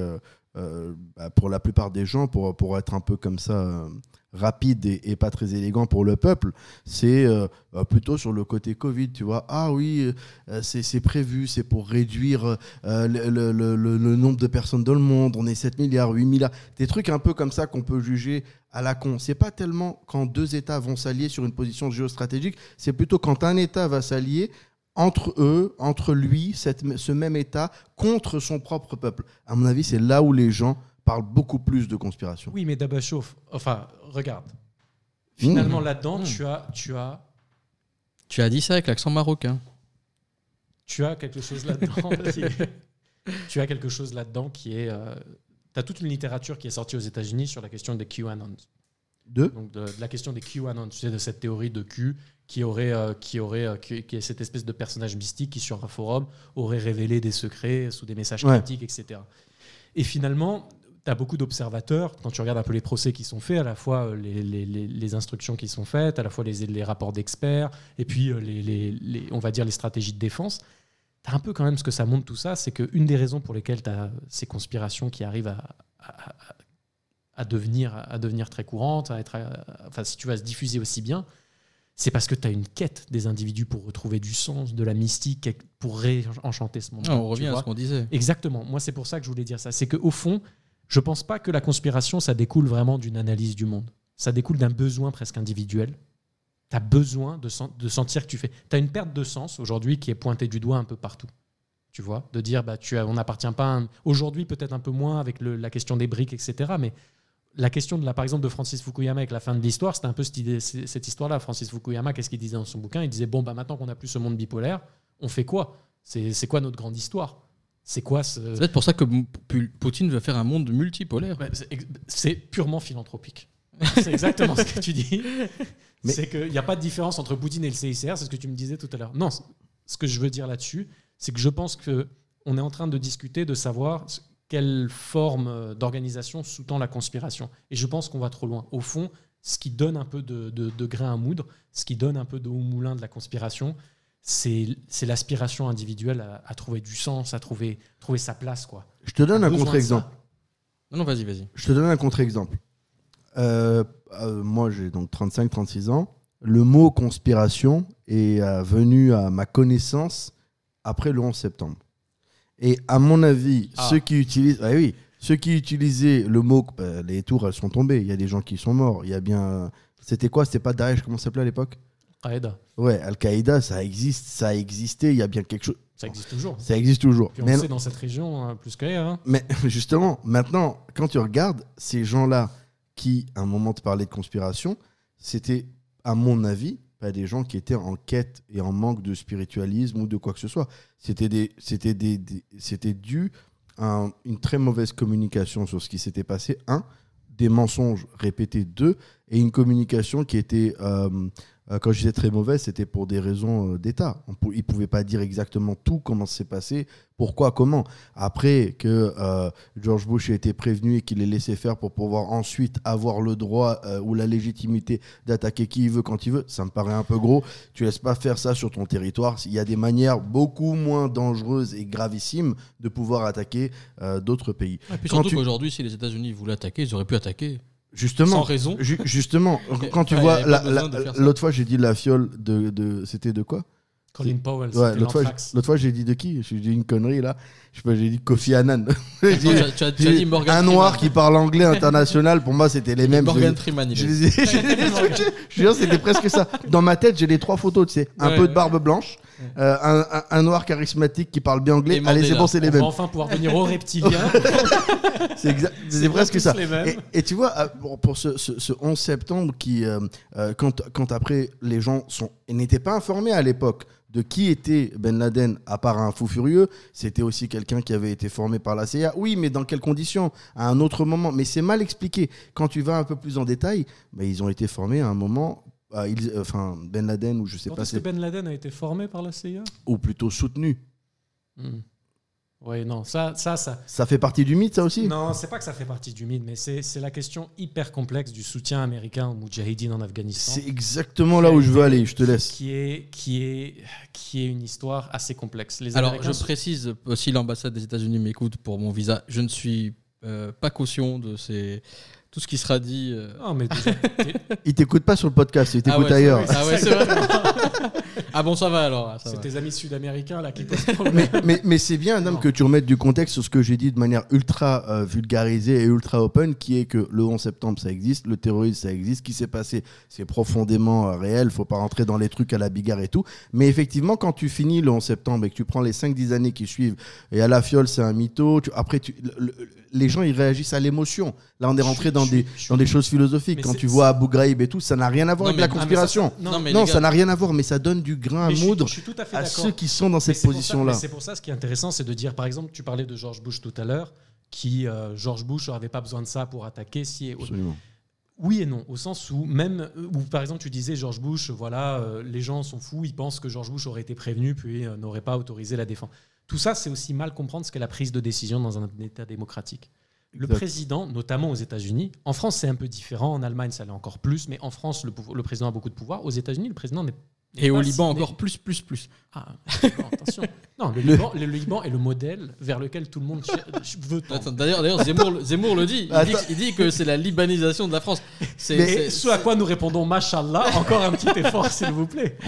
bah, pour la plupart des gens, pour, pour être un peu comme ça, euh, rapide et, pas très élégant pour le peuple, c'est euh, euh, plutôt sur le côté Covid, tu vois. Ah oui, euh, c'est prévu, c'est pour réduire euh, le nombre de personnes dans le monde, on est 7 milliards, 8 milliards, des trucs un peu comme ça qu'on peut juger à la con. C'est pas tellement quand deux États vont s'allier sur une position géostratégique, c'est plutôt quand un État va s'allier entre eux, entre lui, cette- ce même État, contre son propre peuple. À mon avis, c'est là où les gens parle beaucoup plus de conspiration. Oui, mais Dabachouf, enfin, regarde. Finalement, Mmh. là-dedans, Mmh. tu as, tu as, Tu as dit ça avec l'accent marocain. tu as quelque chose là-dedans. *laughs* qui est- tu as quelque chose là-dedans qui est. tu as toute une littérature qui est sortie aux États-Unis sur la question des QAnons. Deux. Donc de, de la question des QAnon, tu sais, de cette théorie de Q qui aurait, euh, qui aurait, euh, qui, qui est cette espèce de personnage mystique qui sur un forum aurait révélé des secrets sous des messages Ouais. critiques, etc. Et finalement, tu as beaucoup d'observateurs, quand tu regardes un peu les procès qui sont faits, à la fois euh, les, les- les- les instructions qui sont faites, à la fois les, les rapports d'experts, et puis les, on va dire les stratégies de défense, tu as un peu quand même ce que ça montre tout ça, c'est qu'une des raisons pour lesquelles tu as ces conspirations qui arrivent à, à- à- à devenir, à devenir très courantes, à être, enfin, si tu vas se diffuser aussi bien, c'est parce que tu as une quête des individus pour retrouver du sens, de la mystique, pour réenchanter ce monde. Ah, on revient à ce qu'on disait. Exactement. Moi, c'est pour ça que je voulais dire ça. C'est qu'au fond, je pense pas que la conspiration, ça découle vraiment d'une analyse du monde. Ça découle d'un besoin presque individuel. Tu as besoin de, sen- de sentir que tu fais. Tu as une perte de sens aujourd'hui qui est pointée du doigt un peu partout. Tu vois? De dire, bah, tu as, on n'appartient pas. à Aujourd'hui, peut-être un peu moins avec le- la question des briques, etc. Mais la question, de la, par exemple, de Francis Fukuyama avec la fin de l'histoire, c'était un peu cette, idée- cette histoire-là. Francis Fukuyama, qu'est-ce qu'il disait dans son bouquin? Il disait, bon, bah, maintenant qu'on n'a plus ce monde bipolaire, on fait quoi? C'est c'est quoi notre grande histoire? C'est quoi ce. C'est peut-être pour ça que Poutine veut faire un monde multipolaire. Bah, c'est purement philanthropique. *laughs* C'est exactement ce que tu dis. Mais- C'est qu'il n'y a pas de différence entre Poutine et le CICR, c'est ce que tu me disais tout à l'heure. Non, ce que je veux dire là-dessus, c'est que je pense que on est en train de discuter de savoir quelle forme euh, d'organisation sous-tend la conspiration. Et je pense qu'on va trop loin. Au fond, ce qui donne un peu de, de- de grain à moudre, ce qui donne un peu de haut moulin de la conspiration, c'est l'aspiration individuelle à, à trouver du sens, à trouver, trouver sa place. Quoi. Je te donne un contre-exemple. Non, non, vas-y, vas-y. Je te donne un contre-exemple. Euh, euh, moi, j'ai donc 35-36 ans. Le mot conspiration est euh, venu à ma connaissance après le 11 septembre. Et à mon avis, Ah. ceux qui utilisent, ah oui, ceux qui utilisaient le mot, bah, les tours, elles sont tombées. Il y a des gens qui sont morts. Il y a bien, c'était quoi? C'était pas Daesh Comment ça s'appelait à l'époque? Qaïda, Ouais, Al-Qaïda, ça existe, ça a existé. Il y a bien quelque chose. ça existe toujours. Ça existe toujours. Puis on Mais- sait dans cette région, hein, plus qu'ailleurs. hein. mais *laughs* justement, maintenant, quand tu regardes ces gens-là qui, à un moment, te parlaient de conspiration, c'était, à mon avis, pas des gens qui étaient en quête et en manque de spiritualisme ou de quoi que ce soit. C'était des, dû à un- une très mauvaise communication sur ce qui s'était passé. Un, des mensonges répétés. Deux, et une communication qui était, euh, quand je disais très mauvaise, c'était pour des raisons euh, d'État. Ils ne pouvaient pas dire exactement tout, comment ça s'est passé, pourquoi, comment. Après que euh, George Bush ait été prévenu et qu'il ait laissé faire pour pouvoir ensuite avoir le droit euh, ou la légitimité d'attaquer qui il veut quand il veut, ça me paraît un peu gros. Tu laisses pas faire ça sur ton territoire. Il y a des manières beaucoup moins dangereuses et gravissimes de pouvoir attaquer euh, d'autres pays. Et puis surtout tu- qu'aujourd'hui, si les États-Unis voulaient attaquer, ils auraient pu attaquer. Justement, Sans raison. ju- justement, *laughs* quand tu Ouais, vois, avait la- la- l'autre fois j'ai dit la fiole de, de c'était de quoi? Colin Powell, Ouais, l'autre fois, l'autre j'ai dit de qui? J'ai dit une connerie là. Je sais pas, j'ai dit Kofi Annan. *laughs* Dit- tu as- tu dit Morgan un Freeman. noir qui parle anglais international. Pour moi, c'était les mêmes. Morgan Je- Freeman, Je *laughs* je je jure, c'était presque ça. Dans ma tête, j'ai les trois photos, tu sais. Un Ouais, peu de barbe blanche, euh, un, un- un noir charismatique qui parle bien anglais. Allez, c'est bon, c'est les mêmes. enfin pouvoir venir aux reptiliens. *laughs* C'est exact- *laughs* c'est C'est presque ça. Et, et tu vois, bon, pour ce, ce- ce 11 septembre, qui, euh, euh, quand, quand après les gens sont, n'étaient pas informés à l'époque de qui était Ben Laden, à part un fou furieux, c'était aussi quelqu'un qui avait été formé par la CIA. Oui, mais dans quelles conditions? À un autre moment. Mais c'est mal expliqué. Quand tu vas un peu plus en détail, bah, ils ont été formés à un moment. Euh, ils- euh, Enfin, Ben Laden, ou je sais Quand pas, est-ce que Ben Laden a été formé par la CIA ou plutôt soutenu. Oui, non, ça, ça, ça. Ça fait partie du mythe, ça aussi? Non, c'est pas que ça fait partie du mythe, mais c'est c'est la question hyper complexe du soutien américain aux Moudjahidines en Afghanistan. C'est exactement là où je veux aller, je te laisse. Qui est, qui, est, qui est une histoire assez complexe. Les Alors, Américains je sont- précise, euh, si l'ambassade des États-Unis m'écoute pour mon visa, je ne suis euh, pas caution de ces... tout ce qui sera dit. euh. Non, mais déjà, *laughs* Il t'écoute pas sur le podcast, il Ah t'écoute ouais, ailleurs. Ah ouais, c'est vrai. *laughs* Ah bon, ça va alors. C'est tes amis sud-américains là qui posent *laughs* problème. mais, mais, mais c'est bien, Adam, Non. que tu remettes du contexte sur ce que j'ai dit de manière ultra euh, vulgarisée et ultra open, qui est que le 11 septembre, ça existe, le terrorisme, ça existe, ce qui s'est passé, c'est profondément euh, réel, faut pas rentrer dans les trucs à la bigarre et tout. Mais effectivement, quand tu finis le 11 septembre et que tu prends les 5-10 années qui suivent, et à la fiole, c'est un mytho, tu- après, tu, le- le- les gens, ils réagissent à l'émotion. Là, on est rentré Je- dans, des, je- dans des choses philosophiques. Quand tu vois Abu Ghraib et tout, ça n'a rien à voir avec la Ah, conspiration. ça- Non, ça n'a rien à voir, mais ça donne du grain à moudre à ceux qui sont dans cette position-là. C'est pour ça, ce qui est intéressant, c'est de dire, par exemple, tu parlais de George Bush tout à l'heure, qui euh, George Bush n'avait pas besoin de ça pour attaquer. Si Absolument. oui et non, au sens où même où par exemple tu disais George Bush, voilà, euh, les gens sont fous, ils pensent que George Bush aurait été prévenu puis euh, n'aurait pas autorisé la défense. Tout ça, c'est aussi mal comprendre ce qu'est la prise de décision dans un État démocratique. Le Exact. président, notamment aux États-Unis, en France c'est un peu différent, en Allemagne ça l'est encore plus, mais en France le, président a beaucoup de pouvoir. Aux États-Unis, le président n'est Et au Liban, si- encore plus, plus, plus. ah, *laughs* non, attention. Non, le, Liban, le Liban est le modèle vers lequel tout le monde veut tendre. D'ailleurs, d'ailleurs, Zemmour, le- Zemmour le dit. Il, dit que, il dit que c'est la libanisation de la France. C'est, ce à quoi nous répondons, Mashallah, encore un petit effort, s'il vous plaît.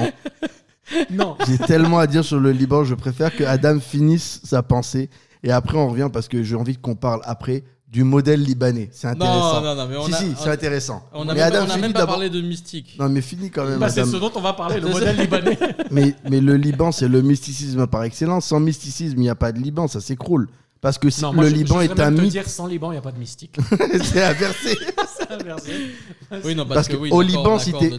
Non, J'ai tellement à dire sur le Liban, je préfère que Adam finisse sa pensée et après on revient parce que j'ai envie qu'on parle après du modèle libanais. C'est intéressant. non, non, non, mais on si, a, si, c'est intéressant. on a mais même, Adam, on a finis même pas parlé de mystique. Non, mais finis quand même. bah, c'est ce dont on va parler, le *laughs* modèle libanais. *laughs* mais, mais le Liban, c'est le mysticisme par excellence. Sans mysticisme, il n'y a pas de Liban, ça s'écroule. Parce que si Non, le je- Liban je est un même te mythe, dire, sans Liban, il n'y a pas de mystique. *laughs* c'est inversé. C'est inversé. Oui, non, parce, Parce que, que oui, au Liban, si t'es-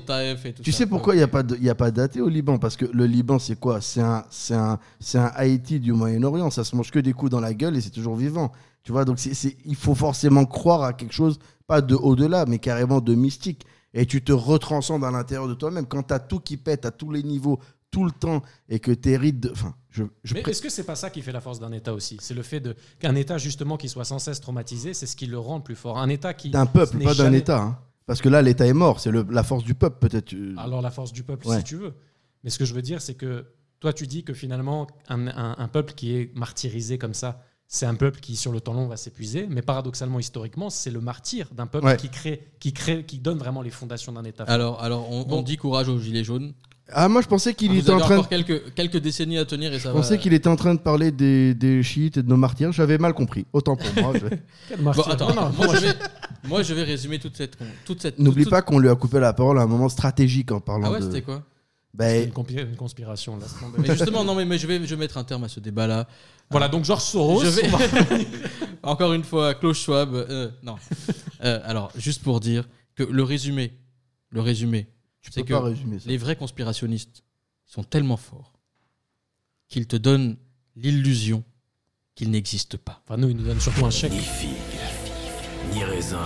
Tu ça. sais pourquoi il n'y a pas de- il y a pas d'athée au Liban? Parce que le Liban, c'est quoi? C'est un, c'est un, c'est un Haïti du Moyen-Orient. Ça se mange que des coups dans la gueule et c'est toujours vivant. Tu vois, donc c'est, c'est- il faut forcément croire à quelque chose, pas de au-delà, mais carrément de mystique. Et tu te retranscendes à l'intérieur de toi-même. Quand tu as tout qui pète à tous les niveaux, tout le temps, et que tu hérites de. Enfin, je, je Mais pré- est-ce que c'est pas ça qui fait la force d'un État aussi? C'est le fait de- qu'un État, justement, qui soit sans cesse traumatisé, c'est ce qui le rend le plus fort. Un État qui. d'un peuple, pas d'un État. hein. Parce que là, l'État est mort. C'est le- la force du peuple, peut-être. Alors, la force du peuple, Ouais. si tu veux. Mais ce que je veux dire, c'est que toi, tu dis que finalement, un, un- un peuple qui est martyrisé comme ça, c'est un peuple qui, sur le temps long, va s'épuiser. Mais paradoxalement, historiquement, c'est le martyr d'un peuple Ouais. qui crée, qui crée, qui donne vraiment les fondations d'un État. Alors, alors on, dit courage aux Gilets jaunes. Ah, moi, je pensais qu'il était en train de encore quelques, quelques décennies à tenir et ça Je va. pensais qu'il était en train de parler des, des chiites et de nos martyrs. J'avais mal compris. Autant pour moi. je- *laughs* Quel Bon, martyr. attends, Non, non, moi, je vais, moi je vais résumer toute cette. Toute cette N'oublie toute- pas qu'on lui a coupé la parole à un moment stratégique en parlant Ah ouais, de. c'était quoi? Ben, une, compi- une conspiration. Là, *laughs* Mais justement, non, mais, mais je, vais, je vais mettre un terme à ce débat-là. voilà, donc Georges Soros. Je vais- *laughs* Encore une fois, Klaus Schwab. euh, non. Euh, alors, juste pour dire que le résumé, le résumé, tu c'est peux que pas résumer ça. les vrais conspirationnistes sont tellement forts qu'ils te donnent l'illusion qu'ils n'existent pas. Enfin, nous, ils nous donnent surtout un chèque. Ni figue, ni raisin.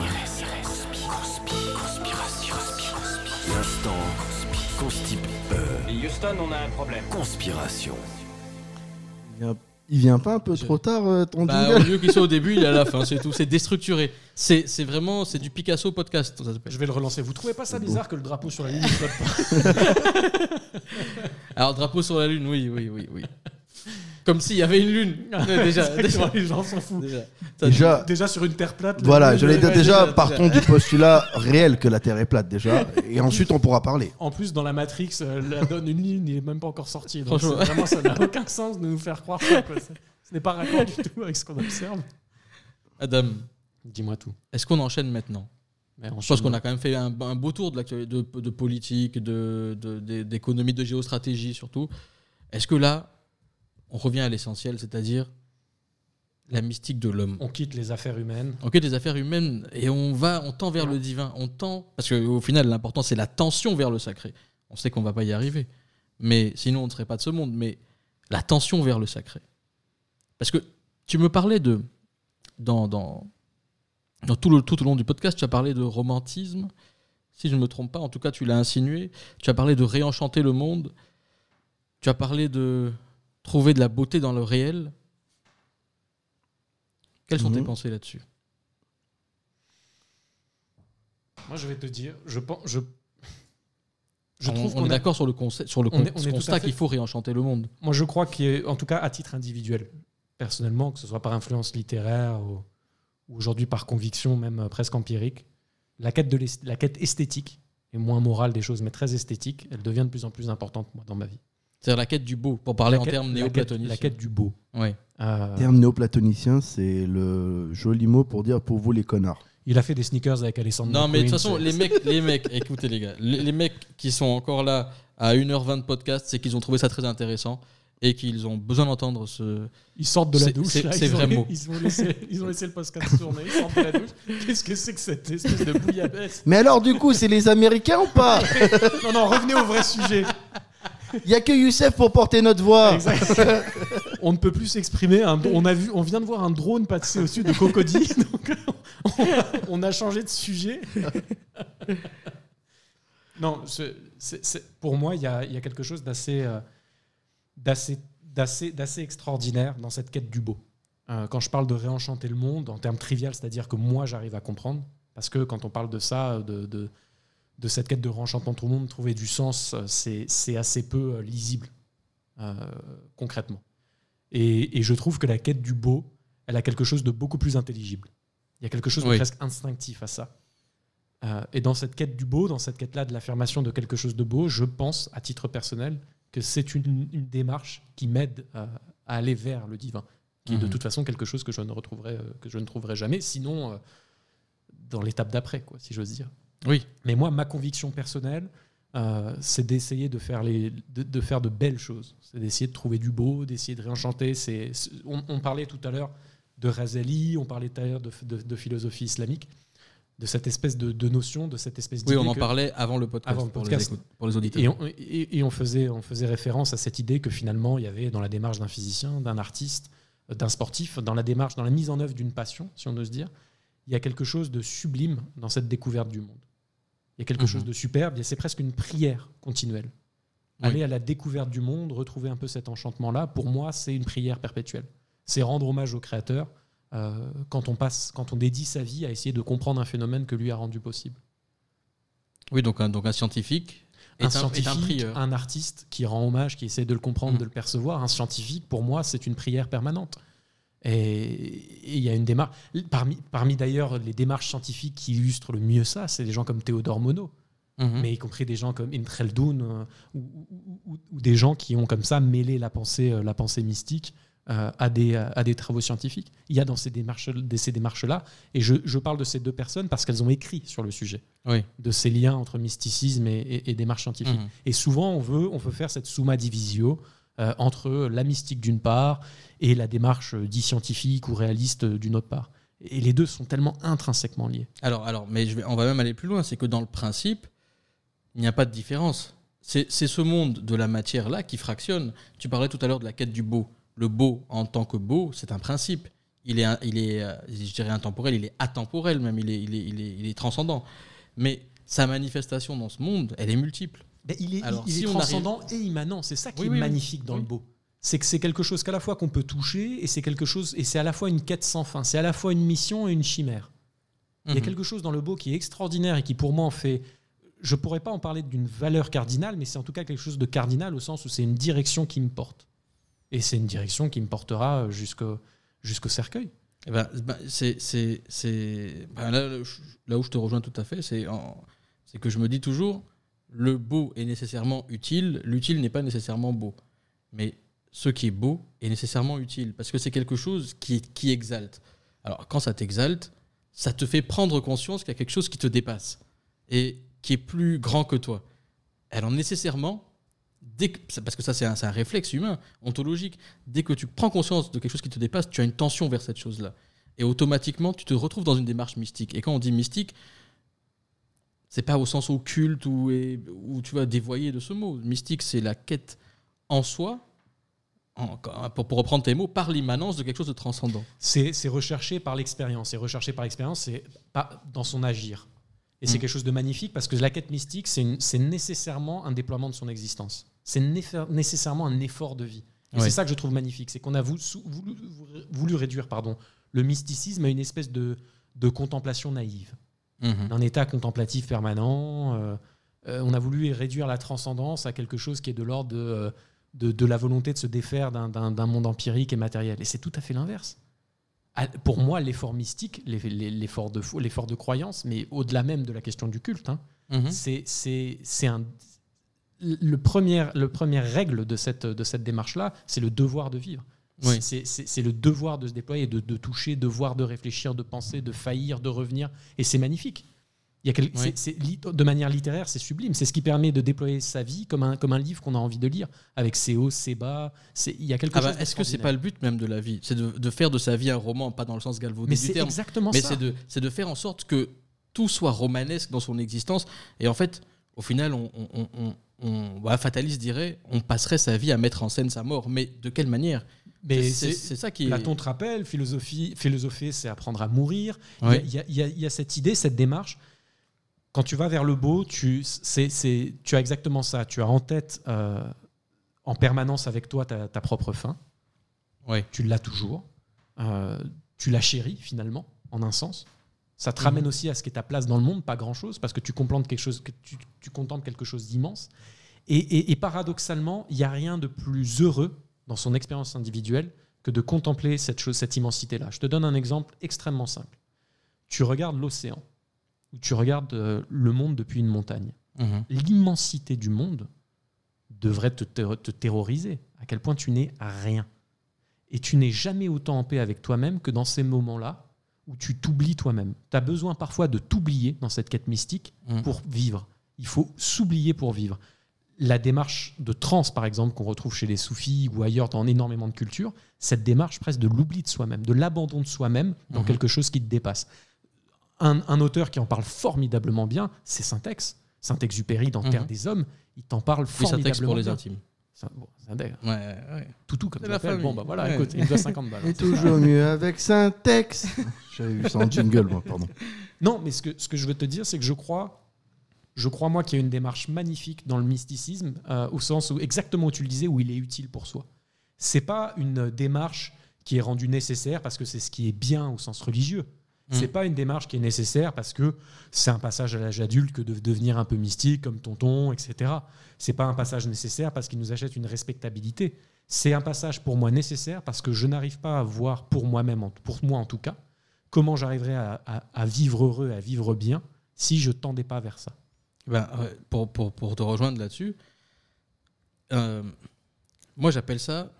L'instant constipe. Houston, on a un problème. Conspiration. Il vient, il vient pas un peu trop tard, euh, ton Bah, jingle au lieu qu'il soit au début, il est à la fin, c'est tout. C'est déstructuré. C'est c'est vraiment c'est du Picasso podcast. Ça s'appelle. Je vais le relancer. Vous trouvez pas ça bizarre que le drapeau sur la ligne ne *laughs* flotte pas Alors, drapeau sur la lune, oui, oui, oui, oui. Comme s'il y avait une lune. *laughs* Déjà, les gens s'en foutent. déjà. Déjà, Déjà sur une terre plate. voilà, j'allais dire déjà, déjà, partons du postulat réel que la Terre est plate déjà, et ensuite on pourra parler. En plus, dans la Matrix, euh, la donne une ligne n'est même pas encore sortie. Donc vraiment, ça n'a aucun sens de nous faire croire ça. quoi. Ce n'est pas raccord du tout avec ce qu'on observe. Adam, Dis-moi tout. est-ce qu'on enchaîne maintenant Mais Je pense qu'on a quand même fait un, un beau tour de, de, de politique, de- de- de- d'économie, de, géostratégie surtout. Est-ce que là, on revient à l'essentiel, c'est-à-dire la mystique de l'homme On quitte les affaires humaines. On quitte les affaires humaines et on va, on tend vers le divin. On tend parce qu'au final, l'important c'est la tension vers le sacré. On sait qu'on va pas y arriver, mais sinon on ne serait pas de ce monde. Mais la tension vers le sacré. Parce que tu me parlais de dans dans, dans tout le tout au long du podcast, tu as parlé de romantisme. Si je ne me trompe pas, en tout cas, tu l'as insinué. Tu as parlé de réenchanter le monde. Tu as parlé de trouver de la beauté dans le réel. Quelles sont tes Mhm. pensées là-dessus? Moi, je vais te dire, je pense, je, je on, trouve on qu'on est a- d'accord sur le, concept, sur le on con- est- on est constat fait- qu'il faut réenchanter le monde. Moi, je crois qu'en tout cas, à titre individuel, personnellement, que ce soit par influence littéraire ou, ou aujourd'hui par conviction, même euh, presque empirique, la quête, de la quête esthétique et moins morale des choses, mais très esthétique, elle devient de plus en plus importante moi, dans ma vie. C'est-à-dire la quête du beau, pour parler La en quête- termes néoplatoniciens. La quête du beau. Ouais. Euh, Terme néoplatonicien, c'est le joli mot pour dire pour vous les connards. il a fait des sneakers avec Alessandro Non, mais de toute façon, les mecs, les mecs, écoutez les gars, les, les mecs qui sont encore là à 1h20 de podcast, c'est qu'ils ont trouvé ça très intéressant et qu'ils ont besoin d'entendre ce. Ils sortent de la douche. c'est- vrai mot. Ils ont, laissé, ils ont laissé le podcast tourner. Ils sortent de la douche. Qu'est-ce que c'est que cette espèce de bouillabaisse? Mais alors, du coup, c'est les Américains ou pas? *laughs* Non, non, revenez au vrai sujet. Il y a que Youssef pour porter notre voix. On ne peut plus s'exprimer. On, a vu, on vient de voir un drone passer au-dessus de Cocody. *laughs* on, a, changé de sujet. non, pour moi, il y a, quelque chose d'assez, euh, d'assez, extraordinaire dans cette quête du beau. Euh, quand je parle de réenchanter le monde, en termes trivial, c'est-à-dire que moi, j'arrive à comprendre. Parce que quand on parle de ça, de, de cette quête de réenchantement de tout le monde, trouver du sens, euh, c'est, assez peu euh, lisible, euh, concrètement. Et, et je trouve que la quête du beau, elle a quelque chose de beaucoup plus intelligible. Il y a quelque chose de Oui. presque instinctif à ça. Euh, et dans cette quête du beau, dans cette quête-là de l'affirmation de quelque chose de beau, je pense, à titre personnel, que c'est une, une démarche qui m'aide à, à aller vers le divin, qui est de Mhm. toute façon quelque chose que je ne retrouverai, euh, que je ne trouverai jamais, sinon dans l'étape d'après, quoi, si j'ose dire. Oui. Mais moi, ma conviction personnelle, euh, c'est d'essayer de faire, les, de, de faire de belles choses. C'est d'essayer de trouver du beau, d'essayer de réenchanter. C'est, on, on parlait tout à l'heure de Razali, on parlait tout à l'heure de, de- de philosophie islamique, de cette espèce de, de notion, de cette espèce Oui, d'idée on en parlait avant le podcast, Avant le pour, podcast. Les, pour les auditeurs. et on, et- et on faisait, on faisait référence à cette idée que finalement, il y avait dans la démarche d'un physicien, d'un artiste, euh, d'un sportif, dans la démarche, dans la mise en œuvre d'une passion, si on ose dire, il y a quelque chose de sublime dans cette découverte du monde. Il y a quelque Mhm. chose de superbe, c'est presque une prière continuelle. Oui. Aller à la découverte du monde, retrouver un peu cet enchantement-là, pour moi, c'est une prière perpétuelle. C'est rendre hommage au Créateur euh, quand, on passe, quand on dédie sa vie à essayer de comprendre un phénomène que lui a rendu possible. Oui, donc un, donc un scientifique est un un, scientifique, est un prieur. un artiste qui rend hommage, qui essaie de le comprendre, Mhm. de le percevoir. Un scientifique, pour moi, c'est une prière permanente. Et il y a une démarche. Parmi, parmi d'ailleurs les démarches scientifiques qui illustrent le mieux ça, c'est des gens comme Théodore Monod, Mhm. mais y compris des gens comme Ibn Khaldun, euh, ou, ou- ou- ou des gens qui ont comme ça mêlé la pensée, euh, la pensée mystique euh, à, des, à des travaux scientifiques. Il y a dans ces démarches, de ces démarches-là, et je, je parle de ces deux personnes parce qu'elles ont écrit sur le sujet Oui. de ces liens entre mysticisme et, et- et démarche scientifique. Mhm. Et souvent, on veut, on veut faire cette summa divisio euh, entre la mystique d'une part et la démarche euh, dit scientifique ou réaliste euh, d'une autre part. Et les deux sont tellement intrinsèquement liés. Alors, alors, mais je vais, on va même aller plus loin. C'est que dans le principe, il n'y a pas de différence. C'est ce monde de la matière-là qui fractionne. Tu parlais tout à l'heure de la quête du beau. Le beau, en tant que beau, c'est un principe. Il est, il est je dirais intemporel, il est atemporel même, il est, il est, il est transcendant. Mais sa manifestation dans ce monde, elle est multiple. Ben, il est, Alors, il si transcendant et immanent. C'est ça qui Oui, est oui, oui. magnifique dans le beau. C'est que c'est quelque chose qu'à la fois qu'on peut toucher et c'est quelque chose et c'est à la fois une quête sans fin. C'est à la fois une mission et une chimère. Il y a Mhm. quelque chose dans le beau qui est extraordinaire et qui pour moi en fait. Je pourrais pas en parler d'une valeur cardinale, mais c'est en tout cas quelque chose de cardinal au sens où c'est une direction qui me porte. Et c'est une direction qui me portera jusqu'au cercueil. Eh ben, ben, c'est, ben, là, où je te rejoins tout à fait, c'est que je me dis toujours, le beau est nécessairement utile, l'utile n'est pas nécessairement beau. Mais ce qui est beau est nécessairement utile, parce que c'est quelque chose qui, qui exalte. Alors quand ça t'exalte, ça te fait prendre conscience qu'il y a quelque chose qui te dépasse, et qui est plus grand que toi. Alors nécessairement, dès parce que ça c'est un réflexe humain, ontologique, dès que tu prends conscience de quelque chose qui te dépasse, tu as une tension vers cette chose-là. Et automatiquement, tu te retrouves dans une démarche mystique. Et quand on dit mystique, c'est pas au sens occulte ou, tu vas dévoyer de ce mot. Mystique, c'est la quête en soi, en- pour, pour reprendre tes mots, par l'immanence de quelque chose de transcendant. C'est c'est recherché par l'expérience. Et recherché par l'expérience, c'est pas dans son agir. Et c'est Mm. quelque chose de magnifique parce que la quête mystique, c'est c'est nécessairement un déploiement de son existence. C'est nécessairement un effort de vie. Et Ouais. c'est ça que je trouve magnifique. C'est qu'on a voulu, sou- voulu, voulu réduire pardon, le mysticisme à une espèce de, de contemplation naïve. Mhm. d'un état contemplatif permanent. euh, euh, on a voulu réduire la transcendance à quelque chose qui est de l'ordre de, euh, de, de la volonté de se défaire d'un- monde empirique et matériel. Et c'est tout à fait l'inverse. Pour moi, l'effort mystique, l'eff- l'effort de, de croyance, mais au-delà même de la question du culte, hein, Mhm. C'est un le premier le première règle de cette de cette démarche là, c'est le devoir de vivre. Oui. C'est- le devoir de se déployer, de, de toucher, devoir de réfléchir, de penser, de faillir, de revenir. Et c'est magnifique. Il y a quel- Oui. c'est- c'est lit- de manière littéraire, c'est sublime. C'est ce qui permet de déployer sa vie comme un, comme un livre qu'on a envie de lire, avec ses hauts, ses bas. Il y a quelque Ah bah, chose. Est-ce que c'est pas le but même de la vie? C'est de, de faire de sa vie un roman, pas dans le sens galvaudé Mais c'est exactement mais ça. c'est de, c'est de faire en sorte que tout soit romanesque dans son existence. Et en fait, au final, on, on, on, on- on- voilà, Fatalis dirait, on passerait sa vie à mettre en scène sa mort. Mais de quelle manière? Mais C'est- ça qui est. Platon te rappelle, philosophie, philosopher, c'est apprendre à mourir. Il y a- Ouais. Y, y y cette idée, cette démarche. Quand tu vas vers le beau, tu, c'est, c'est- tu as exactement ça. Tu as en tête, euh, en permanence avec toi, ta, ta propre fin. Ouais. Tu l'as toujours. Euh, tu la chéris, finalement, en un sens. Ça te ramène aussi à ce qui est ta place dans le monde, pas grand-chose, parce que tu contemples quelque chose, que tu, tu contemples quelque chose d'immense. Et, et- et paradoxalement, il n'y a rien de plus heureux dans son expérience individuelle que de contempler cette chose, cette immensité-là. Je te donne un exemple extrêmement simple. Tu regardes l'océan, ou tu regardes euh, le monde depuis une montagne. Mhm. L'immensité du monde devrait te, ter- te terroriser, à quel point tu n'es rien. Et tu n'es jamais autant en paix avec toi-même que dans ces moments-là où tu t'oublies toi-même. Tu as besoin parfois de t'oublier dans cette quête mystique Mhm. pour vivre. Il faut s'oublier pour vivre. La démarche de transe, par exemple, qu'on retrouve chez les soufis ou ailleurs dans énormément de cultures, cette démarche presque de l'oubli de soi-même, de l'abandon de soi-même dans Mhm. quelque chose qui te dépasse. Un, un auteur qui en parle formidablement bien, c'est Syntex. Saint-Exupéry dans Terre Mhm. des Hommes, il t'en parle formidablement texte pour les bien. intimes. C'est bon, un. Ouais, ouais. Toutou comme tu la l'appelles. Bon, bah voilà, Ouais. écoute, il me doit 50 balles. *laughs* Et toujours mieux avec Syntex. *laughs* J'avais vu ça en jingle, moi, pardon. Non, mais ce que, ce que je veux te dire, c'est que je crois, je crois moi qu'il y a une démarche magnifique dans le mysticisme, euh, au sens où, exactement où tu le disais, où il est utile pour soi. C'est pas une démarche qui est rendue nécessaire parce que c'est ce qui est bien au sens religieux. Mm. C'est pas une démarche qui est nécessaire parce que c'est un passage à l'âge adulte que de devenir un peu mystique comme tonton, etc. C'est pas un passage nécessaire parce qu'il nous achète une respectabilité. C'est un passage pour moi nécessaire parce que je n'arrive pas à voir pour moi-même, pour moi en tout cas, comment j'arriverais à, à- à vivre heureux, à vivre bien, si je tendais pas vers ça. Ben, ouais, pour, pour, pour te rejoindre là-dessus, euh, moi j'appelle ça,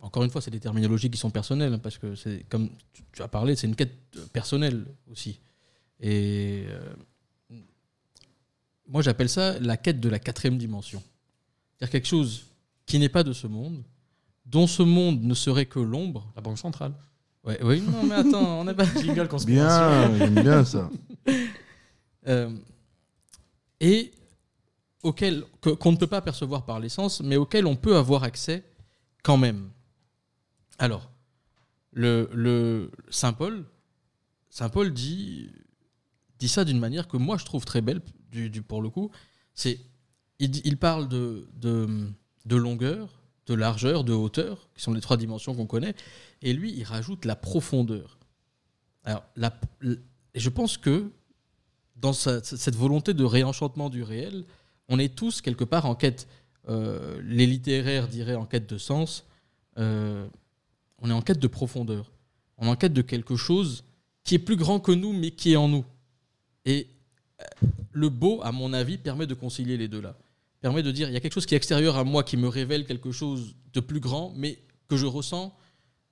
encore une fois, c'est des terminologies qui sont personnelles, hein, parce que c'est comme tu, as parlé, c'est une quête euh, personnelle aussi. Et euh, moi j'appelle ça la quête de la quatrième dimension. C'est-à-dire quelque chose qui n'est pas de ce monde, dont ce monde ne serait que l'ombre. La Banque centrale. Ouais, oui, non, mais attends, on n'est pas. *laughs* Jingle. *laughs* Bien, j'aime bien ça. Euh, et auquel que- qu'on ne peut pas percevoir par l'essence, mais auquel on peut avoir accès quand même. Alors, le, le Saint Paul, Saint Paul dit, dit ça d'une manière que moi je trouve très belle, du, du- pour le coup. C'est, il, il parle de, de, de longueur, de largeur, de hauteur, qui sont les trois dimensions qu'on connaît, et lui il rajoute la profondeur. Alors, la, je pense que dans cette volonté de réenchantement du réel, on est tous quelque part en quête, euh, les littéraires diraient en quête de sens, euh, on est en quête de profondeur, on est en quête de quelque chose qui est plus grand que nous, mais qui est en nous. Et euh, le beau, à mon avis, permet de concilier les deux là. Permet de dire, il y a quelque chose qui est extérieur à moi, qui me révèle quelque chose de plus grand, mais que je ressens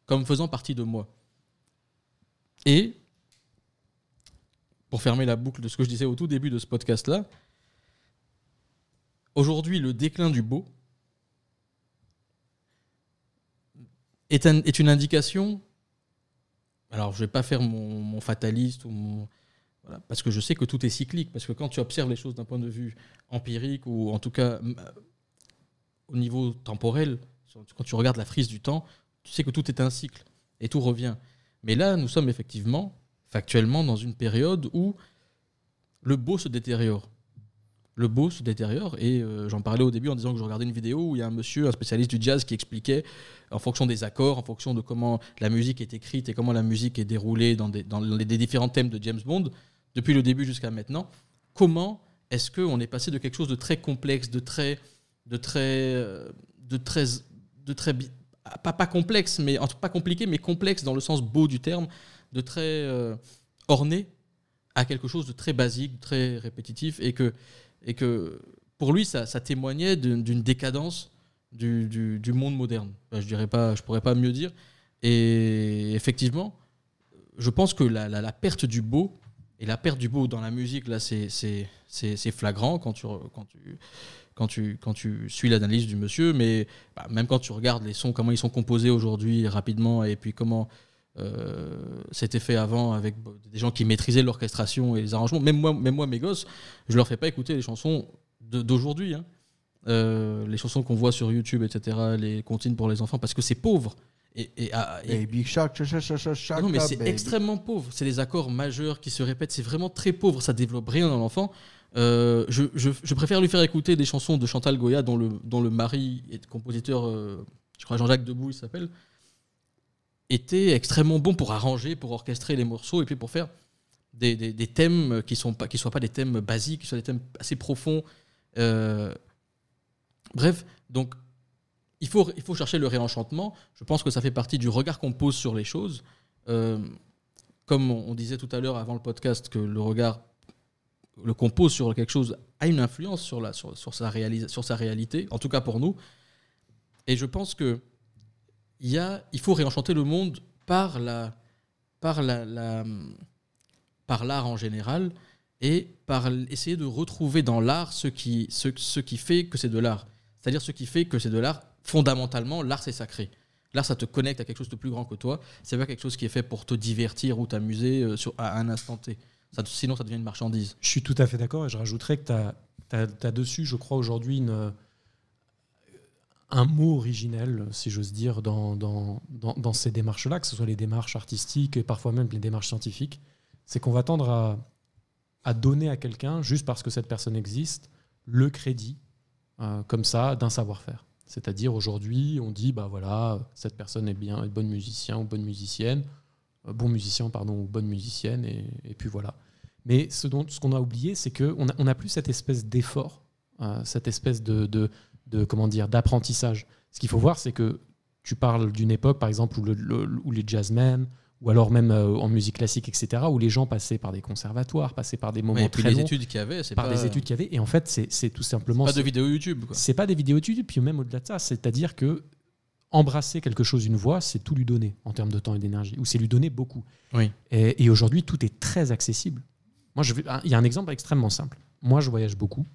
comme faisant partie de moi. Et pour fermer la boucle de ce que je disais au tout début de ce podcast-là, aujourd'hui, le déclin du beau est, un- est une indication. Alors, je vais pas faire mon, fataliste ou mon. voilà, parce que je sais que tout est cyclique. Parce que quand tu observes les choses d'un point de vue empirique ou en tout cas m- au niveau temporel, quand tu regardes la frise du temps, tu sais que tout est un cycle et tout revient. Mais là, nous sommes effectivement, factuellement, dans une période où le beau se détériore. Le beau se détériore et euh, j'en parlais au début en disant que je regardais une vidéo où il y a un monsieur, un spécialiste du jazz qui expliquait en fonction des accords, en fonction de comment la musique est écrite et comment la musique est déroulée dans, les, différents thèmes de James Bond, depuis le début jusqu'à maintenant, comment est-ce qu'on est passé de quelque chose de très complexe, de très, de très, euh, de très, de très, pas, pas complexe, mais pas compliqué, mais complexe dans le sens beau du terme, de très euh, orné, à quelque chose de très basique, très répétitif, et que, et que pour lui, ça, témoignait d'une décadence du, du- monde moderne. Je dirais pas, je pourrais pas mieux dire. Et effectivement, je pense que la, la- perte du beau et la perte du beau dans la musique, là, c'est flagrant quand tu, quand tu, quand tu, quand tu suis l'analyse du monsieur, mais bah, même quand tu regardes les sons, comment ils sont composés aujourd'hui rapidement, et puis comment c'était fait avant avec des gens qui maîtrisaient l'orchestration et les arrangements. Même moi, même moi, mes gosses, je leur fais pas écouter les chansons d'aujourd'hui. hein. Euh, les chansons qu'on voit sur YouTube, etc., les comptines pour les enfants, parce que c'est pauvre. Et, et- ah, et- Baby Shark, non, mais c'est extrêmement pauvre. C'est les accords majeurs qui se répètent. C'est vraiment très pauvre. Ça développe rien dans l'enfant. Euh, je, je- je préfère lui faire écouter des chansons de Chantal Goya, dont le, dont le mari est compositeur, euh, je crois Jean-Jacques Debout, il s'appelle, était extrêmement bon pour arranger, pour orchestrer les morceaux et puis pour faire des, des- thèmes qui ne qui soient pas des thèmes basiques, qui soient des thèmes assez profonds. Euh, bref, donc il faut, il faut chercher le réenchantement. Je pense que ça fait partie du regard qu'on pose sur les choses. Euh, comme on on disait tout à l'heure avant le podcast, que le regard le qu'on pose sur quelque chose a une influence sur, la, sur, sur, sa réalisa- sur sa réalité, en tout cas pour nous. Et je pense que il, faut réenchanter le monde par la par la, la- par l'art en général et par essayer de retrouver dans l'art ce qui, fait que c'est de l'art. C'est-à-dire ce qui fait que c'est de l'art. Fondamentalement, l'art, c'est sacré. L'art, ça te connecte à quelque chose de plus grand que toi. C'est pas quelque chose qui est fait pour te divertir ou t'amuser euh, à un instant T. Sinon, ça devient une marchandise. Je suis tout à fait d'accord et je rajouterais que tu as, dessus, je crois, aujourd'hui une- un mot originel, si j'ose dire, dans, dans, dans, ces démarches-là, que ce soit les démarches artistiques et parfois même les démarches scientifiques. C'est qu'on va tendre à, à donner à quelqu'un, juste parce que cette personne existe, le crédit, euh, comme ça, d'un savoir-faire. C'est-à-dire aujourd'hui, on dit, bah voilà, cette personne est bien, est bonne musicien ou bonne musicienne, euh, bon musicien, pardon, ou bonne musicienne, et, puis voilà. Mais ce, dont, ce qu'on a oublié, c'est qu'on n'a on a plus cette espèce d'effort, euh, cette espèce de, de comment dire, d'apprentissage. Ce qu'il faut voir, c'est que tu parles d'une époque, par exemple, où, le- le- où les jazzmen, ou alors même euh, en musique classique, etc., où les gens passaient par des conservatoires, passaient par des moments puis très les longs, études qu'il y avait, c'est par pas, des études qu'il y avait. Et en fait, c'est tout simplement... pas de vidéos YouTube. C'est pas des vidéos YouTube, puis même au-delà de ça, c'est-à-dire que embrasser quelque chose, une voix, c'est tout lui donner en termes de temps et d'énergie, ou c'est lui donner beaucoup. Oui. Et, et aujourd'hui, tout est très accessible. Moi, je il y a un exemple extrêmement simple. Moi, je voyage beaucoup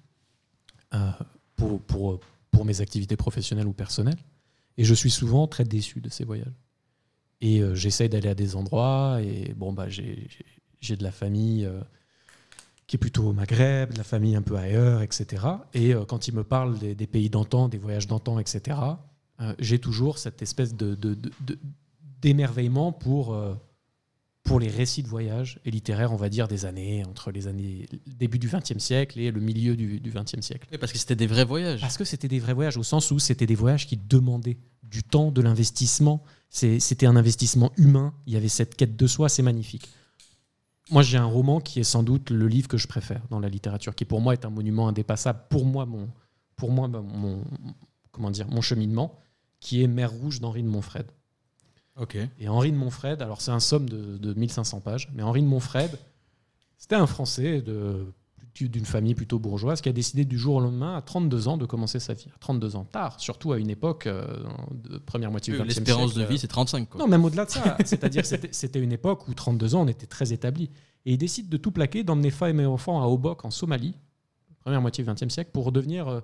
euh, pour, pour, pour mes activités professionnelles ou personnelles, et je suis souvent très déçu de ces voyages. Et euh, j'essaye d'aller à des endroits, et bon, bah, j'ai de la famille. euh, qui est plutôt au Maghreb, de la famille un peu ailleurs, etc. Et euh, quand il me parle des, des pays d'antan, des voyages d'antan, etc., euh, j'ai toujours cette espèce de, d'émerveillement pour, pour les récits de voyage et littéraires, on va dire, des années, entre les années début du XXe siècle et le milieu du XXe siècle. Oui, parce que c'était des vrais voyages. Parce que c'était des vrais voyages, au sens où c'était des voyages qui demandaient du temps, de l'investissement. C'était un investissement humain. Il y avait cette quête de soi, c'est magnifique. Moi, j'ai un roman qui est sans doute le livre que je préfère dans la littérature, qui pour moi est un monument indépassable. Pour moi, mon, pour moi, mon, comment dire, mon cheminement, qui est Mer Rouge d'Henri de Montfred. Et Henri de Montfred, alors c'est un somme de, de 1500 pages, mais Henri de Montfred, c'était un Français de- d'une famille plutôt bourgeoise qui a décidé du jour au lendemain, à 32 ans, de commencer sa vie. À 32 ans tard, surtout à une époque euh, de première moitié du Oui, 20e L'espérance siècle, de vie, c'est 35. Quoi. non, même au-delà de ça. *laughs* C'est-à-dire que c'était- c'était une époque où 32 ans, on était très établi. Et il décide de tout plaquer, d'emmener femme et enfants à Obok, en Somalie, première moitié du XXe siècle, pour devenir euh,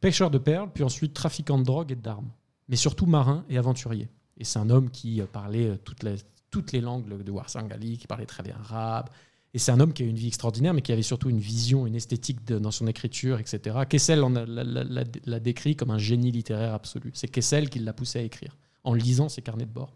pêcheur de perles, puis ensuite trafiquant de drogue et d'armes. Mais surtout marin et aventurier. Et c'est un homme qui euh, parlait euh, toutes les, langues de Warsangali, qui parlait très bien arabe. Et c'est un homme qui a eu une vie extraordinaire, mais qui avait surtout une vision, une esthétique dans son écriture, etc. Kessel l'a- décrit comme un génie littéraire absolu. C'est Kessel qui l'a poussé à écrire, en lisant ses carnets de bord.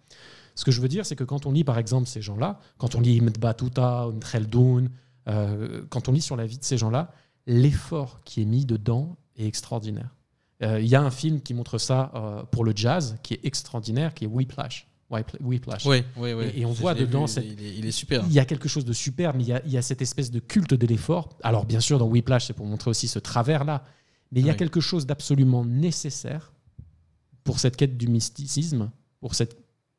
Ce que je veux dire, c'est que quand on lit, par exemple, ces gens-là, quand on lit Ibn Battuta, Ibn euh, quand on lit sur la vie de ces gens-là, l'effort qui est mis dedans est extraordinaire. Euh, Il y a un film qui montre ça euh, pour le jazz, qui est extraordinaire, qui est Whiplash. Whipla- Whiplash. Oui, oui, oui. Et, et on voit dedans vu, cette, il, est, il est super. il y a quelque chose de super, mais il y a, il y a cette espèce de culte de l'effort. Alors, bien sûr, dans Whiplash, c'est pour montrer aussi ce travers-là, mais il y a quelque chose d'absolument nécessaire pour cette quête du mysticisme, pour, cette,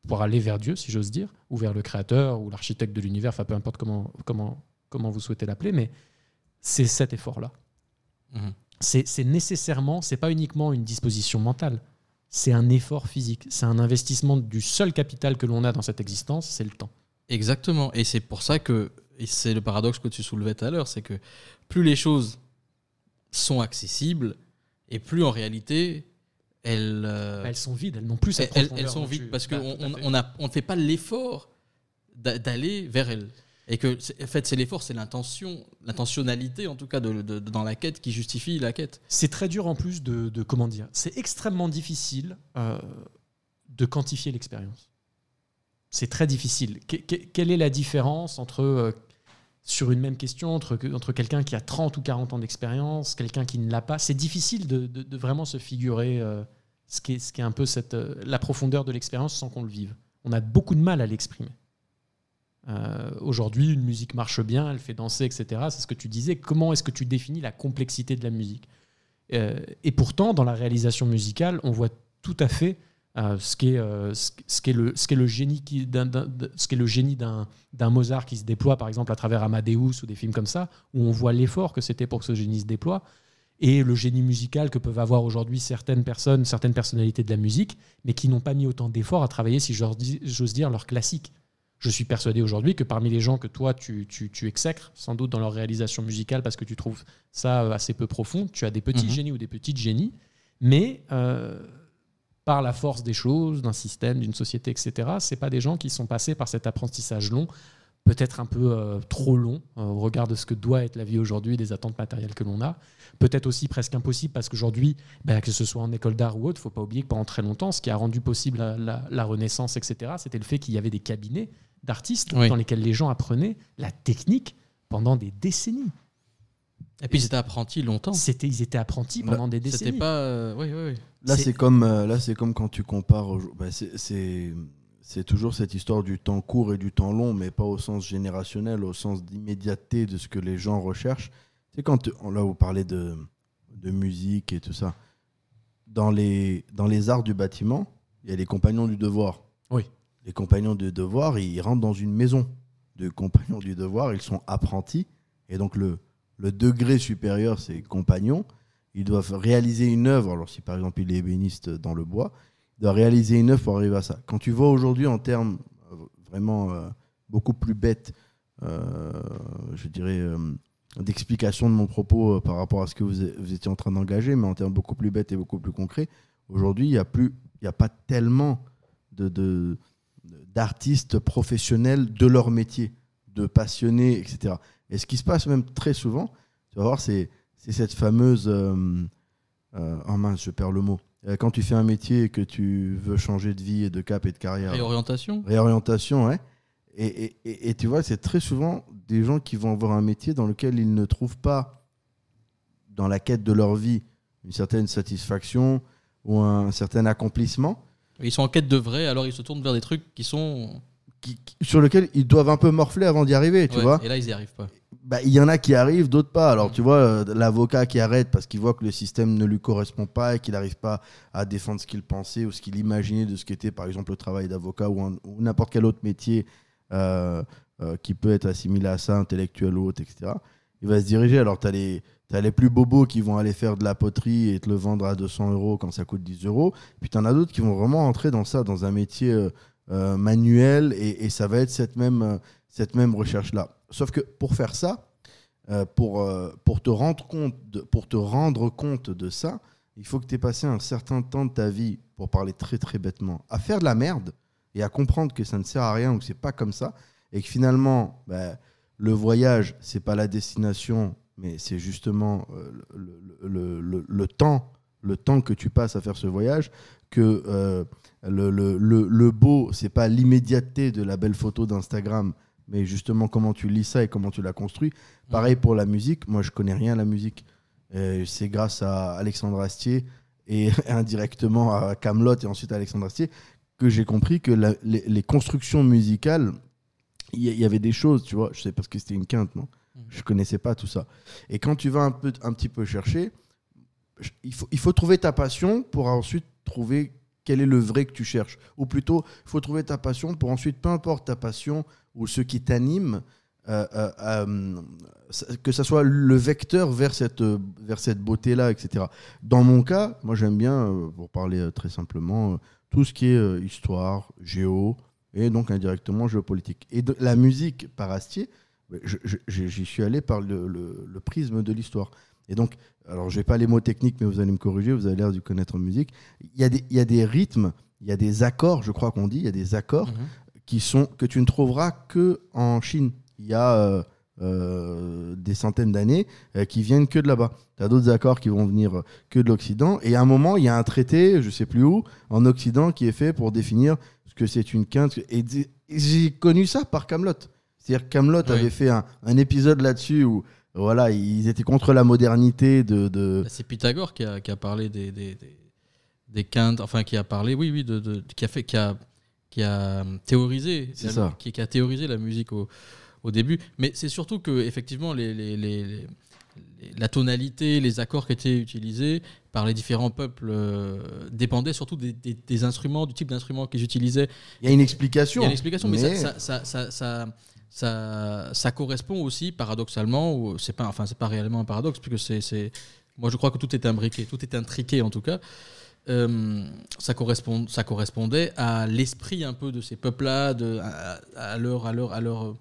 pour aller vers Dieu, si j'ose dire, ou vers le créateur, ou l'architecte de l'univers, enfin peu importe comment, comment comment vous souhaitez l'appeler, mais c'est cet effort-là. Mhm. C'est nécessairement, c'est pas uniquement une disposition mentale, c'est un effort physique, c'est un investissement du seul capital que l'on a dans cette existence, c'est le temps. Exactement. Et c'est pour ça que, et c'est le paradoxe que tu soulevais tout à l'heure, c'est que plus les choses sont accessibles, et plus en réalité, elles, euh, Elles sont vides, elles n'ont plus cette elles, elles sont vides tu- parce Bah, qu'on on, ne fait pas l'effort d'a- d'aller vers elles. Et que, en fait, c'est l'effort, c'est l'intention, l'intentionnalité en tout cas dans la quête qui justifie la quête. C'est très dur en plus de, comment dire. C'est extrêmement difficile euh, de quantifier l'expérience. C'est très difficile. Que- que- quelle est la différence entre euh, sur une même question entre, quelqu'un qui a 30 ou 40 ans d'expérience, quelqu'un qui ne l'a pas? C'est difficile de, vraiment se figurer euh, ce, qui est, ce est un peu cette, la profondeur de l'expérience sans qu'on le vive. On a beaucoup de mal à l'exprimer. Euh, Aujourd'hui, une musique marche bien, elle fait danser, etc. C'est ce que tu disais. Comment est-ce que tu définis la complexité de la musique Euh, Et pourtant, dans la réalisation musicale, on voit tout à fait euh, ce qu'est le, génie le génie d'un Mozart qui se déploie, par exemple, à travers Amadeus ou des films comme ça, où on voit l'effort que c'était pour que ce génie se déploie, et le génie musical que peuvent avoir aujourd'hui certaines personnes, certaines personnalités de la musique, mais qui n'ont pas mis autant d'efforts à travailler, si j'ose dire, leur classique. Je suis persuadé aujourd'hui que parmi les gens que toi tu, tu, tu exècres, sans doute dans leur réalisation musicale, parce que tu trouves ça euh, assez peu profond, tu as des petits Mhm. génies ou des petites génies, mais euh, par la force des choses, d'un système, d'une société, etc., c'est pas des gens qui sont passés par cet apprentissage long, peut-être un peu euh, trop long euh, au regard de ce que doit être la vie aujourd'hui, des attentes matérielles que l'on a. Peut-être aussi presque impossible parce qu'aujourd'hui, ben, que ce soit en école d'art ou autre, faut pas oublier que pendant très longtemps, ce qui a rendu possible la, la- la Renaissance, etc., c'était le fait qu'il y avait des cabinets d'artistes Oui. dans lesquels les gens apprenaient la technique pendant des décennies. Et puis ils étaient apprentis longtemps. C'était, ils étaient apprentis pendant des C'était décennies. pas. euh, oui, oui, oui. Là, C'est- comme, euh, là, c'est comme quand tu compares. bah, c'est- c'est toujours cette histoire du temps court et du temps long, mais pas au sens générationnel, au sens d'immédiateté de ce que les gens recherchent. C'est quand là vous parlez de, de musique et tout ça. Dans les, dans les arts du bâtiment, il y a les compagnons du devoir. Oui. Les compagnons du devoir, ils rentrent dans une maison de compagnons du devoir, ils sont apprentis. Et donc le, degré supérieur, c'est compagnons. Ils doivent réaliser une œuvre. Alors si par exemple il est ébéniste dans le bois, il doit réaliser une œuvre pour arriver à ça. Quand tu vois aujourd'hui en termes euh, vraiment euh, beaucoup plus bêtes, euh, je dirais, d'explication de mon propos par rapport à ce que vous, étiez en train d'engager, mais en termes beaucoup plus bêtes et beaucoup plus concrets, aujourd'hui, il n'y a, pas tellement de- d'artistes professionnels de leur métier, de passionnés, etc. Et ce qui se passe même très souvent, tu vas voir, c'est, cette fameuse... euh, euh, oh mince, je perds le mot. Euh, Quand tu fais un métier et que tu veux changer de vie et de cap et de carrière. Réorientation. Réorientation, ouais. Et, et- et- et tu vois, c'est très souvent des gens qui vont avoir un métier dans lequel ils ne trouvent pas, dans la quête de leur vie, une certaine satisfaction ou un certain accomplissement, Ils sont en quête de vrai, alors ils se tournent vers des trucs qui sont. qui- qui- sur lequel ils doivent un peu morfler avant d'y arriver, tu Ouais, vois. Et là, ils y arrivent pas. Bah, il y en a qui arrivent, d'autres pas. Alors, tu vois, euh, l'avocat qui arrête parce qu'il voit que le système ne lui correspond pas et qu'il n'arrive pas à défendre ce qu'il pensait ou ce qu'il imaginait de ce qu'était, par exemple, le travail d'avocat ou n'importe quel autre métier euh, euh, qui peut être assimilé à ça, intellectuel ou autre, etc. Il va se diriger. Alors, tu as les. T'as les plus bobos qui vont aller faire de la poterie et te le vendre à 200 euros quand ça coûte 10 euros. Puis tu en as d'autres qui vont vraiment entrer dans ça, dans un métier euh, euh, manuel, et, et ça va être cette même, euh, cette même recherche-là. Sauf que pour faire ça, pour, pour, te rendre compte de, pour te rendre compte de ça, il faut que tu aies passé un certain temps de ta vie, pour parler très très bêtement, à faire de la merde et à comprendre que ça ne sert à rien ou que c'est pas comme ça, et que finalement, bah, le voyage, c'est pas la destination, mais c'est justement euh, le, le- le- le- le temps, le temps que tu passes à faire ce voyage, que euh, le, le, beau, c'est pas l'immédiateté de la belle photo d'Instagram, mais justement comment tu lis ça et comment tu la construis. Pareil pour la musique, moi je connais rien à la musique. Euh, c'est grâce à Alexandre Astier et *laughs* indirectement à Camelot et ensuite à Alexandre Astier que j'ai compris que la- les, les constructions musicales, il y, y avait des choses, tu vois. Je sais parce que c'était une quinte, non Je connaissais pas tout ça. Et quand tu vas un, peu, un petit peu chercher, il faut, il faut trouver ta passion pour ensuite trouver quel est le vrai que tu cherches. Ou plutôt, il faut trouver ta passion pour ensuite, peu importe ta passion ou ce qui t'anime, euh, euh, euh, que ça soit le vecteur vers cette, vers cette beauté-là, etc. Dans mon cas, moi j'aime bien, pour parler très simplement, tout ce qui est histoire, géo, et donc indirectement géopolitique. Et la musique par Astier, j'y suis allé par le, le- le prisme de l'histoire. Et donc, alors je vais pas les mots techniques, mais vous allez me corriger, vous avez l'air de connaître en musique. Il y, a des, il y a des rythmes, il y a des accords, je crois qu'on dit, il y a des accords qui sont, que tu ne trouveras que en Chine. Il y a euh, euh, des centaines d'années euh, qui viennent que de là-bas. Tu as d'autres accords qui vont venir que de l'Occident. Et à un moment, il y a un traité, je sais plus où, en Occident qui est fait pour définir ce que c'est une quinte. Et j'ai connu ça par Camelot. C'est-à-dire Camelot Oui. avait fait un, un épisode là-dessus où voilà, ils étaient contre la modernité de. de- Bah, C'est Pythagore qui a, qui a parlé des, des, des, des quintes, enfin qui a parlé, oui, oui, de, de- qui a fait, qui a, qui a théorisé, C'est la- ça. Qui, qui a théorisé la musique au, au début. Mais c'est surtout que effectivement les, les, les- les- les- la tonalité, les accords qui étaient utilisés par les différents peuples euh, dépendaient surtout des, des- des instruments, du type d'instruments qu'ils utilisaient. Il y a une explication. Il y a une explication, mais, mais- ça, ça, ça, ça, ça, correspond aussi paradoxalement, ou c'est pas, enfin c'est pas réellement un paradoxe, puisque c'est, c'est, moi je crois que tout est imbriqué, tout est intriqué en tout cas. Euh, ça, correspond, ça correspondait à l'esprit un peu de ces peuples-là, de, à, leur, à leur, à leur,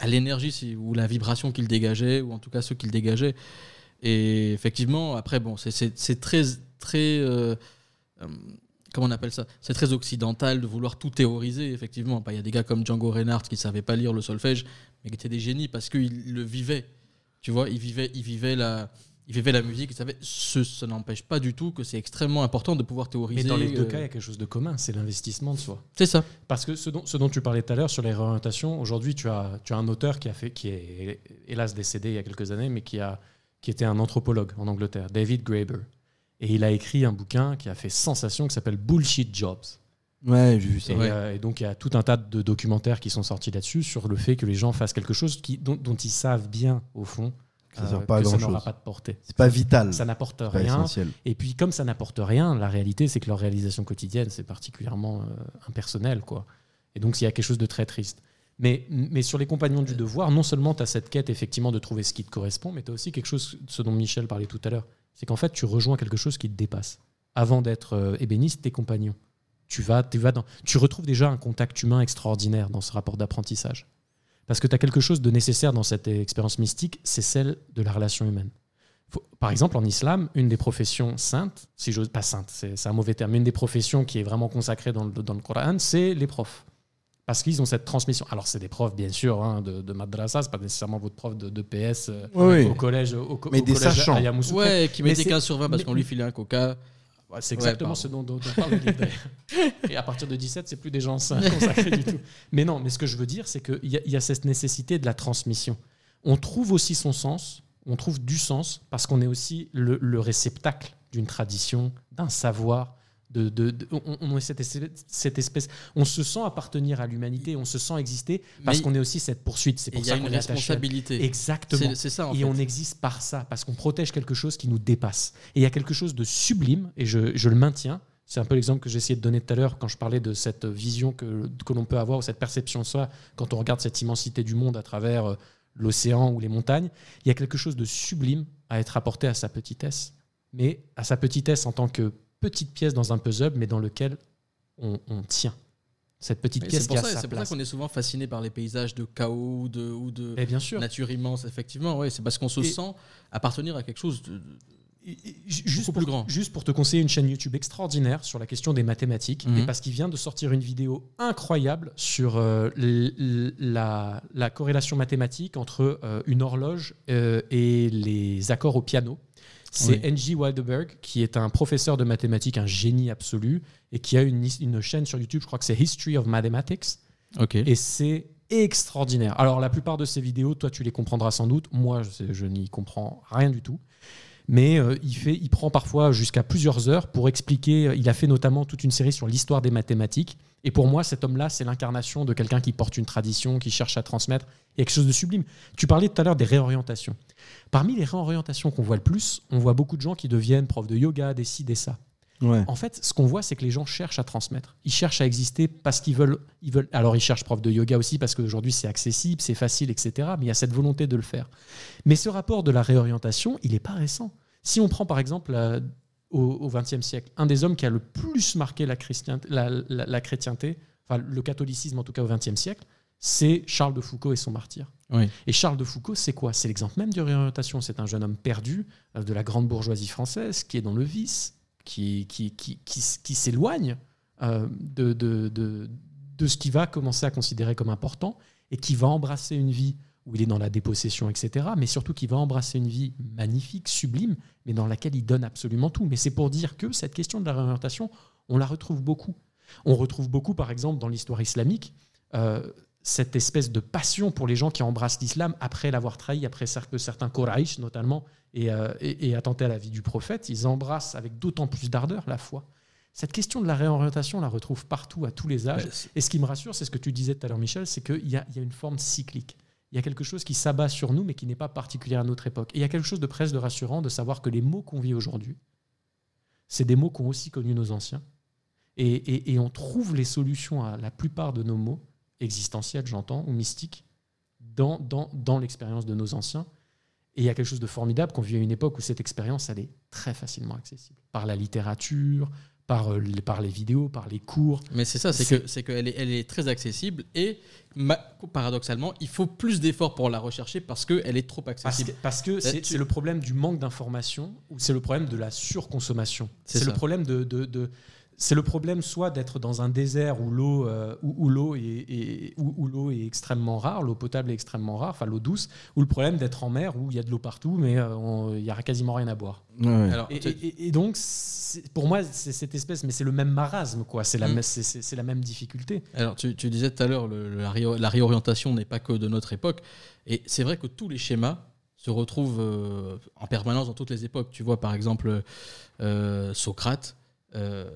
à l'énergie ou la vibration qu'ils dégageaient, ou en tout cas ceux qu'ils dégageaient. Et effectivement, après, bon, c'est- c'est c'est très, très, euh, euh, comment on appelle ça? C'est très occidental de vouloir tout théoriser, effectivement. Bah, Il y a des gars comme Django Reinhardt qui ne savaient pas lire le solfège, mais qui étaient des génies parce qu'ils le vivaient. Tu vois, ils vivaient, ils vivaient la. Ils vivaient la musique, ils savaient. Ce, ça n'empêche pas du tout que c'est extrêmement important de pouvoir théoriser. Mais dans les deux euh, cas, il y a quelque chose de commun, c'est l'investissement de soi. C'est ça. Parce que ce dont, ce dont tu parlais tout à l'heure sur les réorientations, aujourd'hui, tu as, tu as un auteur qui, a fait, qui est hélas décédé il y a quelques années, mais qui, a, qui était un anthropologue en Angleterre, David Graeber. Et il a écrit un bouquin qui a fait sensation qui s'appelle Bullshit Jobs. Ouais, j'ai vu ça. Et, euh, et donc, il y a tout un tas de documentaires qui sont sortis là-dessus sur le fait que les gens fassent quelque chose qui, dont, dont ils savent bien, au fond, Que ça sert pas à que ça grand-chose. n'aura pas de portée. C'est pas vital. Ça n'apporte Pas rien. essentiel. Et puis, comme ça n'apporte rien, la réalité, c'est que leur réalisation quotidienne, c'est particulièrement euh, impersonnel. Quoi. Et donc, il y a quelque chose de très triste. Mais, mais sur les compagnons du devoir, non seulement tu as cette quête, effectivement, de trouver ce qui te correspond, mais tu as aussi quelque chose, ce dont Michel parlait tout à l'heure, c'est qu'en fait, tu rejoins quelque chose qui te dépasse. Avant d'être euh, ébéniste, tes compagnons. Tu, vas, tu, vas dans, tu retrouves déjà un contact humain extraordinaire dans ce rapport d'apprentissage. Parce que tu as quelque chose de nécessaire dans cette expérience mystique, c'est celle de la relation humaine. Par exemple, en islam, une des professions saintes, si j'ose pas sainte, c'est un mauvais terme, une des professions qui est vraiment consacrée dans le, dans le Coran, c'est les profs. Parce qu'ils ont cette transmission. Alors, c'est des profs, bien sûr, hein, de, de madrasa, c'est pas nécessairement votre prof de, de PS euh, Oui, oui. au collège. Au, co- Mais au des collège sachants. à Yamoussoukro. Ouais, qui Mais mettait c'est- 15 sur 20 parce qu'on lui filait un coca. Ouais, c'est exactement ce dont, dont on parle. *laughs* Et à partir de 17, c'est plus des gens sains *laughs* consacrés du tout. Mais non, mais ce que je veux dire, c'est qu'il y, a- il y a cette nécessité de la transmission. On trouve aussi son sens, on trouve du sens, parce qu'on est aussi le, le réceptacle d'une tradition, d'un savoir. De, de- de- on, on est cette, espèce- cette espèce, on se sent appartenir à l'humanité, on se sent exister parce qu'on est aussi cette poursuite. C'est pour il y a ça une qu'on est attaché responsabilité. Exactement. C'est- ça, en et fait. on existe par ça, parce qu'on protège quelque chose qui nous dépasse. Et il y a quelque chose de sublime, et je, je le maintiens. C'est un peu l'exemple que j'ai essayé de donner tout à l'heure quand je parlais de cette vision que, que l'on peut avoir, ou cette perception de soi, quand on regarde cette immensité du monde à travers euh, l'océan ou les montagnes. Il y a quelque chose de sublime à être apporté à sa petitesse, mais à sa petitesse en tant que petite pièce dans un puzzle, mais dans lequel on, on tient. Cette petite pièce C'est qui a sa c'est pour ça qu'on est souvent fasciné par les paysages de chaos ou de, ou de Et bien sûr. nature immense, effectivement. Ouais, c'est parce qu'on se Et- sent appartenir à quelque chose de, juste pour, plus grand. Juste pour te conseiller une chaîne YouTube extraordinaire sur la question des mathématiques, Mhm. et parce qu'il vient de sortir une vidéo incroyable sur euh, la corrélation mathématique entre euh, une horloge euh, et les accords au piano. C'est Oui. N.G. Wildeberg, qui est un professeur de mathématiques, un génie absolu, et qui a une, une chaîne sur YouTube, je crois que c'est History of Mathematics. Et c'est extraordinaire. Alors, la plupart de ces vidéos, toi, tu les comprendras sans doute. Moi, je, je n'y comprends rien du tout. Mais euh, il, fait, il prend parfois jusqu'à plusieurs heures pour expliquer. Il a fait notamment toute une série sur l'histoire des mathématiques. Et pour moi, cet homme-là, c'est l'incarnation de quelqu'un qui porte une tradition, qui cherche à transmettre. Il y a quelque chose de sublime. Tu parlais tout à l'heure des réorientations. Parmi les réorientations qu'on voit le plus, on voit beaucoup de gens qui deviennent profs de yoga, des ci, des ça. Ouais. En fait, ce qu'on voit, c'est que les gens cherchent à transmettre. Ils cherchent à exister parce qu'ils veulent, ils veulent. Alors, ils cherchent prof de yoga aussi parce qu'aujourd'hui c'est accessible, c'est facile, etc. Mais il y a cette volonté de le faire. Mais ce rapport de la réorientation, il n'est pas récent. Si on prend par exemple au XXe siècle, un des hommes qui a le plus marqué la, chrétien- la- la- la chrétienté, enfin le catholicisme en tout cas au XXe siècle, c'est Charles de Foucault et son martyr. Oui. Et Charles de Foucault, c'est quoi? C'est l'exemple même de réorientation. C'est un jeune homme perdu euh, de la grande bourgeoisie française qui est dans le vice, qui, qui, qui, qui, s- qui s'éloigne euh, de, de, de, de ce qu'il va commencer à considérer comme important et qui va embrasser une vie où il est dans la dépossession, etc. Mais surtout qui va embrasser une vie magnifique, sublime, mais dans laquelle il donne absolument tout. Mais c'est pour dire que cette question de la réorientation, on la retrouve beaucoup. On retrouve beaucoup, par exemple, dans l'histoire islamique, euh, cette espèce de passion pour les gens qui embrassent l'islam après l'avoir trahi, après que certains Quraysh notamment, et, euh, et, et attentaient à la vie du prophète, ils embrassent avec d'autant plus d'ardeur la foi. Cette question de la réorientation, on la retrouve partout, à tous les âges. Ouais, Et ce qui me rassure, c'est ce que tu disais tout à l'heure, Michel, c'est qu'il y a une forme cyclique. Il y a quelque chose qui s'abat sur nous, mais qui n'est pas particulier à notre époque. Et il y a quelque chose de presque de rassurant de savoir que les mots qu'on vit aujourd'hui, c'est des mots qu'ont aussi connus nos anciens. Et, et- et on trouve les solutions à la plupart de nos mots, existentiels, j'entends, ou mystiques, dans, dans, dans l'expérience de nos anciens. Et il y a quelque chose de formidable qu'on vit à une époque où cette expérience, elle est très facilement accessible. Par la littérature, par, euh, les- par les vidéos, par les cours. Mais c'est ça, c'est que qu'elle est, elle est très accessible et ma- paradoxalement, il faut plus d'efforts pour la rechercher parce qu'elle est trop accessible. que parce que c'est tu- le problème du manque d'information ou c'est le problème de la surconsommation. C'est C'est le problème de, de- de- c'est le problème soit d'être dans un désert où l'eau euh, où, où l'eau est, est- où, où l'eau est extrêmement rare, l'eau potable est extrêmement rare, enfin l'eau douce, ou le problème d'être en mer où il y a de l'eau partout mais euh, il y a quasiment rien à boire. Ouais. Alors, Et, tu- et- et donc pour moi c'est cette espèce mais c'est le même marasme quoi, c'est la, Mm. c'est- la même difficulté. Alors, tu, tu disais tout à l'heure, la, la réorientation n'est pas que de notre époque. Et c'est vrai que tous les schémas se retrouvent euh, en permanence dans toutes les époques. Tu vois, par exemple, euh, Socrate. Euh,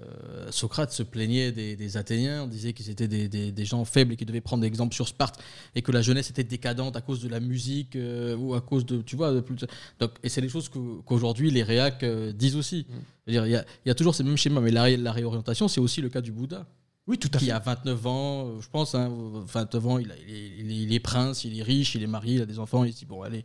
Socrate se plaignait des, des Athéniens, disait qu'ils étaient des, des- des gens faibles et qu'ils devaient prendre exemple sur Sparte et que la jeunesse était décadente à cause de la musique euh, ou à cause de, tu vois, de plus- donc, et c'est des choses qu'aujourd'hui les réacs euh, disent aussi. C'est-à-dire, Il y, a, il y a toujours ces mêmes schémas, mais la, ré- la réorientation, c'est aussi le cas du Bouddha Oui, tout à qui fait. a 29 ans, je pense, hein, 29 ans, il, a- il est, il est- il est prince, il est riche, il est marié, il a des enfants, il se dit, bon, allez,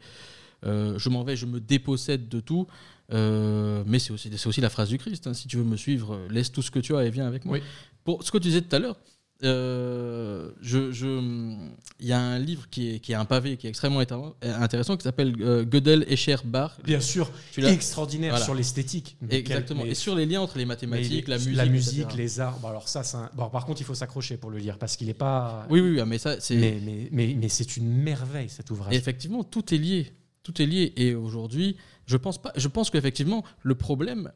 je m'en vais, je me dépossède de tout. Euh, mais c'est aussi, aussi la phrase du Christ, hein, si tu veux me suivre, laisse tout ce que tu as et viens avec moi. Oui. Pour ce que tu disais tout à l'heure, euh, je, je- il y a un livre qui est, qui est un pavé, qui est extrêmement intér- intéressant, qui s'appelle euh, Gödel, Escher, Bar. Bien sûr, Tu extraordinaire Voilà. sur l'esthétique. Exactement. quel- mais- Et sur les liens entre les mathématiques, la musique, la musique, les arts. Bon, alors ça, un- bon, par contre, il faut s'accrocher pour le lire parce qu'il n'est pas. Oui, oui, oui, mais ça, c'est. Mais, mais, mais, mais c'est une merveille cet ouvrage. Et effectivement, tout est lié. Tout est lié. Et aujourd'hui, je pense pas. Je pense qu'effectivement, le problème,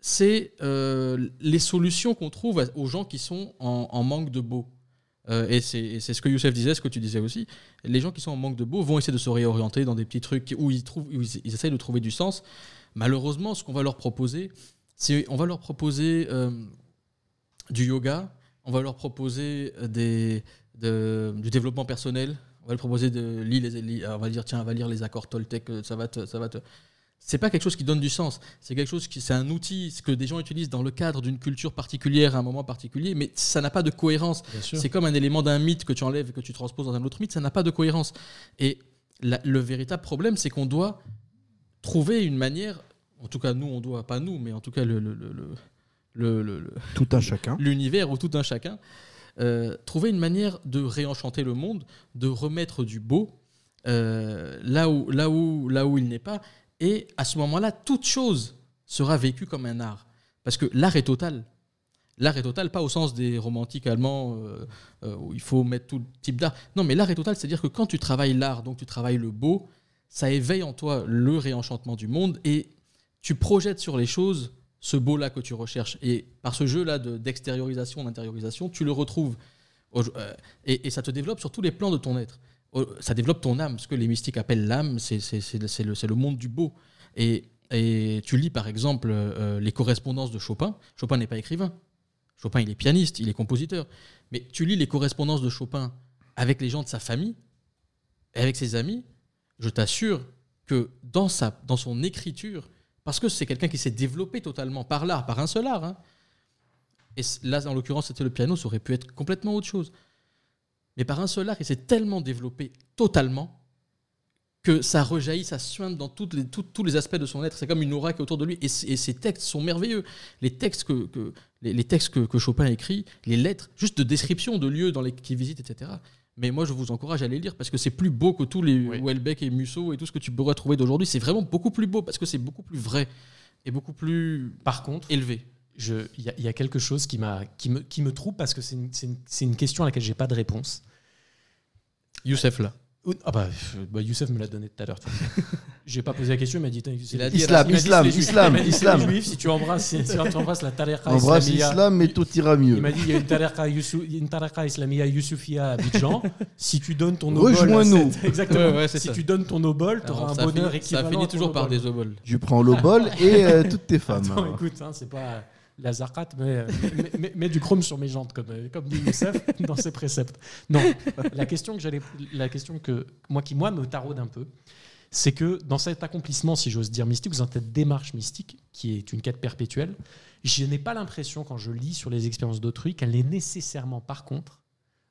c'est euh, les solutions qu'on trouve aux gens qui sont en, manque de beau. Euh, et c'est ce que Youssef disait, ce que tu disais aussi. Les gens qui sont en manque de beau vont essayer de se réorienter dans des petits trucs où ils, trouvent, ils, essayent de trouver du sens. Malheureusement, ce qu'on va leur proposer, c'est on va leur proposer euh, du yoga, on va leur proposer des, de- du développement personnel, on va leur proposer de lire les, on va dire tiens, va lire les accords Toltec, euh, ça va te, ça va te. C'est pas quelque chose qui donne du sens. C'est quelque chose qui, c'est un outil que des gens utilisent dans le cadre d'une culture particulière à un moment particulier, mais ça n'a pas de cohérence. C'est comme un élément d'un mythe que tu enlèves et que tu transposes dans un autre mythe, ça n'a pas de cohérence. Et la- le véritable problème, c'est qu'on doit trouver une manière, en tout cas nous, on doit, pas nous, mais en tout cas le- le- le, le, Tout un chacun. l'univers ou tout un chacun, euh, trouver une manière de réenchanter le monde, de remettre du beau euh, là, où, là, où, là où il n'est pas. Et à ce moment-là, toute chose sera vécue comme un art. Parce que l'art est total. L'art est total, pas au sens des romantiques allemands euh, où il faut mettre tout type d'art. Non, mais l'art est total, c'est-à-dire que quand tu travailles l'art, donc tu travailles le beau, ça éveille en toi le réenchantement du monde et tu projettes sur les choses ce beau-là que tu recherches. Et par ce jeu-là de- d'extériorisation, d'intériorisation, tu le retrouves. Euh, et, et ça te développe sur tous les plans de ton être. Ça développe ton âme. Ce que les mystiques appellent l'âme, c'est le, le- monde du beau. Et, et tu lis par exemple euh, les correspondances de Chopin. Chopin n'est pas écrivain. Chopin, il est pianiste, il est compositeur. Mais tu lis les correspondances de Chopin avec les gens de sa famille, et avec ses amis, je t'assure que dans, sa, dans son écriture, Parce que c'est quelqu'un qui s'est développé totalement par l'art, par un seul art. hein. Et là, en l'occurrence, c'était le piano, ça aurait pu être complètement autre chose. Mais par un seul art, il s'est tellement développé totalement que ça rejaillit, ça suinte dans tous les aspects de son être. C'est comme une aura qui est autour de lui. Et, ces textes sont merveilleux. Les textes que, les, textes que Chopin écrit, les lettres, juste de description de lieux dans les qu'il visite, etc. Mais moi, je vous encourage à les lire parce que c'est plus beau que tous les Houellebecq et Musso et tout ce que tu pourrais trouver d'aujourd'hui. C'est vraiment beaucoup plus beau parce que c'est beaucoup plus vrai et beaucoup plus Par contre, élevé. il y, a- il y a quelque chose qui, m'a- qui, me, qui me trouble parce que c'est une, une- une question à laquelle j'ai pas de réponse. Youssef là. Ah bah, bah, Youssef me l'a donné tout à l'heure. *laughs* J'ai pas posé la question, il m'a dit. Islam, il m'a dit, islam, islam, dit, islam. Juifs, si tu embrasses, si tu embrasses la tariqa Embrasse islamia- l'islam et tout ira mieux. Il m'a dit il y a une tariqa, Youssou- il y a une tariqa islamia Youssoufia à Abidjan. si tu donnes ton obol. Rejoins-nous. *laughs* Exactement. Ouais, ouais, si ça. tu donnes ton obol, tu auras un bonheur finit- équivalent. Ça finit toujours par des oboles. Je prends le bol et euh, toutes tes femmes. Attends, écoute, hein, c'est pas la zakat, euh, *laughs* mais du chrome sur mes jantes, comme, euh, comme dit Youssef *laughs* dans ses préceptes. Non, la question que j'allais, la question que moi qui moi me taraude un peu, c'est que dans cet accomplissement, si j'ose dire mystique, ou dans cette démarche mystique, qui est une quête perpétuelle, je n'ai pas l'impression quand je lis sur les expériences d'autrui qu'elle est nécessairement, par contre,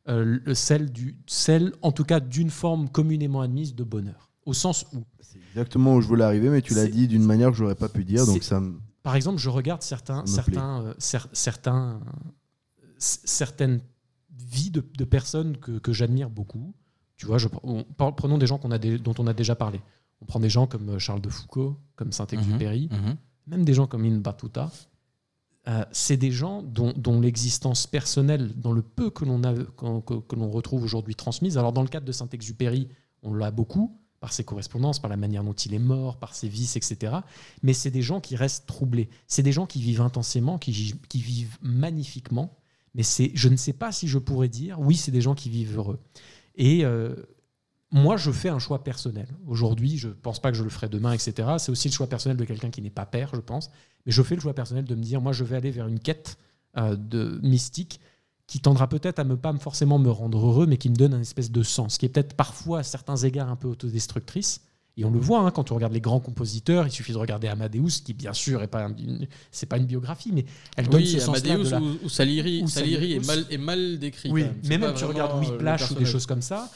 euh, le- celle du, celle, en tout cas, d'une forme communément admise de bonheur, au sens où C'est exactement où je voulais arriver, mais tu l'as dit d'une manière que j'aurais pas pu dire, donc ça me. Par exemple, je regarde certains, certains, euh, cer- certains, euh, c- certaines vies de, de personnes que, que j'admire beaucoup. Tu vois, je, on- prenons des gens a dont on a déjà parlé. On prend des gens comme euh, Charles de Foucault, comme Saint-Exupéry, Mhm. même des gens comme Ibn Battuta. Euh, c'est des gens dont, dont l'existence personnelle, dans le peu que l'on a, que, que- que l'on retrouve aujourd'hui transmise. Alors dans le cadre de Saint-Exupéry, on l'a beaucoup par ses correspondances, par la manière dont il est mort, par ses vices, etc. Mais c'est des gens qui restent troublés. C'est des gens qui vivent intensément, qui, vivent magnifiquement. Mais c'est, je ne sais pas si je pourrais dire, oui, c'est des gens qui vivent heureux. Et euh, moi, je fais un choix personnel. Aujourd'hui, je ne pense pas que je le ferai demain, etc. C'est aussi le choix personnel de quelqu'un qui n'est pas père, je pense. Mais je fais le choix personnel de me dire, moi, je vais aller vers une quête euh, de mystique qui tendra peut-être à ne pas forcément me rendre heureux, mais qui me donne un espèce de sens, qui est peut-être parfois à certains égards un peu autodestructrice. Et on le voit hein, quand on regarde les grands compositeurs, il suffit de regarder Amadeus, qui bien sûr est pas un- une- c'est pas une biographie, mais elle donne Oui, ce sens-là. Amadeus de la- ou, Salieri, ou Salieri est mal, est mal décrit. oui, mais même tu regardes euh, Whiplash ou des choses comme ça.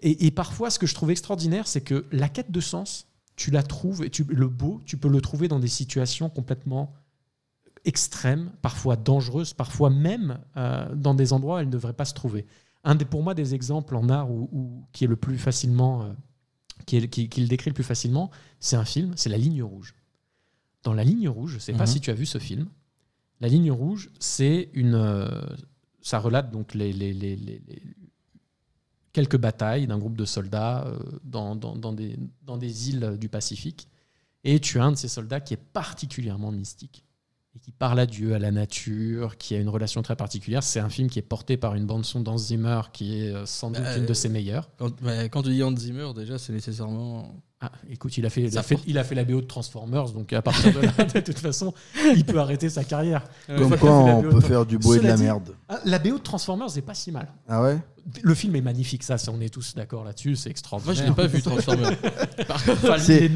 Et, et parfois, ce que je trouve extraordinaire, c'est que la quête de sens, tu la trouves, et tu, le beau, tu peux le trouver dans des situations complètement extrêmes, parfois dangereuses, parfois même euh, dans des endroits où elle ne devrait pas se trouver. Un des, pour moi, des exemples en art où, où- qui est le plus facilement, euh, qui, est, qui, qui le décrit le plus facilement, c'est un film, c'est La Ligne Rouge. Dans La Ligne Rouge, je ne sais pas Mhm. si tu as vu ce film. La Ligne Rouge, c'est une, euh, ça relate donc les, les- les- les- les- quelques batailles d'un groupe de soldats dans, dans- dans des, dans des îles du Pacifique. Et tu as un de ces soldats qui est particulièrement mystique et qui parle à Dieu, à la nature, qui a une relation très particulière. C'est un film qui est porté par une bande-son d'Hans Zimmer qui est euh, sans doute Euh, une de ses meilleures. Quand, bah, quand tu dis Hans Zimmer, déjà, c'est nécessairement. Ah, écoute, il a, fait, il, a fait, porte. il a fait la BO de Transformers, donc à partir de là, *laughs* de toute façon, il peut arrêter sa carrière. Comme quoi, *laughs* on peut faire du beau et de la dit, merde. Ah, La BO de Transformers n'est pas si mal. Ah ouais? Le film est magnifique, ça, ça, on est tous d'accord là-dessus, c'est Moi, extraordinaire. je l'ai pas vu *laughs* Transformers. Enfin, C'est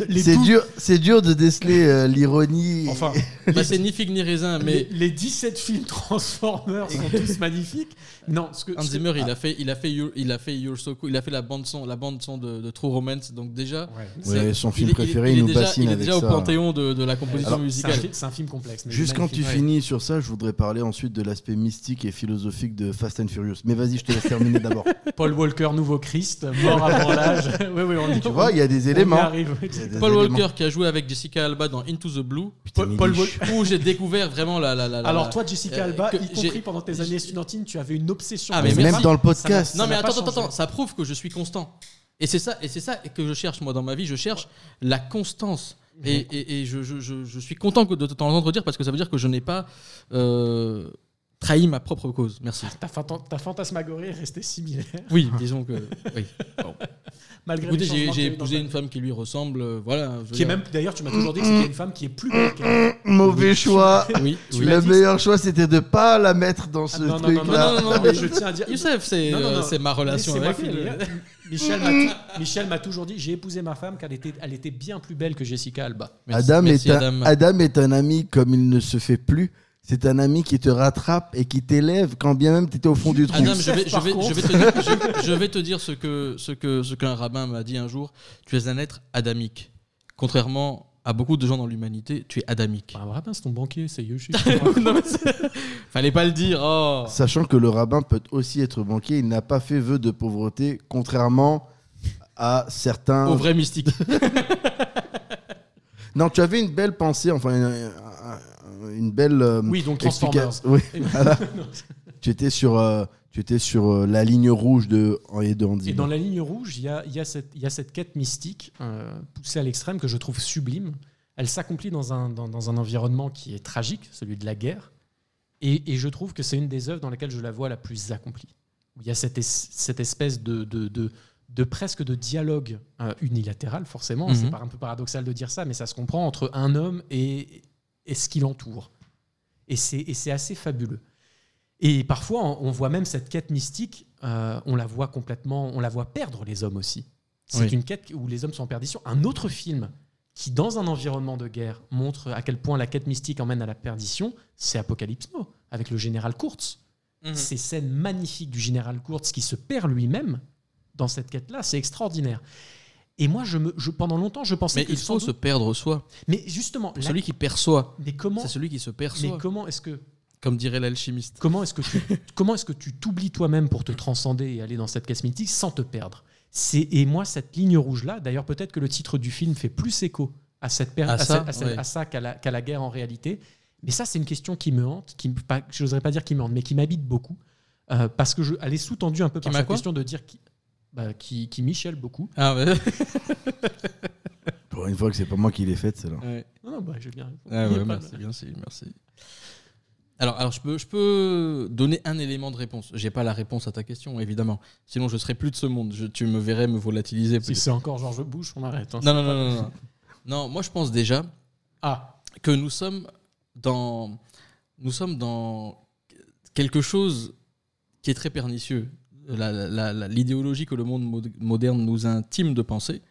dur, c'est dur de déceler euh, l'ironie. Enfin, *laughs* bah, c'est ni figue ni raisin, mais les, les 17 films Transformers sont tous magnifiques. Non, ce que, Hans Zimmer, il ah, a fait, il a fait, il a fait You're So Cool, il a fait la bande son, la bande son de, de True Romance. Donc déjà, ouais. son film il préféré, il, il nous déjà, bassine il est avec déjà au ça. panthéon de, de la composition Alors, C'est un, musicale. c'est un film complexe. mais Juste quand tu finis sur ça, je voudrais parler ensuite de l'aspect mystique et philosophique de Fast and Furious. Mais vas-y, je te laisse terminer d'abord. *laughs* Paul Walker, nouveau Christ, mort avant l'âge. *laughs* oui, oui, on Tu vois, il y a des éléments. arrive. Il y a des Paul éléments. Walker qui a joué avec Jessica Alba dans Into the Blue, Putain, Paul il est Wal- ch- où j'ai découvert vraiment la. la, la- la- Alors toi, Jessica euh, Alba, y compris pendant tes années estudiantines, tu avais une obsession. Ah, mais même dans le podcast. Non mais attends, attends, attends, ça prouve que je suis constant. Et c'est ça, et c'est ça que je cherche moi dans ma vie. Je cherche la constance. Et, et- et je, je- je- je suis content de t'entendre dire parce que ça veut dire que je n'ai pas euh, trahi ma propre cause. Merci. Ta, fanta- ta fantasmagorie est restée similaire. Oui, disons que. Oui. Bon. *laughs* Malgré Écoutez, j'ai épousé une femme qui lui ressemble. euh, Voilà. Qui est dire. même, d'ailleurs, tu m'as toujours dit que c'était une femme qui est plus belle qu'elle. *laughs* Mauvais choix. *laughs* Oui, oui. Le meilleur choix, c'était de pas la mettre dans ce Ah, non, non, non, truc-là. non, non, non, mais je tiens à dire. Youssef, c'est euh, ma relation avec finir. elle. Michel m'a tou- Michel m'a toujours dit j'ai épousé ma femme car elle était, elle était bien plus belle que Jessica Alba. Merci, Adam, merci, est un, Adam. Adam est un ami comme il ne se fait plus. C'est un ami qui te rattrape et qui t'élève quand bien même tu étais au fond du trou. Adam, je vais, Youssef, je, par vais, contre. je, vais te dire, je, je vais te dire ce que ce que ce qu'un rabbin m'a dit un jour. Tu es un être adamique. Contrairement à beaucoup de gens dans l'humanité, tu es adamique. Bah, rabbin, c'est ton banquier, c'est Yoshi. *laughs* Non, mais Fallait pas le dire. Oh. Sachant que le rabbin peut aussi être banquier, il n'a pas fait vœu de pauvreté, contrairement à certains. Au vrai mystique. Non, tu avais une belle pensée, enfin une, un- une belle. euh, Oui, donc Transformers. Oui, *laughs* *laughs* voilà. tu étais sur, euh, tu étais sur euh, la ligne rouge de et de Andy. Et dans la ligne rouge, il y a, il y a cette, il y a cette quête mystique euh, poussée à l'extrême que je trouve sublime. Elle s'accomplit dans un, dans, dans un environnement qui est tragique, celui de la guerre. Et, et je trouve que c'est une des œuvres dans lesquelles je la vois la plus accomplie. Où il y a cette, es- cette espèce de, de, de, de presque de dialogue euh, unilatéral, forcément. Mhm. C'est pas un peu paradoxal de dire ça, mais ça se comprend entre un homme et, et ce qui l'entoure. Et c'est assez fabuleux. Et parfois, on voit même cette quête mystique, euh, on la voit complètement, on la voit perdre les hommes aussi. C'est Oui. une quête où les hommes sont en perdition. Un autre film qui, dans un environnement de guerre, montre à quel point la quête mystique emmène à la perdition, c'est Apocalypse Now, avec le général Kurtz. Mhm. Ces scènes magnifiques du général Kurtz qui se perd lui-même dans cette quête-là, c'est extraordinaire. Et moi, je me, je, pendant longtemps, je pensais Mais que il faut se perdre soi. Mais justement, la- Celui qui perçoit, mais comment, c'est celui qui se mais perçoit. comment est-ce que Comme dirait l'alchimiste. Comment est-ce que tu *laughs* comment est-ce que tu t'oublies toi-même pour te transcender et aller dans cette caisse mythique sans te perdre? C'est et moi cette ligne rouge là. D'ailleurs peut-être que le titre du film fait plus écho à cette À ça, ouais. qu'à la, qu'à la guerre en réalité. Mais ça c'est une question qui me hante, qui pas, je n'oserais pas dire qui me hante, mais qui m'habite beaucoup Euh, parce que je, elle est sous-tendue un peu Qui par quoi? question de dire qui, bah, qui, qui Michel beaucoup. Ah ouais. *laughs* Pour une fois que c'est pas moi qui l'ai faite, celle-là. Ouais. Non, non, bah, j'ai bien répondu. Ah ouais, merci, merci, merci. Alors, alors je, peux, je peux donner un élément de réponse. J'ai pas la réponse à ta question, évidemment. Sinon, je serais plus de ce monde. Je- tu me verrais me volatiliser. Si c'est encore Georges Bush, on arrête. hein. Non, non, non, non, non. Non, moi, je pense déjà Ah, que nous sommes dans, nous sommes dans quelque chose qui est très pernicieux. L'idéologie que le monde mod- moderne nous intime de penser,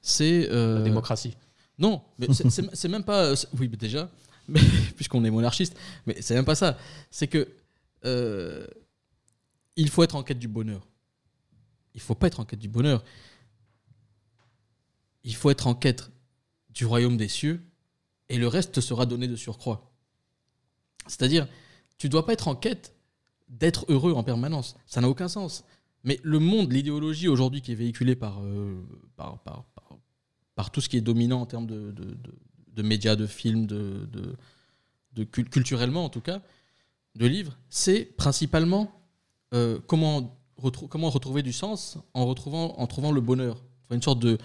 c'est euh, la démocratie. non, mais c'est- même pas. Oui, mais déjà, *laughs* mais, puisqu'on est monarchiste, mais c'est même pas ça. C'est que euh, il faut être en quête du bonheur. Il faut pas être en quête du bonheur. Il faut être en quête du royaume des cieux, et le reste te sera donné de surcroît. C'est-à-dire, tu dois pas être en quête d'être heureux en permanence. Ça n'a aucun sens. Mais le monde, l'idéologie aujourd'hui qui est véhiculée par, euh, par, par, par, tout ce qui est dominant en termes de, de, de- médias, de films, de, de, de cul- culturellement en tout cas, de livres, c'est principalement euh, comment, comment retrouver du sens en, retrouvant, en trouvant le bonheur. Une sorte de,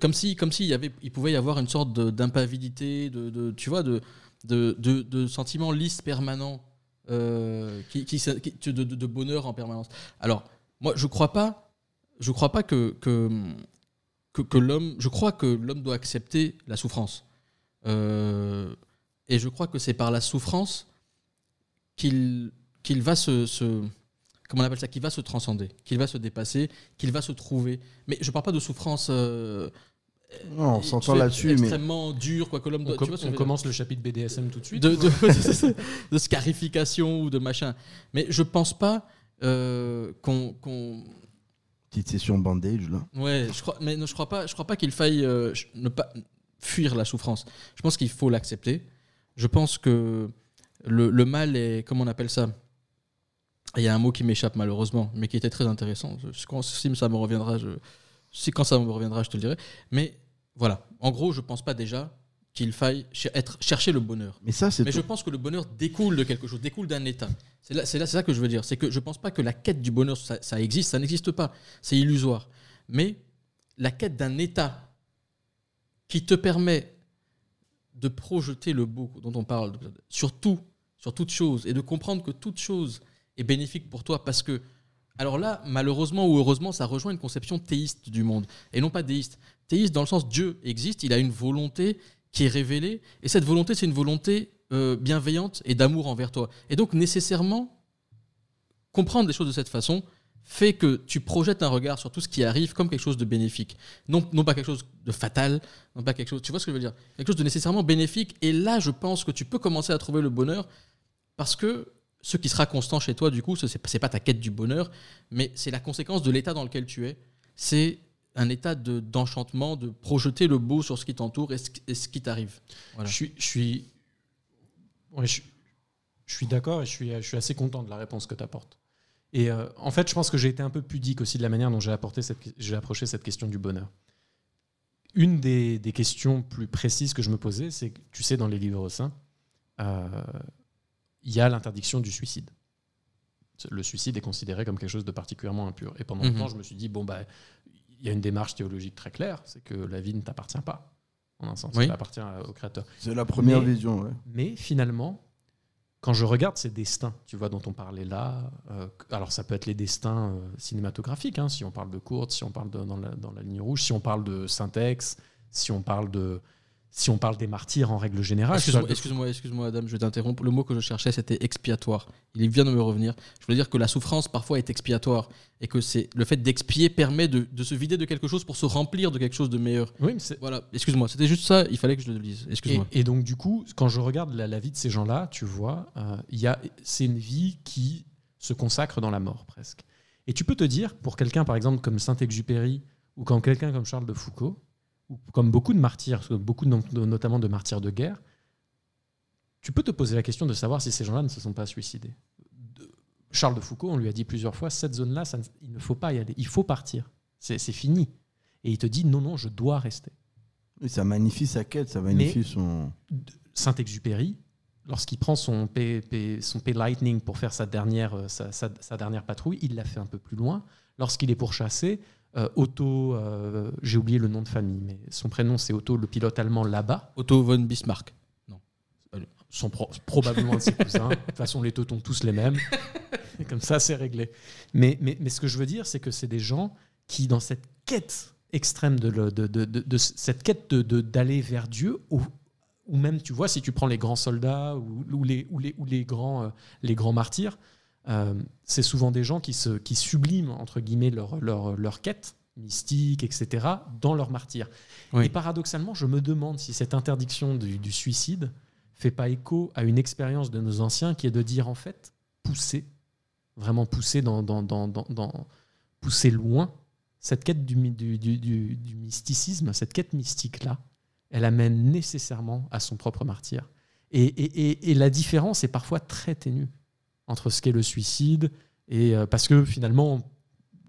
comme si comme s'il y avait il pouvait y avoir une sorte d'impavidité de, tu vois de de, de, de sentiment lisse permanent euh, qui, de, bonheur en permanence. Alors moi je crois pas je crois pas que que, que, l'homme je crois que l'homme doit accepter la souffrance. Euh, et je crois que c'est par la souffrance qu'il qu'il va se, comment on appelle ça qu'il va se transcender qu'il va se dépasser qu'il va se trouver. Mais je parle pas de souffrance euh, Non, on s'entend là-dessus, mais extrêmement dur quoi que l'homme On, doit com- tu vois ce que on commence le chapitre BDSM tout de suite. de, de, *laughs* de scarification ou de machin mais je pense pas euh, qu'on qu'on petite session bandage là. Ouais, je crois, mais non, je crois pas, je crois pas qu'il faille euh, ne pas fuir la souffrance. Je pense qu'il faut l'accepter. Je pense que le, le mal est, comment on appelle ça? Il y a un mot qui m'échappe malheureusement, mais qui était très intéressant. Je, si ça me reviendra, je, si quand ça me reviendra, je te le dirai. Mais voilà, en gros, je pense pas déjà qu'il faille être, chercher le bonheur. Mais ça, c'est Mais je pense que le bonheur découle de quelque chose, découle d'un état. C'est là, c'est là, c'est ça que je veux dire. C'est que je pense pas que la quête du bonheur, ça, ça existe, ça n'existe pas. C'est illusoire. Mais la quête d'un état qui te permet de projeter le beau dont on parle, sur tout, sur toute chose et de comprendre que toute chose est bénéfique pour toi parce que alors là, malheureusement ou heureusement, ça rejoint une conception théiste du monde et non pas déiste. Théiste dans le sens Dieu existe, il a une volonté qui est révélée et cette volonté, c'est une volonté euh, bienveillante et d'amour envers toi. Et donc nécessairement, comprendre les choses de cette façon fait que tu projettes un regard sur tout ce qui arrive comme quelque chose de bénéfique. Non, non pas quelque chose de fatal, non pas quelque chose, tu vois ce que je veux dire? Quelque chose de nécessairement bénéfique. Et là, je pense que tu peux commencer à trouver le bonheur parce que ce qui sera constant chez toi, du coup, ce n'est pas ta quête du bonheur, mais c'est la conséquence de l'état dans lequel tu es. C'est un état de- d'enchantement, de, projeter le beau sur ce qui t'entoure et ce, qui t'arrive. Je suis, je suis, d'accord et je suis, je suis assez content de la réponse que tu apportes. Et euh, en fait, je pense que j'ai été un peu pudique aussi de la manière dont j'ai approché cette question du bonheur. Une des, questions plus précises que je me posais, c'est tu sais, dans les livres saints, euh, il y a l'interdiction du suicide. Le suicide est considéré comme quelque chose de particulièrement impur. Et pendant Mhm. longtemps, je me suis dit, bon, bah, il y a une démarche théologique très claire, c'est que la vie ne t'appartient pas, en un sens, Oui. elle appartient au Créateur. C'est la première Mais- vision. ouais. Mais finalement, quand je regarde ces destins, tu vois, dont on parlait là, euh, alors ça peut être les destins euh, cinématographiques, hein, si on parle de Courte, si on parle de, dans, la, dans la ligne rouge, si on parle de Syntex, si on parle de, si on parle des martyrs en règle générale. Excuse-moi, ce soit- excuse-moi, excuse-moi, Adam, je vais t'interrompre. Le mot que je cherchais, c'était expiatoire. Il vient de me revenir. Je voulais dire que la souffrance, parfois, est expiatoire. Et que c'est le fait d'expier permet de, de se vider de quelque chose pour se remplir de quelque chose de meilleur. Oui, mais Voilà, excuse-moi, c'était juste ça, il fallait que je le dise. Excuse-moi. et donc, du coup, quand je regarde la, la vie de ces gens-là, tu vois, euh, il y a, c'est une vie qui se consacre dans la mort, presque. Et tu peux te dire, pour quelqu'un, par exemple, comme Saint-Exupéry, ou comme quelqu'un comme Charles de Foucault, ou comme beaucoup de martyrs, beaucoup de- notamment de martyrs de guerre, tu peux te poser la question de savoir si ces gens-là ne se sont pas suicidés. Charles de Foucault, on lui a dit plusieurs fois, cette zone-là, il ne faut pas y aller, il faut partir, c'est fini. Et il te dit, non, non, je dois rester. Oui, ça magnifie sa quête, ça magnifie son. Saint-Exupéry, lorsqu'il prend son P, P- son P Lightning pour faire sa dernière, euh, sa, sa- sa dernière patrouille, il l'a fait un peu plus loin. Lorsqu'il est pourchassé, euh, Otto, euh, j'ai oublié le nom de famille, mais son prénom c'est Otto, le pilote allemand là-bas. Otto von Bismarck. Sont pro- probablement de ses cousins. *laughs* De toute façon, les tautons tous les mêmes. Et *laughs* comme ça, c'est réglé. Mais, mais, mais ce que je veux dire, c'est que c'est des gens qui, dans cette quête extrême de, le- de, de- cette quête d'aller vers Dieu, ou, ou même, tu vois, si tu prends les grands soldats ou, ou les, ou, les, ou les, grands, euh, les grands martyrs, euh, c'est souvent des gens qui, se, qui subliment, entre guillemets, leur, leur, leur quête mystique, etc., dans leur martyr. Oui. Et paradoxalement, je me demande si cette interdiction du, du suicide fait pas écho à une expérience de nos anciens qui est de dire, en fait, pousser, vraiment pousser dans, dans, dans, dans, dans- pousser loin cette quête du, mi- du, du, du- du mysticisme, cette quête mystique-là, elle amène nécessairement à son propre martyr. Et, et- et- et la différence est parfois très ténue entre ce qu'est le suicide et euh, parce que finalement,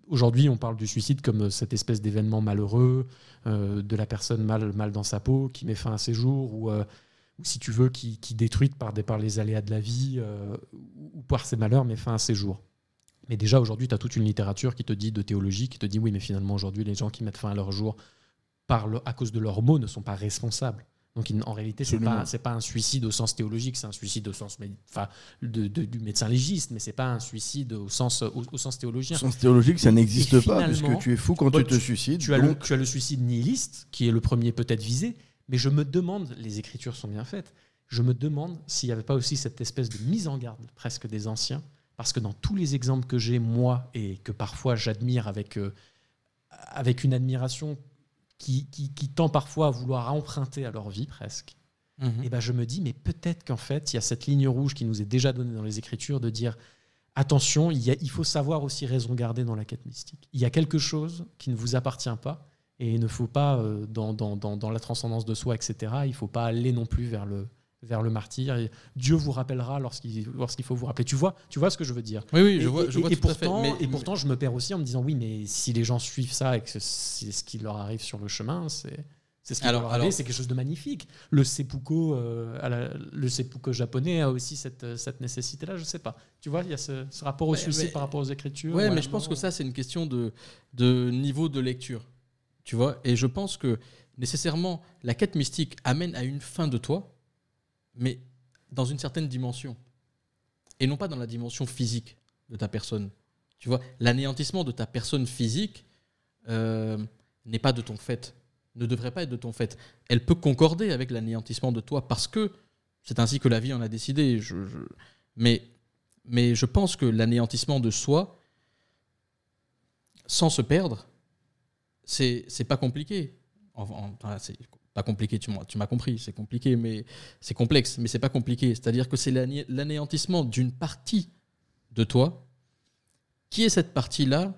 aujourd'hui, on parle du suicide comme cette espèce d'événement malheureux, euh, de la personne mal, dans sa peau, qui met fin à ses jours, ou, euh, si tu veux, qui, qui détruite par, des, par les aléas de la vie, euh, ou, par ses malheurs, met fin à ses jours. Mais déjà, aujourd'hui, tu as toute une littérature qui te dit, de théologie, qui te dit, oui, mais finalement, aujourd'hui, les gens qui mettent fin à leur jour par le- à cause de leurs mots ne sont pas responsables. Donc, en réalité, c'est pas, c'est pas un suicide au sens théologique, c'est un suicide au sens médi- enfin, de- de- du médecin légiste, mais c'est pas un suicide au sens, au, au sens théologien. Au sens théologique, ça n'existe pas, puisque tu es fou quand tu te suicides. Tu as, le, donc- tu as le suicide nihiliste, qui est le premier peut-être visé, mais je me demande, les écritures sont bien faites, je me demande s'il n'y avait pas aussi cette espèce de mise en garde presque des anciens, parce que dans tous les exemples que j'ai, moi, et que parfois j'admire avec, euh, avec une admiration qui, qui, qui tend parfois à vouloir emprunter à leur vie presque, Mhm. et ben je me dis, mais peut-être qu'en fait, il y a cette ligne rouge qui nous est déjà donnée dans les Écritures de dire attention, il, y a- il faut savoir aussi raison garder dans la quête mystique. Il y a quelque chose qui ne vous appartient pas et il ne faut pas, euh, dans, dans, dans, dans la transcendance de soi, etc., il ne faut pas aller non plus vers le, vers le martyr. Et Dieu vous rappellera lorsqu'il lorsqu'il faut vous rappeler. Tu vois, tu vois ce que je veux dire Oui, oui, je Et- vois, je et- vois et tout à fait. pourtant, Mais- et pourtant, je me perds aussi en me disant oui, mais si les gens suivent ça et que c'est ce qui leur arrive sur le chemin, c'est c'est ce qui Alors- leur arrive, alors- c'est quelque chose de magnifique. Le seppuku, euh, à la- le seppuku japonais a aussi cette, cette nécessité-là. Je sais pas. Tu vois, il y a ce, ce rapport au suicide mais- par rapport aux écritures. Ouais, mais je pense que ça, c'est une question de, de niveau de lecture. Tu vois Et je pense que nécessairement, la quête mystique amène à une fin de toi, mais dans une certaine dimension. et non pas dans la dimension physique de ta personne. Tu vois, l'anéantissement de ta personne physique euh, n'est pas de ton fait, ne devrait pas être de ton fait. Elle peut concorder avec l'anéantissement de toi parce que c'est ainsi que la vie en a décidé. Je, Mais, mais je pense que l'anéantissement de soi, sans se perdre, c'est pas compliqué. Pas compliqué, tu m'as compris, c'est compliqué, mais c'est complexe, mais c'est pas compliqué. C'est-à-dire que c'est l'ané- l'anéantissement d'une partie de toi. Qui est cette partie-là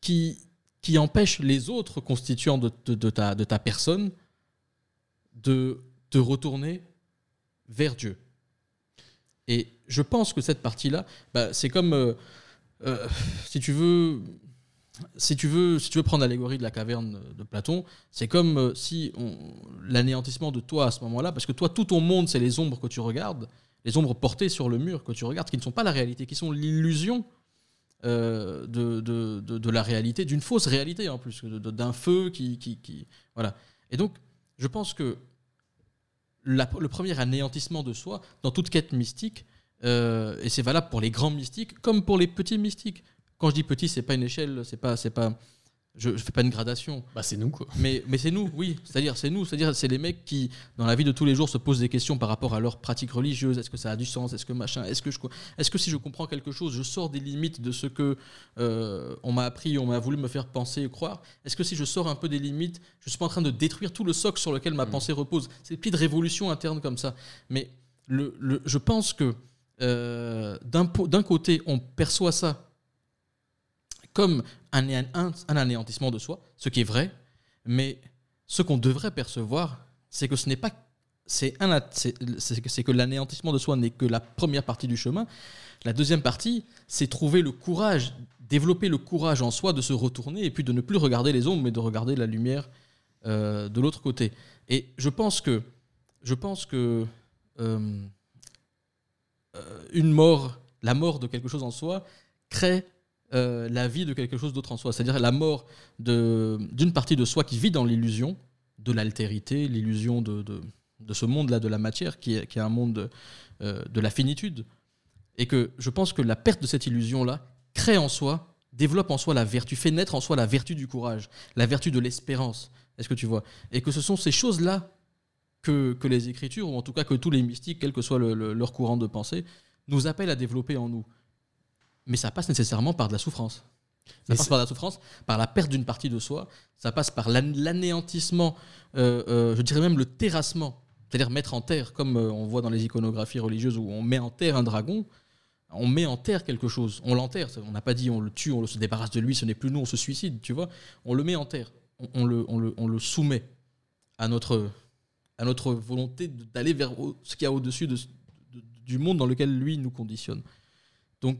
qui, empêche les autres constituants de ta personne de te retourner vers Dieu. Et je pense que cette partie-là, bah, c'est comme, euh, euh, si tu veux, si tu veux, si tu veux prendre l'allégorie de la caverne de Platon, c'est comme euh, si l'anéantissement de toi à ce moment-là, parce que toi, tout ton monde, c'est les ombres que tu regardes, les ombres portées sur le mur que tu regardes, qui ne sont pas la réalité, qui sont l'illusion euh, de, de, de- la réalité, d'une fausse réalité en plus, d'un feu qui, qui, qui- Voilà. Et donc, je pense que le premier anéantissement de soi, dans toute quête mystique, euh, et c'est valable pour les grands mystiques comme pour les petits mystiques. Quand je dis petit, c'est pas une échelle, c'est pas, c'est pas, je, je fais pas une gradation. Bah, c'est nous, quoi. Mais, mais c'est nous, oui. C'est-à-dire, c'est nous. C'est-à-dire, c'est les mecs qui, dans la vie de tous les jours, se posent des questions par rapport à leur pratique religieuse. Est-ce que ça a du sens? Est-ce que machin? Est-ce que je, est-ce que si je comprends quelque chose, je sors des limites de ce que euh, on m'a appris, on m'a voulu me faire penser et croire? Est-ce que si je sors un peu des limites, je suis pas en train de détruire tout le socle sur lequel ma pensée repose? C'est des petites révolutions internes comme ça. Mais le, le- je pense que euh, d'un côté, on perçoit ça comme un, un- un- anéantissement de soi, ce qui est vrai, mais ce qu'on devrait percevoir, c'est que ce n'est pas. C'est que- que l'anéantissement de soi n'est que la première partie du chemin. La deuxième partie, c'est trouver le courage, développer le courage en soi de se retourner et puis de ne plus regarder les ombres, mais de regarder la lumière euh, de l'autre côté. Et je pense que, je pense que euh, euh, une mort, la mort de quelque chose en soi, crée euh, la vie de quelque chose d'autre en soi. C'est-à-dire la mort d'une partie de soi qui vit dans l'illusion de l'altérité, l'illusion de, ce monde-là, de la matière, qui est, un monde de, euh, de la finitude. Et que je pense que la perte de cette illusion-là crée en soi, développe en soi la vertu, fait naître en soi la vertu du courage, la vertu de l'espérance. Est-ce que tu vois? Et que ce sont ces choses-là que, les Écritures, ou en tout cas que tous les mystiques, quel que soit le- le- leur courant de pensée, nous appellent à développer en nous. Mais ça passe nécessairement par de la souffrance. Ça passe par la souffrance, par la perte d'une partie de soi, ça passe par l'an- l'anéantissement, euh, euh, je dirais même le terrassement, c'est-à-dire mettre en terre, comme euh, on voit dans les iconographies religieuses où on met en terre un dragon, on met en terre quelque chose, on l'enterre, on n'a pas dit on le tue, on se débarrasse de lui, ce n'est plus nous, on se suicide, tu vois, on le met en terre, on, on le, on, le, on le soumet à notre, à notre volonté d'aller vers ce qu'il y a au-dessus de, de- du monde dans lequel lui nous conditionne. Donc,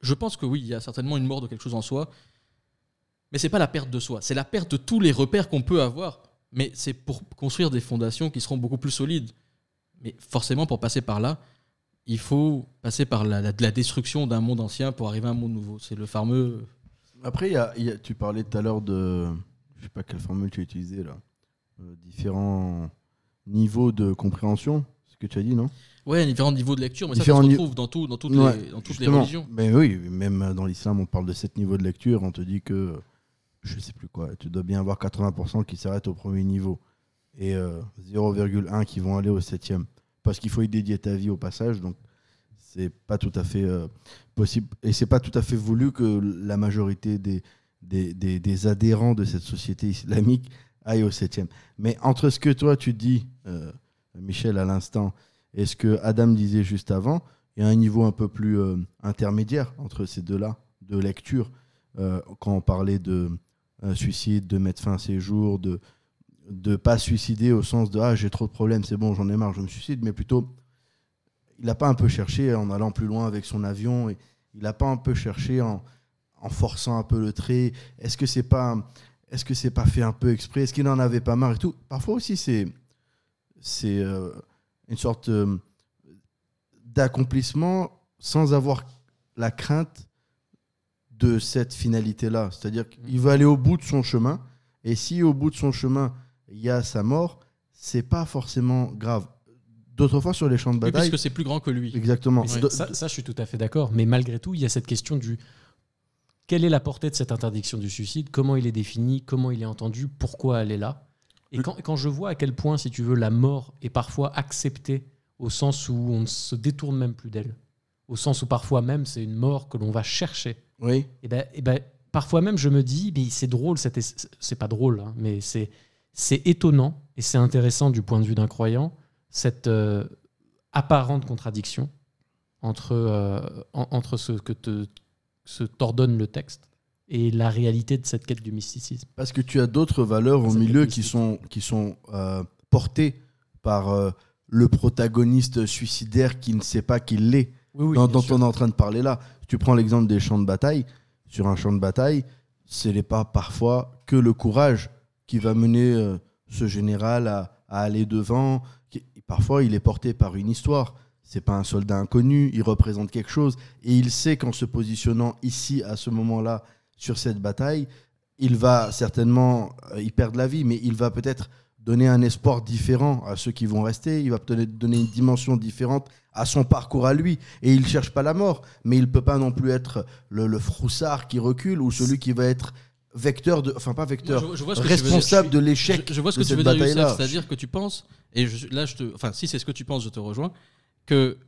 je pense que oui, il y a certainement une mort de quelque chose en soi, mais c'est pas la perte de soi, c'est la perte de tous les repères qu'on peut avoir. Mais c'est pour construire des fondations qui seront beaucoup plus solides. Mais forcément, pour passer par là, il faut passer par la, destruction d'un monde ancien pour arriver à un monde nouveau. C'est le fameux. Après, tu parlais tout à l'heure de. Je sais pas quelle formule tu as utilisée là. Euh, différents niveaux de compréhension, que tu as dit, non? Ouais, différents niveaux de lecture, mais Différents ça, ça se retrouve dans, tout, dans toutes, Ouais, les, dans toutes les justement. religions. Mais oui, même dans l'islam, on parle de sept niveaux de lecture. On te dit que, je sais plus quoi, tu dois bien avoir 80% qui s'arrêtent au premier niveau et euh, 0,1 qui vont aller au septième. Parce qu'il faut y dédier ta vie au passage, donc c'est pas tout à fait euh, possible. Et c'est pas tout à fait voulu que la majorité des, des, des- des adhérents de cette société islamique aillent au septième. Mais entre ce que toi tu dis, euh, Michel, à l'instant, et ce que Adam disait juste avant, il y a un niveau un peu plus euh, intermédiaire entre ces deux-là, de lecture. Euh, quand on parlait de euh, suicide, de mettre fin à ses jours, de ne pas suicider au sens de Ah, j'ai trop de problèmes, c'est bon, j'en ai marre, je me suicide, mais plutôt, il n'a pas un peu cherché en allant plus loin avec son avion, et il n'a pas un peu cherché en, en forçant un peu le trait. Est-ce que c'est pas, est-ce que pas fait un peu exprès? Est-ce qu'il n'en avait pas marre et tout? Parfois aussi, c'est, c'est euh, une sorte euh, d'accomplissement sans avoir la crainte de cette finalité-là. C'est-à-dire qu'il va aller au bout de son chemin, et si au bout de son chemin, il y a sa mort, c'est pas forcément grave. D'autres fois, sur les champs de Oui, bataille. puisque c'est plus grand que lui. Exactement. Ça, ça, je suis tout à fait d'accord. Mais malgré tout, il y a cette question du quelle est la portée de cette interdiction du suicide Comment il est défini Comment il est entendu Pourquoi elle est là? Et quand, quand je vois à quel point, si tu veux, la mort est parfois acceptée au sens où on ne se détourne même plus d'elle, au sens où parfois même c'est une mort que l'on va chercher. Oui. Et ben, et ben, parfois même, je me dis, mais c'est drôle, c'est pas drôle, hein, mais c'est c'est étonnant et c'est intéressant du point de vue d'un croyant, cette euh, apparente contradiction entre, euh, en- entre ce que te, ce t'ordonne le texte et la réalité de cette quête du mysticisme. Parce que tu as d'autres valeurs au milieu qui sont, qui sont euh, portées par euh, le protagoniste suicidaire qui ne sait pas qu'il l'est. Oui, oui, dont dont on est en train de parler là. Tu prends l'exemple des champs de bataille. Sur un champ de bataille, ce n'est pas parfois que le courage qui va mener euh, ce général à, à aller devant. Qui- Parfois, il est porté par une histoire. C'est pas un soldat inconnu, il représente quelque chose. Et il sait qu'en se positionnant ici, à ce moment-là, sur cette bataille, il va certainement euh, y perdre la vie, mais il va peut-être donner un espoir différent à ceux qui vont rester. Il va peut-être donner une dimension différente à son parcours à lui. Et il cherche pas la mort, mais il peut pas non plus être le, le froussard qui recule ou celui qui va être vecteur de, enfin pas vecteur, je- je vois responsable de l'échec. Je, je vois ce de que tu veux dire. C'est-à-dire que tu penses, et je- là, je te, enfin, si c'est ce que tu penses, je te rejoins, que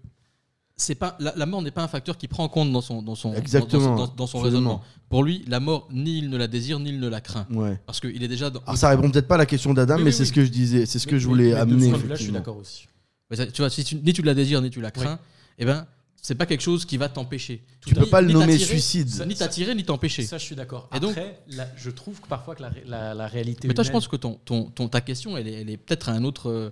c'est pas la, la mort n'est pas un facteur qui prend en compte dans son dans son Exactement. dans, dans- dans son Absolument. raisonnement. Pour lui, la mort ni il ne la désire ni il ne la craint Ouais. parce qu'il est déjà dans. Alors ça répond peut-être pas à la question d'Adam, Oui, mais oui, c'est oui. ce que je disais, c'est ce que Mais- je voulais amener. vue-là, je suis d'accord aussi. Mais ça, tu vois, si tu, ni tu la désires ni tu la Oui. crains, eh ben c'est pas quelque chose qui va t'empêcher. Tu peux pas le ni nommer suicide. ni t'attirer ni t'empêcher. Ça, je suis d'accord. Et donc- Après, la- je trouve que parfois que la, la- la réalité. Mais toi, je pense que ton, ton, ton- ta question, elle est, elle est peut-être à un autre euh.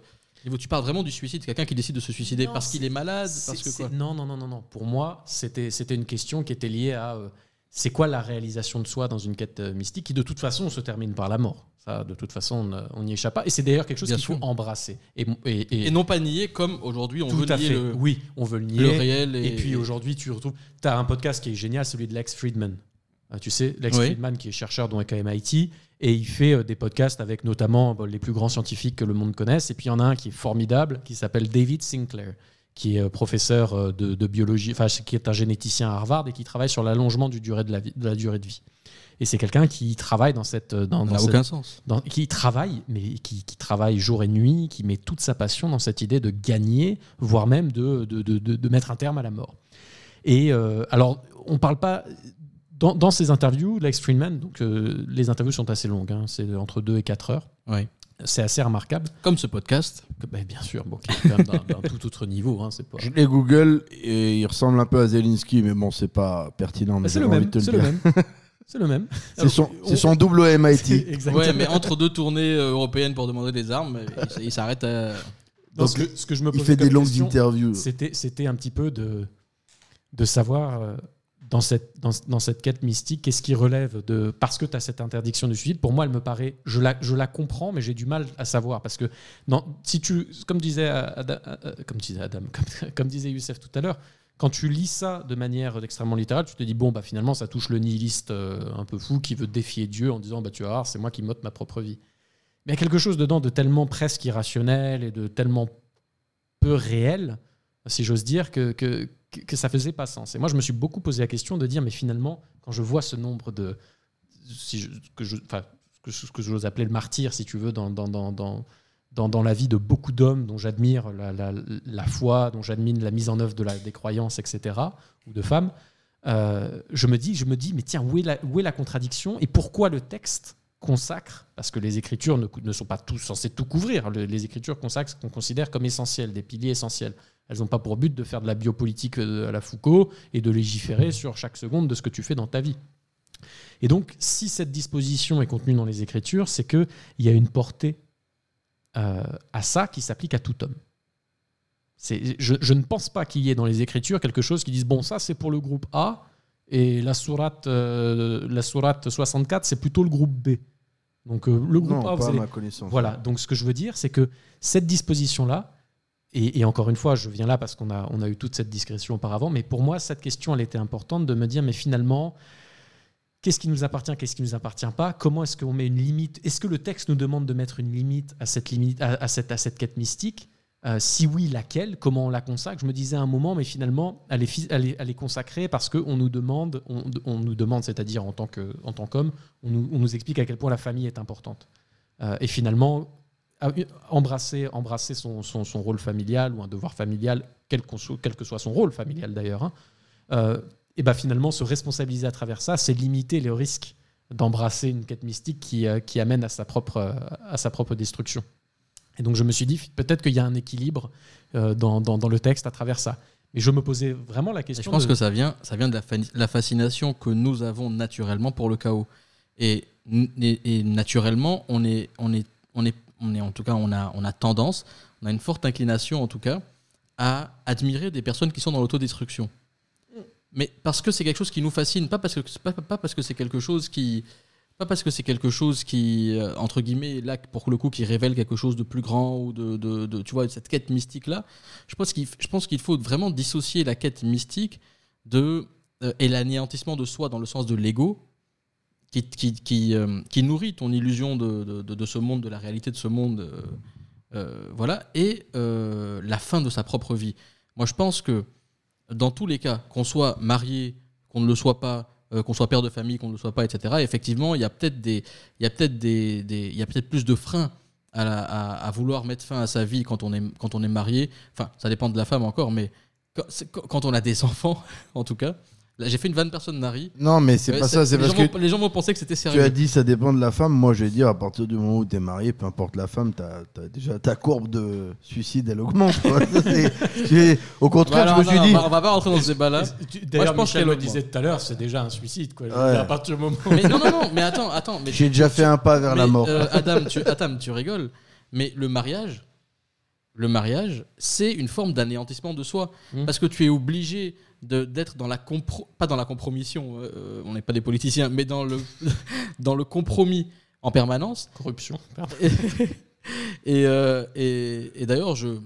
Tu parles vraiment du suicide, quelqu'un qui décide de se suicider Non, parce qu'il est malade, C'est- parce que c'est- quoi Non, non, non, non, non. Pour moi, c'était c'était une question qui était liée à euh, c'est quoi la réalisation de soi dans une quête euh, mystique qui de toute façon se termine par la mort. Ça, de toute façon, on on n'y échappe pas. Et c'est d'ailleurs quelque chose qu'il faut embrasser. Et, et, et- Et non pas nier comme aujourd'hui on tout veut à nier fait. le, Oui, on veut le nier. le réel. Et, puis aujourd'hui, tu retrouves. Tu as un podcast qui est génial, celui de Lex Friedman. Euh, tu sais, Lex Oui. Friedman qui est chercheur donc à MIT et il fait euh, des podcasts avec notamment les plus grands scientifiques que le monde connaisse. Et puis il y en a un qui est formidable qui s'appelle David Sinclair, qui est euh, professeur euh, de, de biologie, enfin qui est un généticien à Harvard et qui travaille sur l'allongement du durée de la, vie- de la durée de vie. Et c'est quelqu'un qui travaille dans cette. Dans, dans cette- aucun sens. dans- qui travaille, mais qui, qui travaille jour et nuit, qui met toute sa passion dans cette idée de gagner, voire même de, de, de- mettre un terme à la mort. Et euh, alors, on parle pas. Dans, dans ces interviews, Lex Friedman, donc euh, les interviews sont assez longues, hein, c'est entre 2 et 4 heures. Ouais. C'est assez remarquable. Comme ce podcast. Que, ben, bien sûr, bon, qui est quand même d'un tout autre niveau. Hein, c'est pas... Je l'ai Google et il ressemble un peu à Zelensky, mais bon, c'est pas pertinent. Mais Mais c'est le même. C'est le même. C'est le même. C'est son, On- son double au MIT. exactement. Ouais, mais entre deux tournées euh, européennes pour demander des armes, il, s'arrête à. Donc, ce, que, ce que je me Il fait des comme longues question, interviews. C'était, c'était un petit peu de, de savoir euh, dans, cette, dans, dans cette quête mystique, qu'est-ce qui relève de. Parce que tu as cette interdiction du suicide, pour moi, elle me paraît. Je la, je la comprends, mais j'ai du mal à savoir. Parce que, non, si tu. Comme disait Adam, comme disait, Adam *laughs* comme, disait Youssef tout à l'heure, quand tu lis ça de manière extrêmement littérale, tu te dis, bon, bah, finalement, ça touche le nihiliste euh, un peu fou qui veut défier Dieu en disant, bah, tu vas voir, c'est moi qui m'ôte ma propre vie. Mais il y a quelque chose dedans de tellement presque irrationnel et de tellement peu réel, si j'ose dire, que, que- ça faisait pas sens. Et moi, je me suis beaucoup posé la question de dire, mais finalement, quand je vois ce nombre de. Si je, que je, ce que j'ose appeler le martyr, si tu veux, dans, dans, dans, dans, dans, la vie de beaucoup d'hommes dont j'admire la, la, la foi, dont j'admire la mise en œuvre de la, des croyances, etc., ou de femmes, euh, je, me dis, je me dis, mais tiens, où est la, où est la contradiction et pourquoi le texte consacre, parce que les écritures ne, ne sont pas tous censées tout couvrir, le- les écritures consacrent ce qu'on considère comme essentiel, des piliers essentiels. Elles n'ont pas pour but de faire de la biopolitique euh, à la Foucault et de légiférer sur chaque seconde de ce que tu fais dans ta vie. Et donc, si cette disposition est contenue dans les Écritures, c'est qu'il y a une portée euh, à ça qui s'applique à tout homme. Je, je ne pense pas qu'il y ait dans les Écritures quelque chose qui dise bon, ça c'est pour le groupe A, et la sourate, euh, la sourate 64, c'est plutôt le groupe B. Donc euh, le groupe Non, A, vous pas à allez- ma connaissance. voilà, donc ce que je veux dire, c'est que cette disposition-là, et, encore une fois, je viens là parce qu'on a, eu toute cette discrétion auparavant, mais pour moi, cette question, elle était importante de me dire, mais finalement, qu'est-ce qui nous appartient, qu'est-ce qui ne nous appartient pas? Comment est-ce qu'on met une limite? Est-ce que le texte nous demande de mettre une limite à cette, quête mystique? Euh, si oui, laquelle? Comment on la consacre? Je me disais à un moment, mais finalement, elle est, consacrée parce qu'on nous demande, c'est-à-dire en tant qu'homme, on, nous, explique à quel point la famille est importante. Euh, et finalement, embrasser, embrasser son, son- son rôle familial ou un devoir familial, quel, soit- quel que soit son rôle familial d'ailleurs, hein, euh, et ben finalement, se responsabiliser à travers ça, c'est limiter le risque d'embrasser une quête mystique qui, euh, qui amène à sa, propre, à sa propre destruction. Et donc je me suis dit, peut-être qu'il y a un équilibre euh, dans, dans- dans le texte à travers ça. Mais je me posais vraiment la Et question. je pense de- que ça vient, ça vient de la, fa- la fascination que nous avons naturellement pour le chaos. Et, et- et naturellement, on est, on est, on est, on est, en tout cas, on a, on a tendance, on a une forte inclination, en tout cas, à admirer des personnes qui sont dans l'autodestruction. Mais parce que c'est quelque chose qui nous fascine, pas parce que pas, parce que c'est quelque chose qui pas parce que c'est quelque chose qui euh, entre guillemets là pour le coup qui révèle quelque chose de plus grand ou de, de- de- tu vois cette quête mystique là. Je pense qu'il je pense qu'il faut vraiment dissocier la quête mystique de euh, et l'anéantissement de soi dans le sens de l'ego euh, qui nourrit ton illusion de, ce monde, de la réalité de ce monde, euh, euh, voilà, et la fin de sa propre vie. Moi, je pense que dans tous les cas, qu'on soit marié, qu'on ne le soit pas, qu'on soit père de famille, qu'on ne le soit pas, etc., effectivement, il y a peut-être des, il y a peut-être des, il y a peut-être plus de freins à, vouloir mettre fin à sa vie quand on est, quand on est marié. Enfin, ça dépend de la femme encore, mais quand on a des *laughs* enfants, en tout cas. Là, j'ai fait une vanne personne Nari. Non, mais c'est Ouais, pas ça, c'est les parce gens que vont- les gens vont penser que c'était tu sérieux. as dit ça dépend de la femme. Moi, je vais dire, à partir du moment où tu es marié, peu importe la femme, t'as as déjà ta courbe de suicide, elle augmente. quoi. *laughs* C'est- c'est- Au contraire, Bah, je me non, suis non, dit. on va- on va pas rentrer dans ce débat-là. Tu- Moi, D'ailleurs, je pense Michel qu'elle le disait tout à l'heure, c'est déjà un suicide. Quoi. Je veux Ouais. dire, À partir du moment Mais non, non, non, mais attends, attends. Mais J'ai déjà fait un pas vers la mais, mort. euh, Adam, tu, *laughs* Adam, tu rigoles. Mais le mariage, le mariage, c'est une forme d'anéantissement de soi. Mm. Parce que tu es obligé d'être dans la compro pas dans la compromission, euh, on n'est pas des politiciens, mais dans le, *laughs* dans le compromis en permanence. corruption. *laughs* Et, euh, et, et d'ailleurs, je,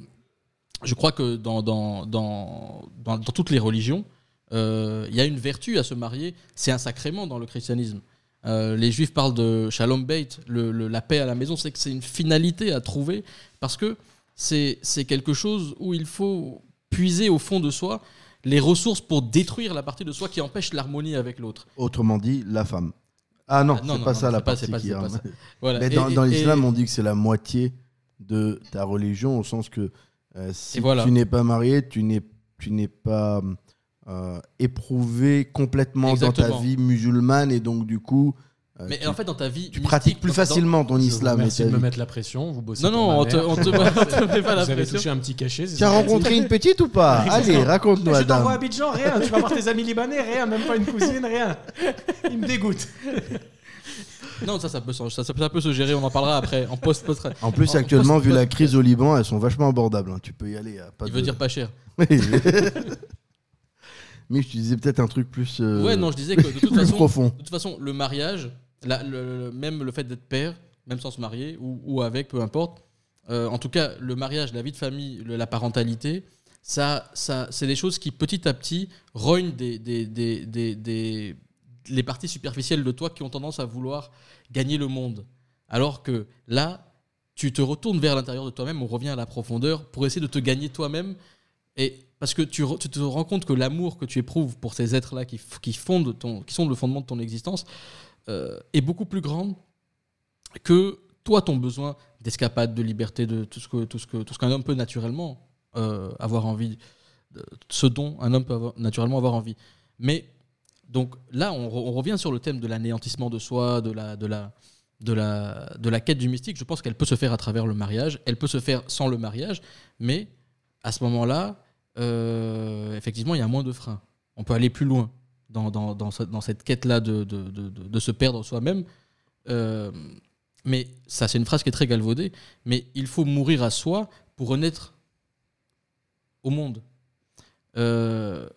je crois que dans, dans, dans, dans, dans toutes les religions, euh, il y a une vertu à se marier. C'est un sacrement dans le christianisme. Euh, les juifs parlent de shalom bait, le, le- la paix à la maison, c'est que c'est une finalité à trouver parce que c'est c'est quelque chose où il faut puiser au fond de soi les ressources pour détruire la partie de soi qui empêche l'harmonie avec l'autre. Autrement dit, la femme. Ah non, Ah, non, c'est non, pas non, ça c'est la pas- partie c'est pas- qui est- pas ça. *laughs* Voilà. Mais Et- dans, et- l'islam, on dit que c'est la moitié de ta religion, au sens que euh, si voilà. tu n'es pas marié, tu n'es tu n'es pas euh, éprouvé complètement dans ta vie musulmane et donc du coup, Mais tu, en fait, dans ta vie, tu pratiques plus facilement ton islam. Merci de me mettre la pression. Vous bossez Non, non, ma on te, on te, *laughs* on te met pas la Vous avez pression. touché un petit cachet. c'est Tu as rencontré une petite ou pas *laughs* Allez, raconte-nous, Je t'envoie à. Abidjan, rien. Tu vas voir tes amis libanais, rien. Même pas une cousine, rien. Il me dégoûte. *laughs* Non, ça, ça peut, se- ça, ça peut se gérer, on en parlera après, en post post En plus, En- actuellement, post- vu la crise au Liban, elles sont vachement abordables. hein. Tu peux y aller. Pas Il de- veut dire pas cher. Oui. Mais je te disais peut-être un truc plus. euh, Ouais, non, je disais que de toute plus façon, profond. de toute façon, le mariage, la- même le fait d'être père, même sans se marier ou, ou avec, peu importe. euh, en tout cas, le mariage, la vie de famille, le- la parentalité, ça, ça, c'est des choses qui petit à petit rognent des, des, des, des- les parties superficielles de toi qui ont tendance à vouloir gagner le monde. Alors que là, tu te retournes vers l'intérieur de toi-même, on revient à la profondeur pour essayer de te gagner toi-même. Et parce que tu, tu te rends compte que l'amour que tu éprouves pour ces êtres-là qui, qui, qui sont le fondement de ton existence euh, est beaucoup plus grande que toi, ton besoin d'escapade, de liberté, de tout ce que tout ce que tout ce qu'un homme peut naturellement euh, avoir envie, de- ce dont un homme peut naturellement avoir envie. Mais donc là, on revient sur le thème de l'anéantissement de soi, de la de la de la de la quête du mystique. Je pense qu'elle peut se faire à travers le mariage, elle peut se faire sans le mariage, mais à ce moment-là, euh, effectivement, il y a moins de freins. On peut aller plus loin dans, dans, dans, ce- dans cette quête-là de, se perdre soi-même. Euh, mais ça, c'est une phrase qui est très galvaudée. Mais il faut mourir à soi pour renaître au monde. Euh,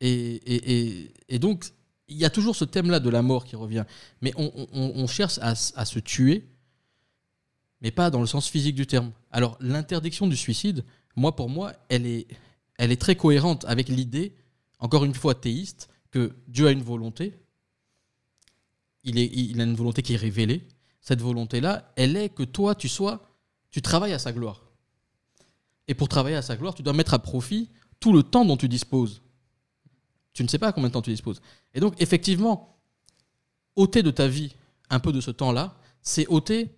et, donc, il y a toujours ce thème-là de la mort qui revient. Mais on, cherche à se tuer, mais pas dans le sens physique du terme. Alors, l'interdiction du suicide, moi, pour moi, elle est, elle est très cohérente avec l'idée, encore une fois théiste, que Dieu a une volonté. Il, a une volonté qui est révélée. Cette volonté-là, elle est que toi, tu sois, tu travailles à sa gloire. Et pour travailler à sa gloire, tu dois mettre à profit tout le temps dont tu disposes. Tu ne sais pas combien de temps tu disposes. Et donc, effectivement, ôter de ta vie un peu de ce temps-là, c'est ôter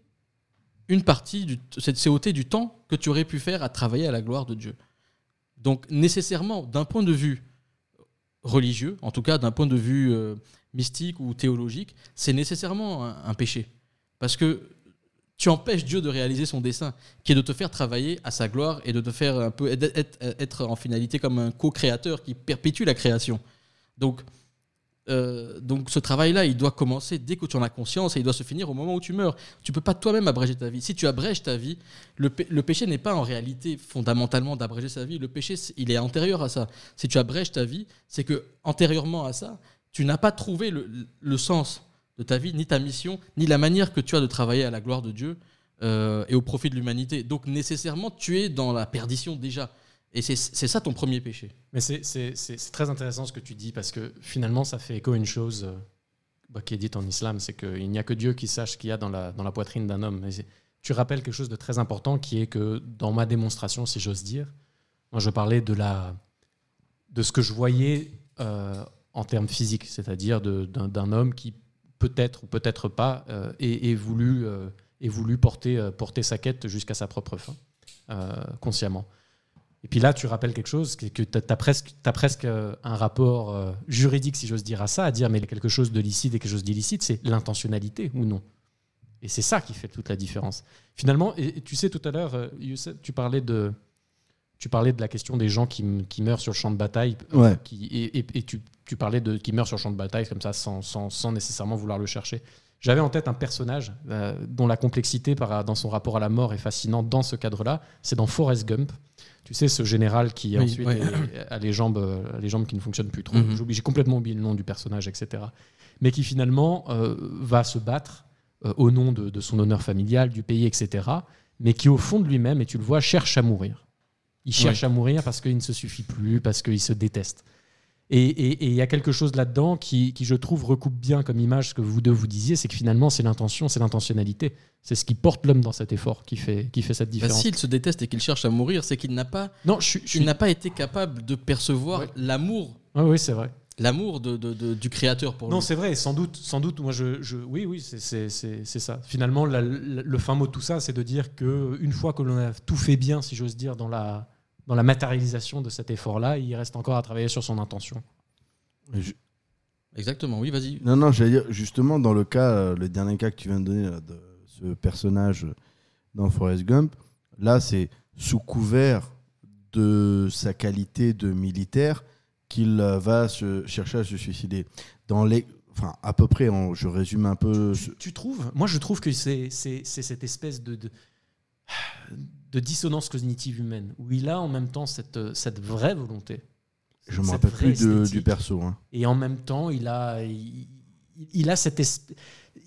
une partie, c'est ôter du temps que tu aurais pu faire à travailler à la gloire de Dieu. Donc, nécessairement, d'un point de vue religieux, en tout cas d'un point de vue euh, mystique ou théologique, c'est nécessairement un, péché. Parce que tu empêches Dieu de réaliser son dessein, qui est de te faire travailler à sa gloire et de te faire un peu être- être en finalité comme un co-créateur qui perpétue la création. Donc, euh, donc ce travail-là, il doit commencer dès que tu en as conscience et il doit se finir au moment où tu meurs. Tu peux pas toi-même abréger ta vie. Si tu abrèges ta vie, le, pé- le péché n'est pas en réalité fondamentalement d'abréger sa vie. Le péché, il est antérieur à ça. Si tu abrèges ta vie, c'est que antérieurement à ça, tu n'as pas trouvé le, le sens de ta vie, ni ta mission, ni la manière que tu as de travailler à la gloire de Dieu euh, et au profit de l'humanité. Donc nécessairement, tu es dans la perdition déjà. Et c'est ça ton premier péché. Mais c'est- très intéressant ce que tu dis parce que finalement, ça fait écho à une chose euh, bah, qui est dite en islam c'est qu'il n'y a que Dieu qui sache ce qu'il y a dans la, dans la poitrine d'un homme. Et tu rappelles quelque chose de très important qui est que dans ma démonstration, si j'ose dire, moi je parlais de, la, de ce que je voyais euh, en termes physiques, c'est-à-dire d'un homme qui peut-être ou peut-être pas euh, ait, voulu, voulu porter, porter sa quête jusqu'à sa propre fin, consciemment. Et puis là, tu rappelles quelque chose, que tu as, presque, euh, un rapport euh, juridique, si j'ose dire, à ça, à dire, mais quelque chose de licite et quelque chose d'illicite, c'est l'intentionnalité ou non. Et c'est ça qui fait toute la différence. Finalement, et, tu sais, tout à l'heure, euh, tu parlais de, tu parlais de la question des gens qui, meurent sur le champ de bataille, Ouais. qui, et, et- et tu, tu parlais de qui meurent sur le champ de bataille comme ça, sans, sans- sans nécessairement vouloir le chercher. J'avais en tête un personnage euh, dont la complexité par, dans son rapport à la mort est fascinante dans ce cadre-là. C'est dans Forrest Gump. Tu sais, ce général qui Oui, ensuite est- a les jambes, euh, les jambes qui ne fonctionnent plus trop. Mhm. J'ai complètement oublié le nom du personnage, etc. Mais qui finalement euh, va se battre au nom de, de son honneur familial, du pays, etc. Mais qui au fond de lui-même, et tu le vois, cherche à mourir. Il cherche à mourir parce qu'il ne se suffit plus, parce qu'il se déteste. Et il y a quelque chose là-dedans qui, qui, je trouve, recoupe bien comme image ce que vous deux vous disiez, c'est que finalement, c'est l'intention, c'est l'intentionnalité. C'est ce qui porte l'homme dans cet effort qui fait, qui fait cette Bah, différence. S'il se déteste et qu'il cherche à mourir, c'est qu'il n'a pas, non, je, je il pas été capable de percevoir Ouais. l'amour, Ah oui, c'est vrai. l'amour de, de- de- du créateur pour Non, lui. c'est vrai, sans doute, sans doute, moi je, je- oui, oui, c'est- ça. Finalement, la- la- le fin mot de tout ça, c'est de dire que une fois que l'on a tout fait bien, si j'ose dire, dans la, dans la matérialisation de cet effort-là, il reste encore à travailler sur son intention. Je- Exactement, oui, vas-y. Non, non, j'allais dire, justement, dans le cas, euh, le dernier cas que tu viens de donner, là, de ce personnage dans Forrest Gump, là, c'est sous couvert de sa qualité de militaire qu'il va se chercher à se suicider. Dans les, enfin, à peu près, je résume un peu. ce- Tu, tu trouves? Moi, je trouve que c'est c'est- c'est cette espèce de, de, de dissonance cognitive humaine, où il a en même temps cette, cette vraie volonté. Je me cette rappelle plus de- du perso. hein. Et en même temps, il a, il, il a, cette,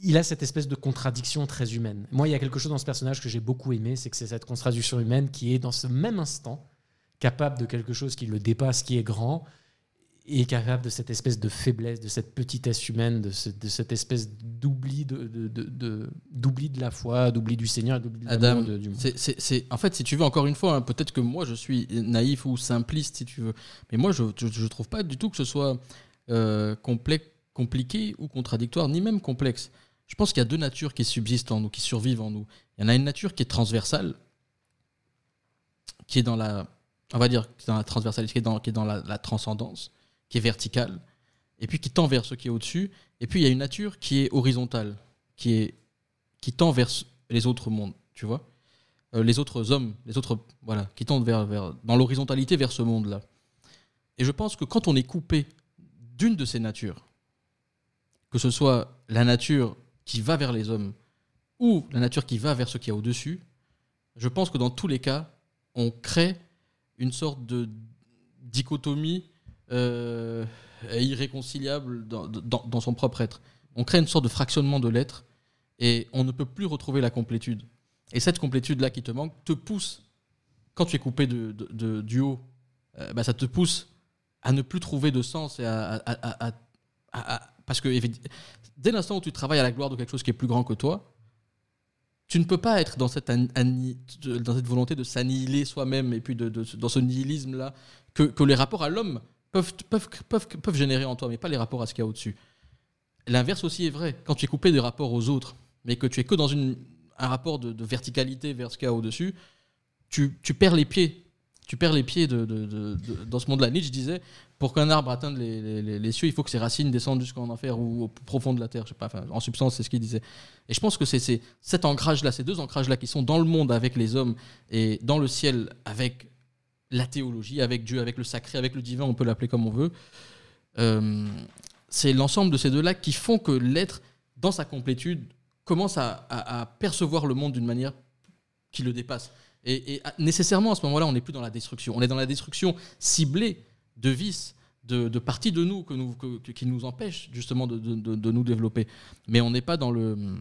il a cette espèce de contradiction très humaine. Moi, il y a quelque chose dans ce personnage que j'ai beaucoup aimé, c'est que c'est cette contradiction humaine qui est dans ce même instant capable de quelque chose qui le dépasse, qui est grand, et capable de cette espèce de faiblesse, de cette petitesse humaine, de, ce- de cette espèce d'oubli de, d'oubli de la foi, d'oubli du Seigneur, d'oubli de Adam, du monde. c'est- c'est- c'est- en fait, si tu veux, encore une fois, hein, peut-être que moi je suis naïf ou simpliste, si tu veux, mais moi je ne trouve pas du tout que ce soit euh, compliqué ou contradictoire, ni même complexe. Je pense qu'il y a deux natures qui subsistent en nous, qui survivent en nous. Il y en a une nature qui est transversale, qui est dans la, on va dire, qui est dans la transversalité, qui est dans, qui est dans la, la transcendance, qui est verticale, et puis qui tend vers ce qui est au-dessus. Et puis il y a une nature qui est horizontale, qui est qui tend vers les autres mondes, tu vois, Euh, les autres hommes, les autres, voilà, qui tendent vers, vers dans l'horizontalité vers ce monde-là. Et je pense que quand on est coupé d'une de ces natures, que ce soit la nature qui va vers les hommes ou la nature qui va vers ce qu'il y a au-dessus, je pense que dans tous les cas, on crée une sorte de dichotomie euh, irréconciliable dans, dans- son propre être. On crée une sorte de fractionnement de l'être et on ne peut plus retrouver la complétude. Et cette complétude-là qui te manque te pousse, quand tu es coupé de, de- du haut, euh, bah, ça te pousse à ne plus trouver de sens et à, à- à- parce que dès l'instant où tu travailles à la gloire de quelque chose qui est plus grand que toi, tu ne peux pas être dans cette, dans cette volonté de s'annihiler soi-même et puis de, de- dans ce nihilisme-là que, que les rapports à l'homme peuvent, peuvent, peuvent, peuvent générer en toi, mais pas les rapports à ce qu'il y a au-dessus. L'inverse aussi est vrai. Quand tu es coupé des rapports aux autres, mais que tu es que dans une, un rapport de, verticalité vers ce qu'il y a au-dessus, tu, tu perds les pieds. Tu perds les pieds de, de- dans ce monde-là. Nietzsche disait pour qu'un arbre atteigne les, les- cieux, il faut que ses racines descendent jusqu'en enfer ou au profond de la terre. Je sais pas, en substance, c'est ce qu'il disait. Et je pense que c'est cet ancrage-là, ces deux ancrages-là qui sont dans le monde avec les hommes et dans le ciel avec la théologie, avec Dieu, avec le sacré, avec le divin, on peut l'appeler comme on veut. Euh, c'est l'ensemble de ces deux-là qui font que l'être, dans sa complétude, commence à, percevoir le monde d'une manière qui le dépasse. Et, nécessairement, à ce moment-là, on n'est plus dans la destruction. On est dans la destruction ciblée de vices, de, parties de nous, que nous que- qui nous empêchent justement de, nous développer. Mais on n'est pas dans le...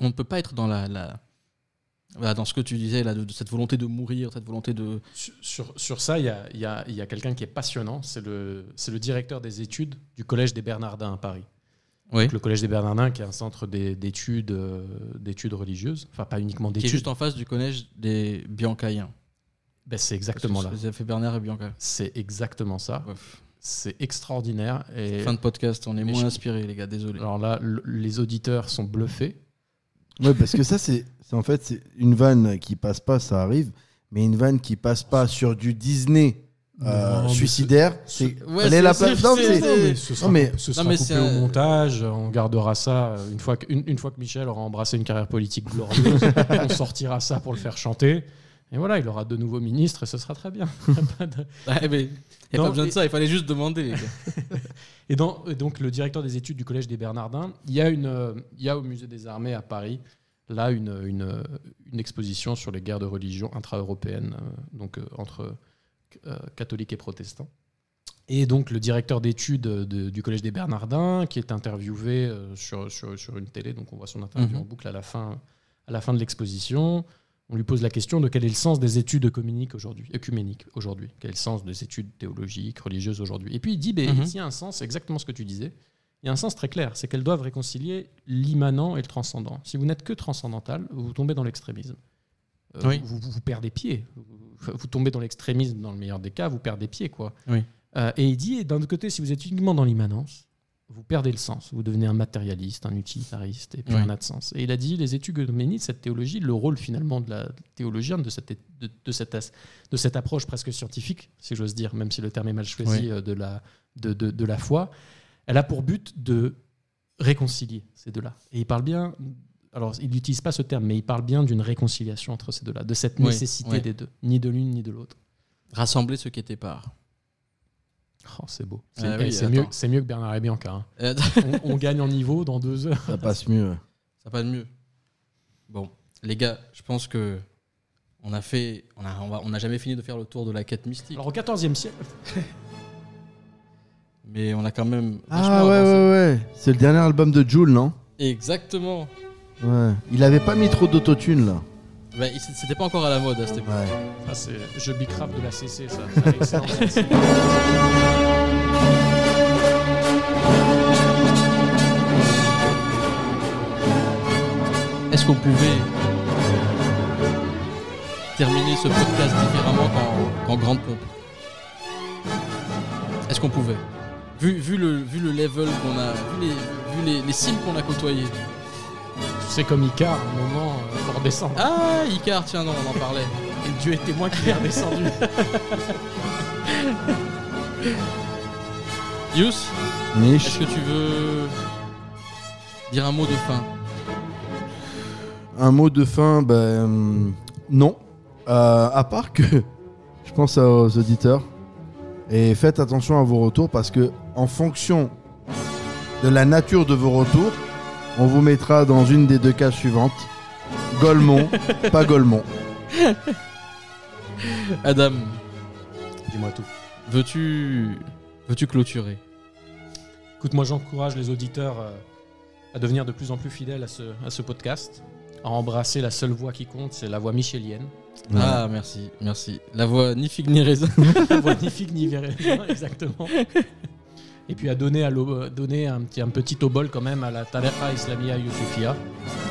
On ne peut pas être dans la... dans ce que tu disais, là, de, de cette volonté de mourir, cette volonté de... Sur, sur, sur ça, il y a, il y a- il y a quelqu'un qui est passionnant. C'est le, c'est le directeur des études du Collège des Bernardins à Paris. Oui. Donc, le Collège des Bernardins, qui est un centre d'études euh, d'études religieuses. Enfin, pas uniquement qui est d'études. juste en face du collège des Biancaïens. Ben, c'est exactement là. Ça fait Bernard et Bianca. C'est exactement ça. C'est extraordinaire. Et Fin de podcast, on est Et moins je- inspirés, les gars, désolé. Alors là, le- les auditeurs sont bluffés. Ouais, parce que ça, c'est en fait c'est une vanne qui passe pas, ça arrive, mais une vanne qui passe pas sur du Disney euh, Non, suicidaire, ce- c'est Ouais, elle est la place. Non, mais- ce sera, non, mais- ce sera Non, mais coupé c'est au un- montage. On gardera ça euh, une fois, que, une, une fois que Michel aura embrassé une carrière politique glorieuse. *laughs* on sortira ça pour le faire chanter. Et voilà, il aura de nouveaux ministres et ce sera très bien. *laughs* Pas de- Ouais, mais il n'y a Non, pas besoin de ça, il fallait juste demander. *laughs* Et, dans- et donc, le directeur des études du Collège des Bernardins, il y a, une, il y a au Musée des Armées à Paris, là, une, une, une exposition sur les guerres de religion intra-européennes, euh, donc euh, entre euh, catholiques et protestants. Et donc, le directeur d'études de- du Collège des Bernardins, qui est interviewé sur, sur, sur une télé, donc on voit son interview Mhm. en boucle à la fin, à la fin de l'exposition. On lui pose la question de quel est le sens des études œcuméniques aujourd'hui, œcuméniques aujourd'hui, quel est le sens des études théologiques, religieuses aujourd'hui? Et puis il dit, ben, Mhm. il y a un sens, exactement ce que tu disais, il y a un sens très clair, c'est qu'elles doivent réconcilier l'immanent et le transcendant. Si vous n'êtes que transcendantal, vous tombez dans l'extrémisme. Euh, Oui. vous, vous- vous perdez pied. Vous, vous tombez dans l'extrémisme dans le meilleur des cas, vous perdez pied. Quoi. Oui. Euh, et il dit, d'un autre côté, si vous êtes uniquement dans l'immanence, vous perdez le sens. Vous devenez un matérialiste, un utilitariste, et puis Oui. un n'a de sens. Et il a dit, les études œcuméniques, cette théologie, le rôle finalement de la théologienne, de cette, de, de cette, de cette approche presque scientifique, si j'ose dire, même si le terme est mal choisi, Oui. euh, de, la, de, de, de la foi, elle a pour but de réconcilier ces deux-là. Et il parle bien, alors il n'utilise pas ce terme, mais il parle bien d'une réconciliation entre ces deux-là, de cette Oui, nécessité des deux, ni de l'une ni de l'autre. Rassembler ceux qui étaient part. Oh, c'est beau. C'est Ah oui, mieux, c'est mieux que Bernard et Bianca. hein. *laughs* Euh, On, on gagne en niveau dans deux heures. Ça passe mieux. Ça passe mieux. Bon, les gars, je pense que on a fait, on a, on va- on n'a jamais fini de faire le tour de la quête mystique, Alors au XIVe siècle, *laughs* mais on a quand même. Ah ouais, avancé. ouais, ouais. C'est le dernier album de Jules, non? Exactement. Ouais. Il avait pas mis trop d'autotune là. Bah, c'était pas encore à la mode à cette époque. Ouais. ça c'est je bicraft de la CC, ça. *laughs* Ça. Est-ce qu'on pouvait terminer ce podcast différemment qu'en qu'en grande pompe? Est-ce qu'on pouvait? Vu, vu, le, vu le level qu'on a, vu les, vu les, les cimes qu'on a côtoyées. C'est comme Icar, à un moment, euh, faut redescendre. Ah, Icar, tiens, non, on en parlait. Et Dieu est témoin qu'il est redescendu. *laughs* Yous, Niche. est-ce que tu veux dire un mot de fin? Un mot de fin, ben hum, non. Euh, à part que je pense aux auditeurs et faites attention à vos retours parce que en fonction de la nature de vos retours, on vous mettra dans une des deux cases suivantes. Golemont, *laughs* pas Golemont. Adam, Dis-moi tout. veux-tu veux-tu clôturer? Écoute, moi j'encourage les auditeurs euh, à devenir de plus en plus fidèles à ce, à ce podcast, à embrasser la seule voix qui compte, c'est la voix michelienne. Ah, merci, merci. La voix ni figue ni raisin. *laughs* La voix ni figue ni verre, exactement. *laughs* Et puis à donner, à l'o- donner un, petit, un petit obol quand même à la Tariqa Islamia Youssoufia.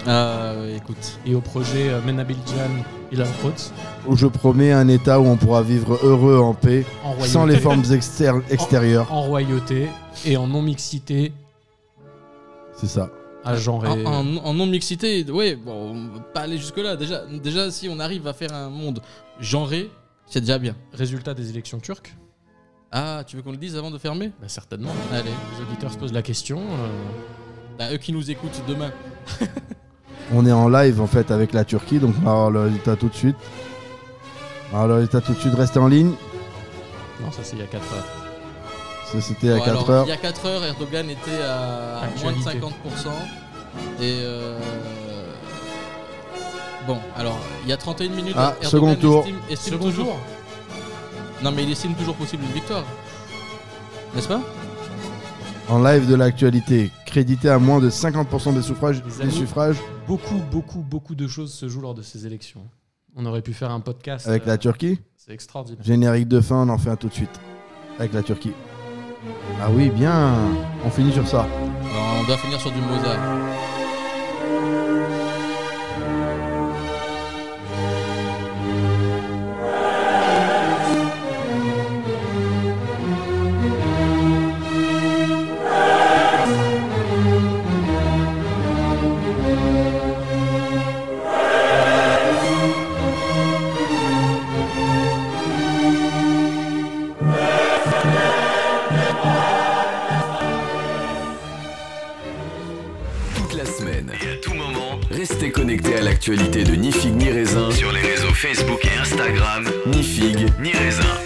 Ah, écoute. et au projet euh, Menabiljan Ilankrot Où je promets un état où on pourra vivre heureux en paix, en sans les formes exter- *laughs* extérieures. En royauté et en non-mixité C'est ça. à genre En, et- en- en non-mixité, ouais, bon, on va pas aller jusque-là. Déjà, déjà, si on arrive à faire un monde genré, c'est déjà bien. Résultat des élections turques Ah, tu veux qu'on le dise avant de fermer Bah, Certainement. Allez. Les auditeurs se posent la question. euh, Bah, eux qui nous écoutent demain. *laughs* On est en live en fait avec la Turquie, donc on va avoir le résultat tout de suite. Alors le résultat tout de suite, restez en ligne. Non, ça c'est il y a 4 heures. Ça c'était à Bon, 4 alors, heures. Il y a 4 heures, Erdogan était à Actualité. moins de 50%. Et euh, Bon, alors, il y a 31 minutes. Ah, Erdogan second tour. Estime, estime Second toujours. tour Non, mais il estime toujours possible une victoire. N'est-ce pas? En live de l'actualité, crédité à moins de 50% des suffrages. Les Des amis. suffrages Beaucoup, beaucoup, beaucoup de choses se jouent lors de ces élections. On aurait pu faire un podcast. avec euh, la Turquie? C'est extraordinaire. Générique de fin, on en fait un tout de suite. Avec la Turquie. Ah oui, bien. On finit sur ça. Non, On doit finir sur du Mozart. de Ni Figue Ni Raisin sur les réseaux Facebook et Instagram Ni Figue Ni Raisin.